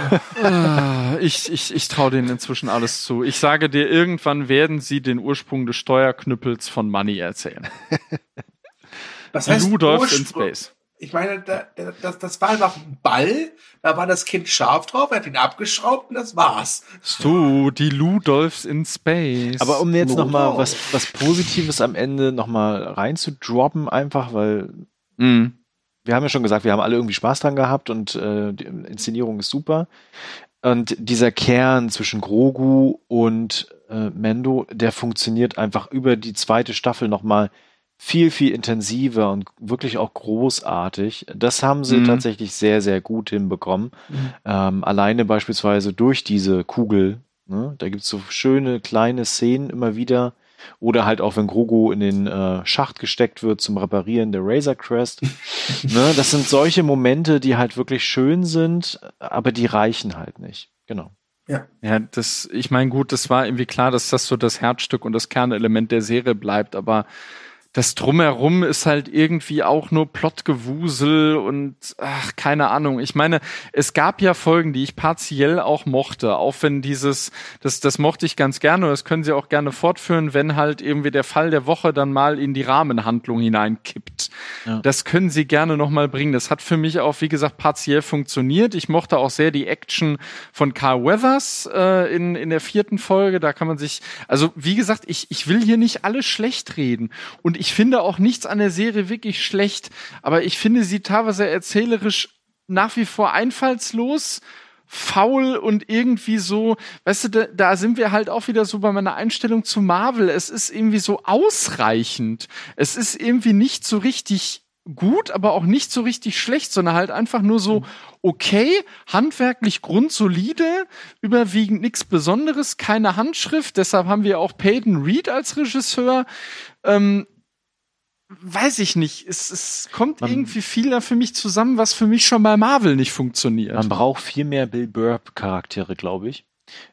Ah, ich ich, ich traue denen inzwischen alles zu. Ich sage dir, irgendwann werden sie den Ursprung des Steuerknüppels von Money erzählen. Was heißt Rudolph in Space? Ich meine, da, das, das war einfach ein Ball, da war das Kind scharf drauf, er hat ihn abgeschraubt und das war's. So, die Ludolfs in Space. Aber um jetzt nochmal was, was Positives am Ende nochmal reinzudroppen, einfach, weil mm. wir haben ja schon gesagt, wir haben alle irgendwie Spaß dran gehabt und äh, die Inszenierung ist super. Und dieser Kern zwischen Grogu und äh, Mendo, der funktioniert einfach über die zweite Staffel nochmal viel, viel intensiver und wirklich auch großartig. Das haben sie mhm. tatsächlich sehr, sehr gut hinbekommen. Mhm. Ähm, alleine beispielsweise durch diese Kugel. Ne? Da gibt's so schöne kleine Szenen immer wieder. Oder halt auch, wenn Grogu in den äh, Schacht gesteckt wird zum Reparieren der Razor Crest. ne? Das sind solche Momente, die halt wirklich schön sind, aber die reichen halt nicht. Genau. Ja. Ja, das, ich meine, gut, das war irgendwie klar, dass das so das Herzstück und das Kernelement der Serie bleibt, aber das drumherum ist halt irgendwie auch nur Plotgewusel und ach, keine Ahnung. Ich meine, es gab ja Folgen, die ich partiell auch mochte, auch wenn dieses, das, das mochte ich ganz gerne und das können sie auch gerne fortführen, wenn halt irgendwie der Fall der Woche dann mal in die Rahmenhandlung hineinkippt. Ja. Das können sie gerne nochmal bringen. Das hat für mich auch, wie gesagt, partiell funktioniert. Ich mochte auch sehr die Action von Carl Weathers äh, in, in der vierten Folge. Da kann man sich, also wie gesagt, ich, ich will hier nicht alles schlecht reden und ich finde auch nichts an der Serie wirklich schlecht, aber ich finde sie teilweise erzählerisch nach wie vor einfallslos, faul und irgendwie so, weißt du, da, da sind wir halt auch wieder so bei meiner Einstellung zu Marvel. Es ist irgendwie so ausreichend. Es ist irgendwie nicht so richtig gut, aber auch nicht so richtig schlecht, sondern halt einfach nur so okay, handwerklich grundsolide, überwiegend nichts Besonderes, keine Handschrift. Deshalb haben wir auch Peyton Reed als Regisseur. Ähm, weiß ich nicht. Es, es kommt man, irgendwie viel da für mich zusammen, was für mich schon bei Marvel nicht funktioniert. Man braucht viel mehr Bill Burr Charaktere, glaube ich.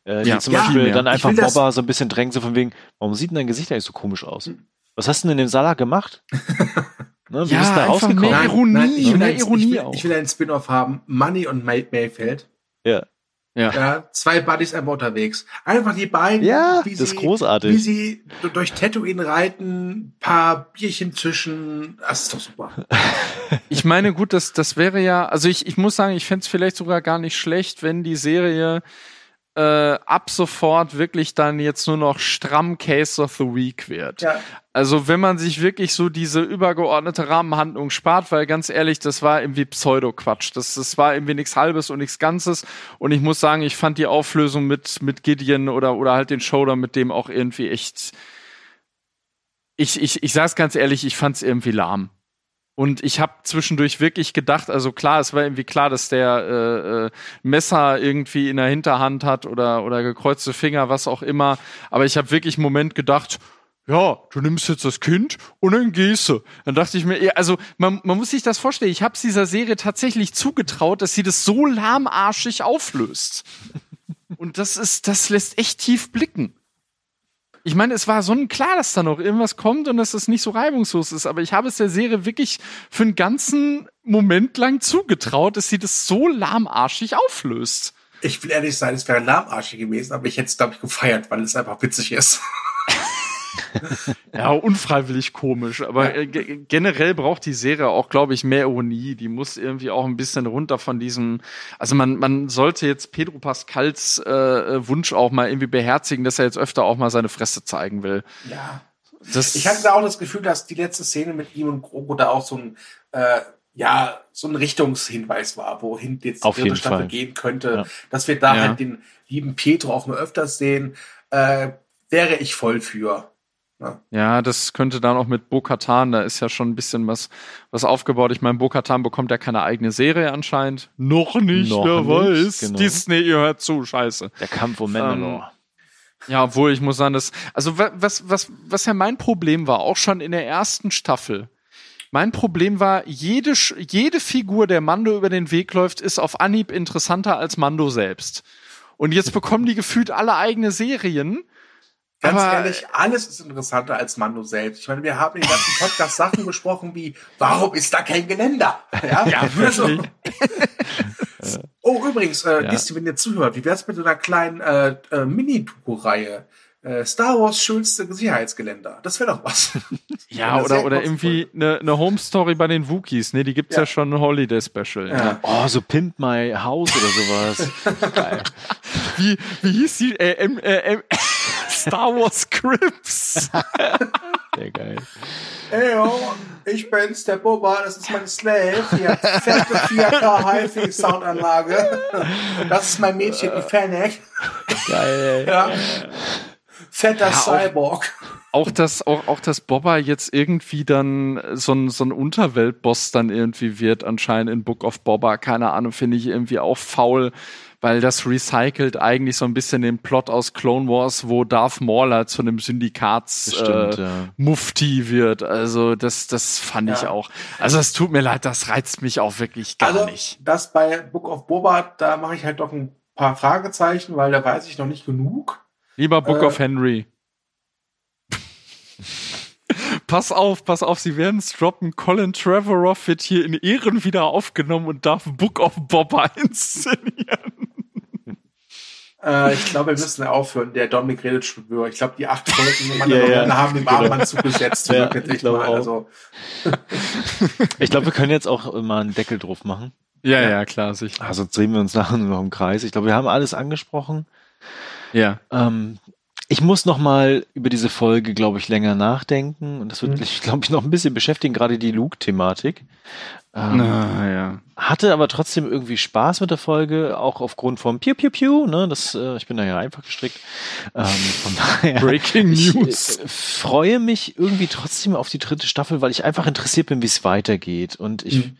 Äh, ja, die zum ja, Beispiel dann einfach Bobber so ein bisschen drängen, so von wegen, warum sieht denn dein Gesicht eigentlich so komisch aus? Was hast du denn in dem Salat gemacht? ne, wie ja, bist du da rausgekommen? Mehr Ironie, nein, nein, ich will mehr ein, Ironie ich will, ich will einen Spin-off haben, Money und May Mayfeld. Ja. Ja. ja. Zwei Buddies einmal unterwegs. Einfach die beiden, ja, wie das sie, ist großartig. wie sie durch Tatooine reiten, paar Bierchen zwischen. Das ist doch super. ich meine, gut, das, das wäre ja, also ich, ich muss sagen, ich fände es vielleicht sogar gar nicht schlecht, wenn die Serie äh, ab sofort wirklich dann jetzt nur noch stramm Case of the Week wird. Ja. Also wenn man sich wirklich so diese übergeordnete Rahmenhandlung spart, weil ganz ehrlich, das war irgendwie Pseudo-Quatsch. Das, das war irgendwie nichts Halbes und nichts Ganzes. Und ich muss sagen, ich fand die Auflösung mit, mit Gideon oder, oder halt den Shoulder mit dem auch irgendwie echt. Ich, ich, ich sag's ganz ehrlich, ich fand's irgendwie lahm. Und ich habe zwischendurch wirklich gedacht, also klar, es war irgendwie klar, dass der äh, äh, Messer irgendwie in der Hinterhand hat oder, oder gekreuzte Finger, was auch immer. Aber ich habe wirklich einen Moment gedacht, ja, du nimmst jetzt das Kind und dann gehst du. Dann dachte ich mir, also man, man muss sich das vorstellen, ich habe dieser Serie tatsächlich zugetraut, dass sie das so lahmarschig auflöst. Und das ist, das lässt echt tief blicken. Ich meine, es war sonnenklar, dass da noch irgendwas kommt und dass das nicht so reibungslos ist, aber ich habe es der Serie wirklich für einen ganzen Moment lang zugetraut, dass sie das so lahmarschig auflöst. Ich will ehrlich sein, es wäre lahmarschig gewesen, aber ich hätte es, glaube ich, gefeiert, weil es einfach witzig ist. ja, unfreiwillig komisch. Aber äh, generell braucht die Serie auch, glaube ich, mehr Ironie. Die muss irgendwie auch ein bisschen runter von diesem. Also man, man sollte jetzt Pedro Pascals äh, Wunsch auch mal irgendwie beherzigen, dass er jetzt öfter auch mal seine Fresse zeigen will. Ja. Das ich hatte da auch das Gefühl, dass die letzte Szene mit ihm und Grogo da auch so ein äh, ja, so ein Richtungshinweis war, wohin jetzt die dritte Staffel Fall. gehen könnte, ja. dass wir da ja. halt den lieben Pietro auch mal öfters sehen, äh, wäre ich voll für. Ja. ja, das könnte dann auch mit Bo-Katan, da ist ja schon ein bisschen was, was aufgebaut. Ich meine, Bo-Katan bekommt ja keine eigene Serie anscheinend. Noch nicht, Noch wer nicht, weiß. Genau. Disney, ihr hört zu, scheiße. Der Kampf um Mandalore. Ähm, ja, obwohl ich muss sagen, dass, also was, was, was ja mein Problem war, auch schon in der ersten Staffel. Mein Problem war, jede, jede Figur, der Mando über den Weg läuft, ist auf Anhieb interessanter als Mando selbst. Und jetzt bekommen die gefühlt alle eigene Serien Ganz aber, ehrlich, alles ist interessanter als Mando selbst. Ich meine, wir haben in den ganzen Podcast Sachen besprochen wie, warum ist da kein Geländer? Ja, ja also, Oh, übrigens, äh, ja. Disney, wenn ihr zuhört, wie wär's mit so einer kleinen äh, äh, Mini-Doku-Reihe? Äh, Star Wars schönste Sicherheitsgeländer. Das wäre doch was. ja, oder, oder irgendwie eine, eine Home Story bei den Wookies, ne? Die gibt's ja, ja schon ein Holiday Special. Ja. ja. Oh, so Pimp My House oder sowas. Geil. Wie, wie hieß die? Äh, äh, äh, Star Wars Crips. Sehr geil. Ey, oh, ich bin's, der Boba, das ist mein Slave. Hier, fette 4K HiFi Soundanlage. Das ist mein Mädchen, die Fennec. Geil. Ja. Fetter ja, Cyborg. Auch, auch dass auch, auch dass Boba jetzt irgendwie dann so ein, so ein Unterweltboss dann irgendwie wird, anscheinend in Book of Boba, keine Ahnung, finde ich irgendwie auch faul weil das recycelt eigentlich so ein bisschen den Plot aus Clone Wars, wo Darth Mauler zu einem Syndikats-Mufti äh, ja. wird. Also das, das fand ja. ich auch. Also es tut mir leid, das reizt mich auch wirklich gar also, nicht. Das bei Book of Boba, da mache ich halt doch ein paar Fragezeichen, weil da weiß ich noch nicht genug. Lieber Book äh, of Henry. Pass auf, pass auf, sie werden es droppen. Colin Trevorrow wird hier in Ehren wieder aufgenommen und darf Book of Boba inszenieren. Äh, ich glaube, wir müssen aufhören. Der Dominik redet schon über. Ich glaube, die acht Folgen, man ja, ja. haben dem Armband zugesetzt. ja, ich glaube. Also. ich glaube, wir können jetzt auch mal einen Deckel drauf machen. Ja, ja, klar, sicher. Also drehen wir uns nachher noch im Kreis. Ich glaube, wir haben alles angesprochen. Ja. Ähm, ich muss noch mal über diese Folge, glaube ich, länger nachdenken und das wird, mhm. glaube ich, noch ein bisschen beschäftigen, gerade die Luke-Thematik. Ähm, Na, ja. Hatte aber trotzdem irgendwie Spaß mit der Folge, auch aufgrund vom Piu Piu Piu, ne, das, äh, ich bin da ja einfach gestrickt. Ähm, von daher, Breaking News. Ich äh, freue mich irgendwie trotzdem auf die dritte Staffel, weil ich einfach interessiert bin, wie es weitergeht und ich mhm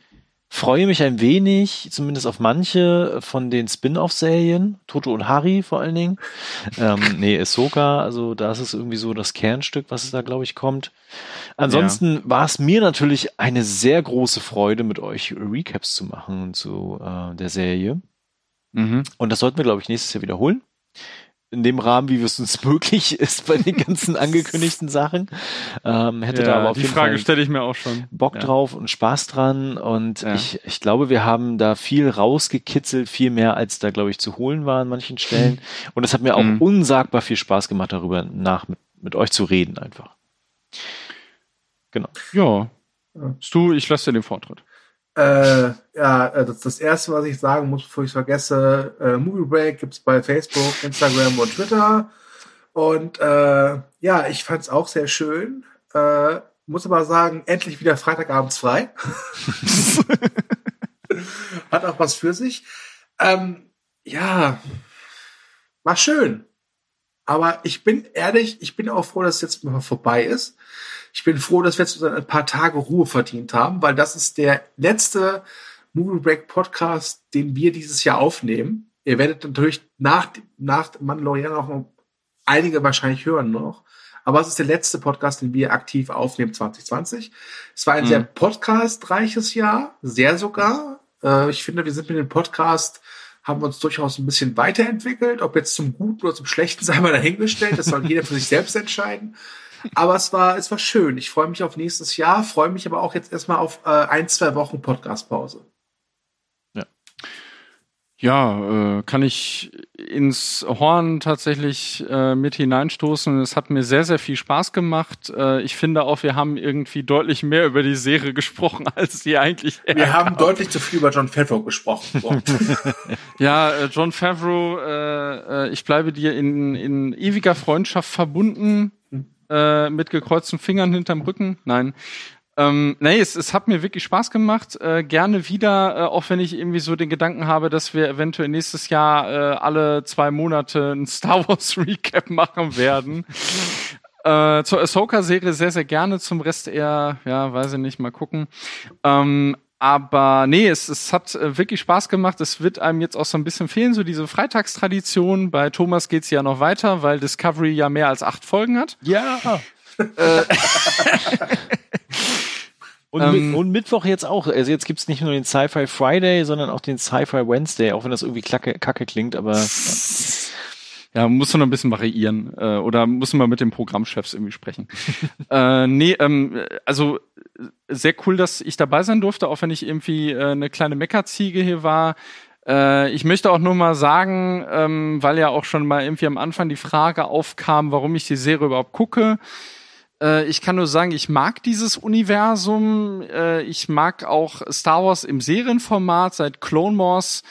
freue mich ein wenig, zumindest auf manche von den Spin-off-Serien, Toto und Harry vor allen Dingen. Ähm, nee, Ahsoka, also da ist es irgendwie so das Kernstück, was es da, glaube ich, kommt. Ansonsten ja. war es mir natürlich eine sehr große Freude, mit euch Recaps zu machen zu äh, der Serie. Mhm. Und das sollten wir, glaube ich, nächstes Jahr wiederholen in dem Rahmen, wie es uns möglich ist bei den ganzen angekündigten Sachen. Ähm, hätte ja, da aber auf die jeden Frage stelle ich mir auch schon. Bock ja. drauf und Spaß dran und ja. ich, ich glaube, wir haben da viel rausgekitzelt, viel mehr als da, glaube ich, zu holen war an manchen Stellen. Und es hat mir auch mhm. unsagbar viel Spaß gemacht, darüber nach mit, mit euch zu reden einfach. Genau. Ja. Du, ich lasse dir den Vortritt. Äh, ja, äh, das, das erste, was ich sagen muss, bevor ich es vergesse, äh, Movie Break gibt's bei Facebook, Instagram und Twitter. Und äh, ja, ich fand's auch sehr schön. Äh, muss aber sagen, endlich wieder Freitagabends frei. Hat auch was für sich. Ähm, ja, war schön. Aber ich bin ehrlich, ich bin auch froh, dass es jetzt mal vorbei ist. Ich bin froh, dass wir jetzt ein paar Tage Ruhe verdient haben, weil das ist der letzte Movie Break Podcast, den wir dieses Jahr aufnehmen. Ihr werdet natürlich nach, nach Mandalorian auch noch einige wahrscheinlich hören noch. Aber es ist der letzte Podcast, den wir aktiv aufnehmen 2020. Es war ein mhm. sehr podcastreiches Jahr, sehr sogar. Äh, ich finde, wir sind mit dem Podcast haben wir uns durchaus ein bisschen weiterentwickelt. Ob jetzt zum Guten oder zum Schlechten sei mal dahingestellt. Das soll jeder für sich selbst entscheiden. Aber es war, es war schön. Ich freue mich auf nächstes Jahr, freue mich aber auch jetzt erstmal auf äh, ein, zwei Wochen Podcastpause. Ja, äh, kann ich ins Horn tatsächlich äh, mit hineinstoßen. Es hat mir sehr, sehr viel Spaß gemacht. Äh, ich finde auch, wir haben irgendwie deutlich mehr über die Serie gesprochen, als sie eigentlich. Wir herkam. haben deutlich zu viel über John Favreau gesprochen. ja, äh, John Favreau, äh, ich bleibe dir in, in ewiger Freundschaft verbunden. Äh, mit gekreuzten Fingern hinterm Rücken. Nein. Ähm, nee, es, es hat mir wirklich Spaß gemacht. Äh, gerne wieder, äh, auch wenn ich irgendwie so den Gedanken habe, dass wir eventuell nächstes Jahr äh, alle zwei Monate ein Star Wars Recap machen werden. äh, zur Ahsoka-Serie sehr, sehr gerne, zum Rest eher, ja, weiß ich nicht, mal gucken. Ähm, aber nee, es, es hat äh, wirklich Spaß gemacht. Es wird einem jetzt auch so ein bisschen fehlen, so diese Freitagstradition. Bei Thomas geht's ja noch weiter, weil Discovery ja mehr als acht Folgen hat. Ja. Äh, Und, ähm, und, Mittwoch jetzt auch. Also jetzt gibt's nicht nur den Sci-Fi Friday, sondern auch den Sci-Fi Wednesday, auch wenn das irgendwie klacke, kacke klingt, aber. Ja. Ja, muss man ein bisschen variieren äh, oder muss man mit den Programmchefs irgendwie sprechen. äh, nee, ähm, also sehr cool, dass ich dabei sein durfte, auch wenn ich irgendwie äh, eine kleine Meckerziege hier war. Äh, ich möchte auch nur mal sagen, ähm, weil ja auch schon mal irgendwie am Anfang die Frage aufkam, warum ich die Serie überhaupt gucke. Äh, ich kann nur sagen, ich mag dieses Universum. Äh, ich mag auch Star Wars im Serienformat seit Clone Wars.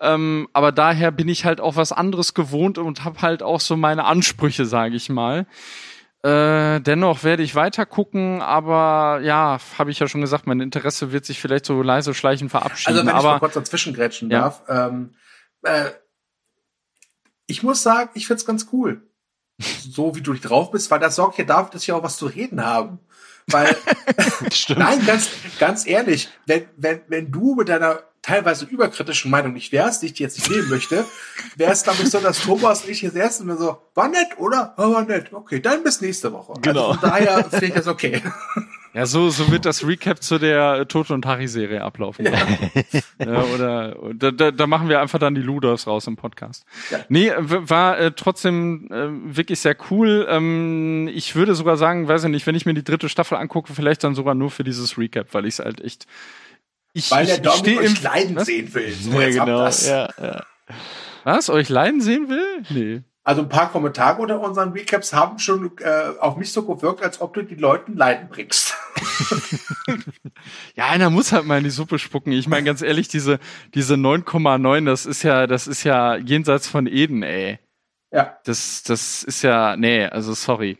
Ähm, aber daher bin ich halt auch was anderes gewohnt und habe halt auch so meine Ansprüche, sage ich mal. Äh, dennoch werde ich weiter gucken, aber ja, habe ich ja schon gesagt, mein Interesse wird sich vielleicht so leise schleichen verabschieden. Also wenn aber, ich mal kurz dazwischen grätschen ja. darf. Ähm, äh, ich muss sagen, ich find's ganz cool so wie du drauf bist, weil das sorgt ja dafür, dass wir auch was zu reden haben. Weil, nein, ganz, ganz ehrlich, wenn, wenn, wenn du mit deiner teilweise überkritischen Meinung nicht wärst, die ich dir jetzt nicht nehmen möchte, wäre es, glaube ich, so, dass Thomas und ich hier säßen und so, war nett, oder? Oh, war nett. Okay, dann bis nächste Woche. Also genau. Also von daher finde ich das okay. Ja, so, so wird das Recap zu der Toto und Harry-Serie ablaufen. Ja. ja oder da, da, da machen wir einfach dann die Luders raus im Podcast. Ja. Nee, war äh, trotzdem äh, wirklich sehr cool. Ähm, ich würde sogar sagen, weiß ich nicht, wenn ich mir die dritte Staffel angucke, vielleicht dann sogar nur für dieses Recap, weil ich es halt echt. Ich, weil der Dominik euch leiden was? sehen will. So, ja, genau. Ja, ja. Was? Euch leiden sehen will? Nee. Also ein paar Kommentare unter unseren Recaps haben schon äh, auf mich so gewirkt, als ob du die Leuten Leiden bringst. ja, einer muss halt mal in die Suppe spucken. Ich meine ganz ehrlich, diese diese 9,9, das ist ja das ist ja jenseits von Eden, ey. Ja. Das das ist ja nee, also sorry.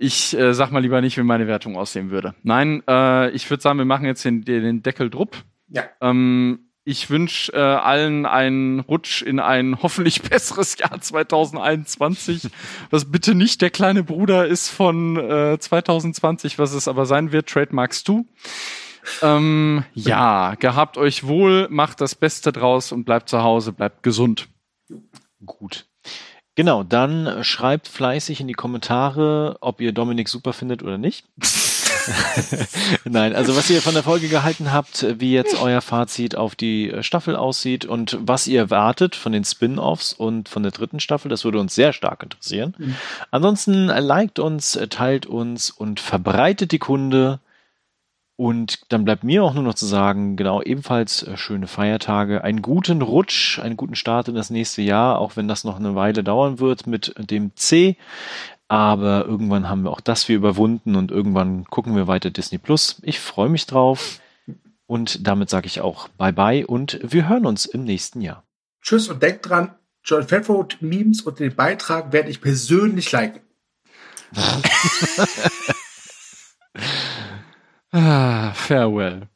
Ich äh, sag mal lieber nicht, wie meine Wertung aussehen würde. Nein, äh, ich würde sagen, wir machen jetzt den, den Deckel drupp. Ja. Ähm, ich wünsche äh, allen einen Rutsch in ein hoffentlich besseres Jahr 2021, was bitte nicht der kleine Bruder ist von äh, 2020, was es aber sein wird. Trademarkst du. Ähm, ja, gehabt euch wohl, macht das Beste draus und bleibt zu Hause, bleibt gesund. Gut. Genau, dann schreibt fleißig in die Kommentare, ob ihr Dominik super findet oder nicht. Nein, also was ihr von der Folge gehalten habt, wie jetzt euer Fazit auf die Staffel aussieht und was ihr erwartet von den Spin-offs und von der dritten Staffel, das würde uns sehr stark interessieren. Mhm. Ansonsten liked uns, teilt uns und verbreitet die Kunde. Und dann bleibt mir auch nur noch zu sagen, genau, ebenfalls schöne Feiertage, einen guten Rutsch, einen guten Start in das nächste Jahr, auch wenn das noch eine Weile dauern wird mit dem C. Aber irgendwann haben wir auch das wir überwunden und irgendwann gucken wir weiter Disney Plus. Ich freue mich drauf. Und damit sage ich auch Bye-bye und wir hören uns im nächsten Jahr. Tschüss und denkt dran, John Favreau Memes und den Beitrag werde ich persönlich liken. ah, farewell.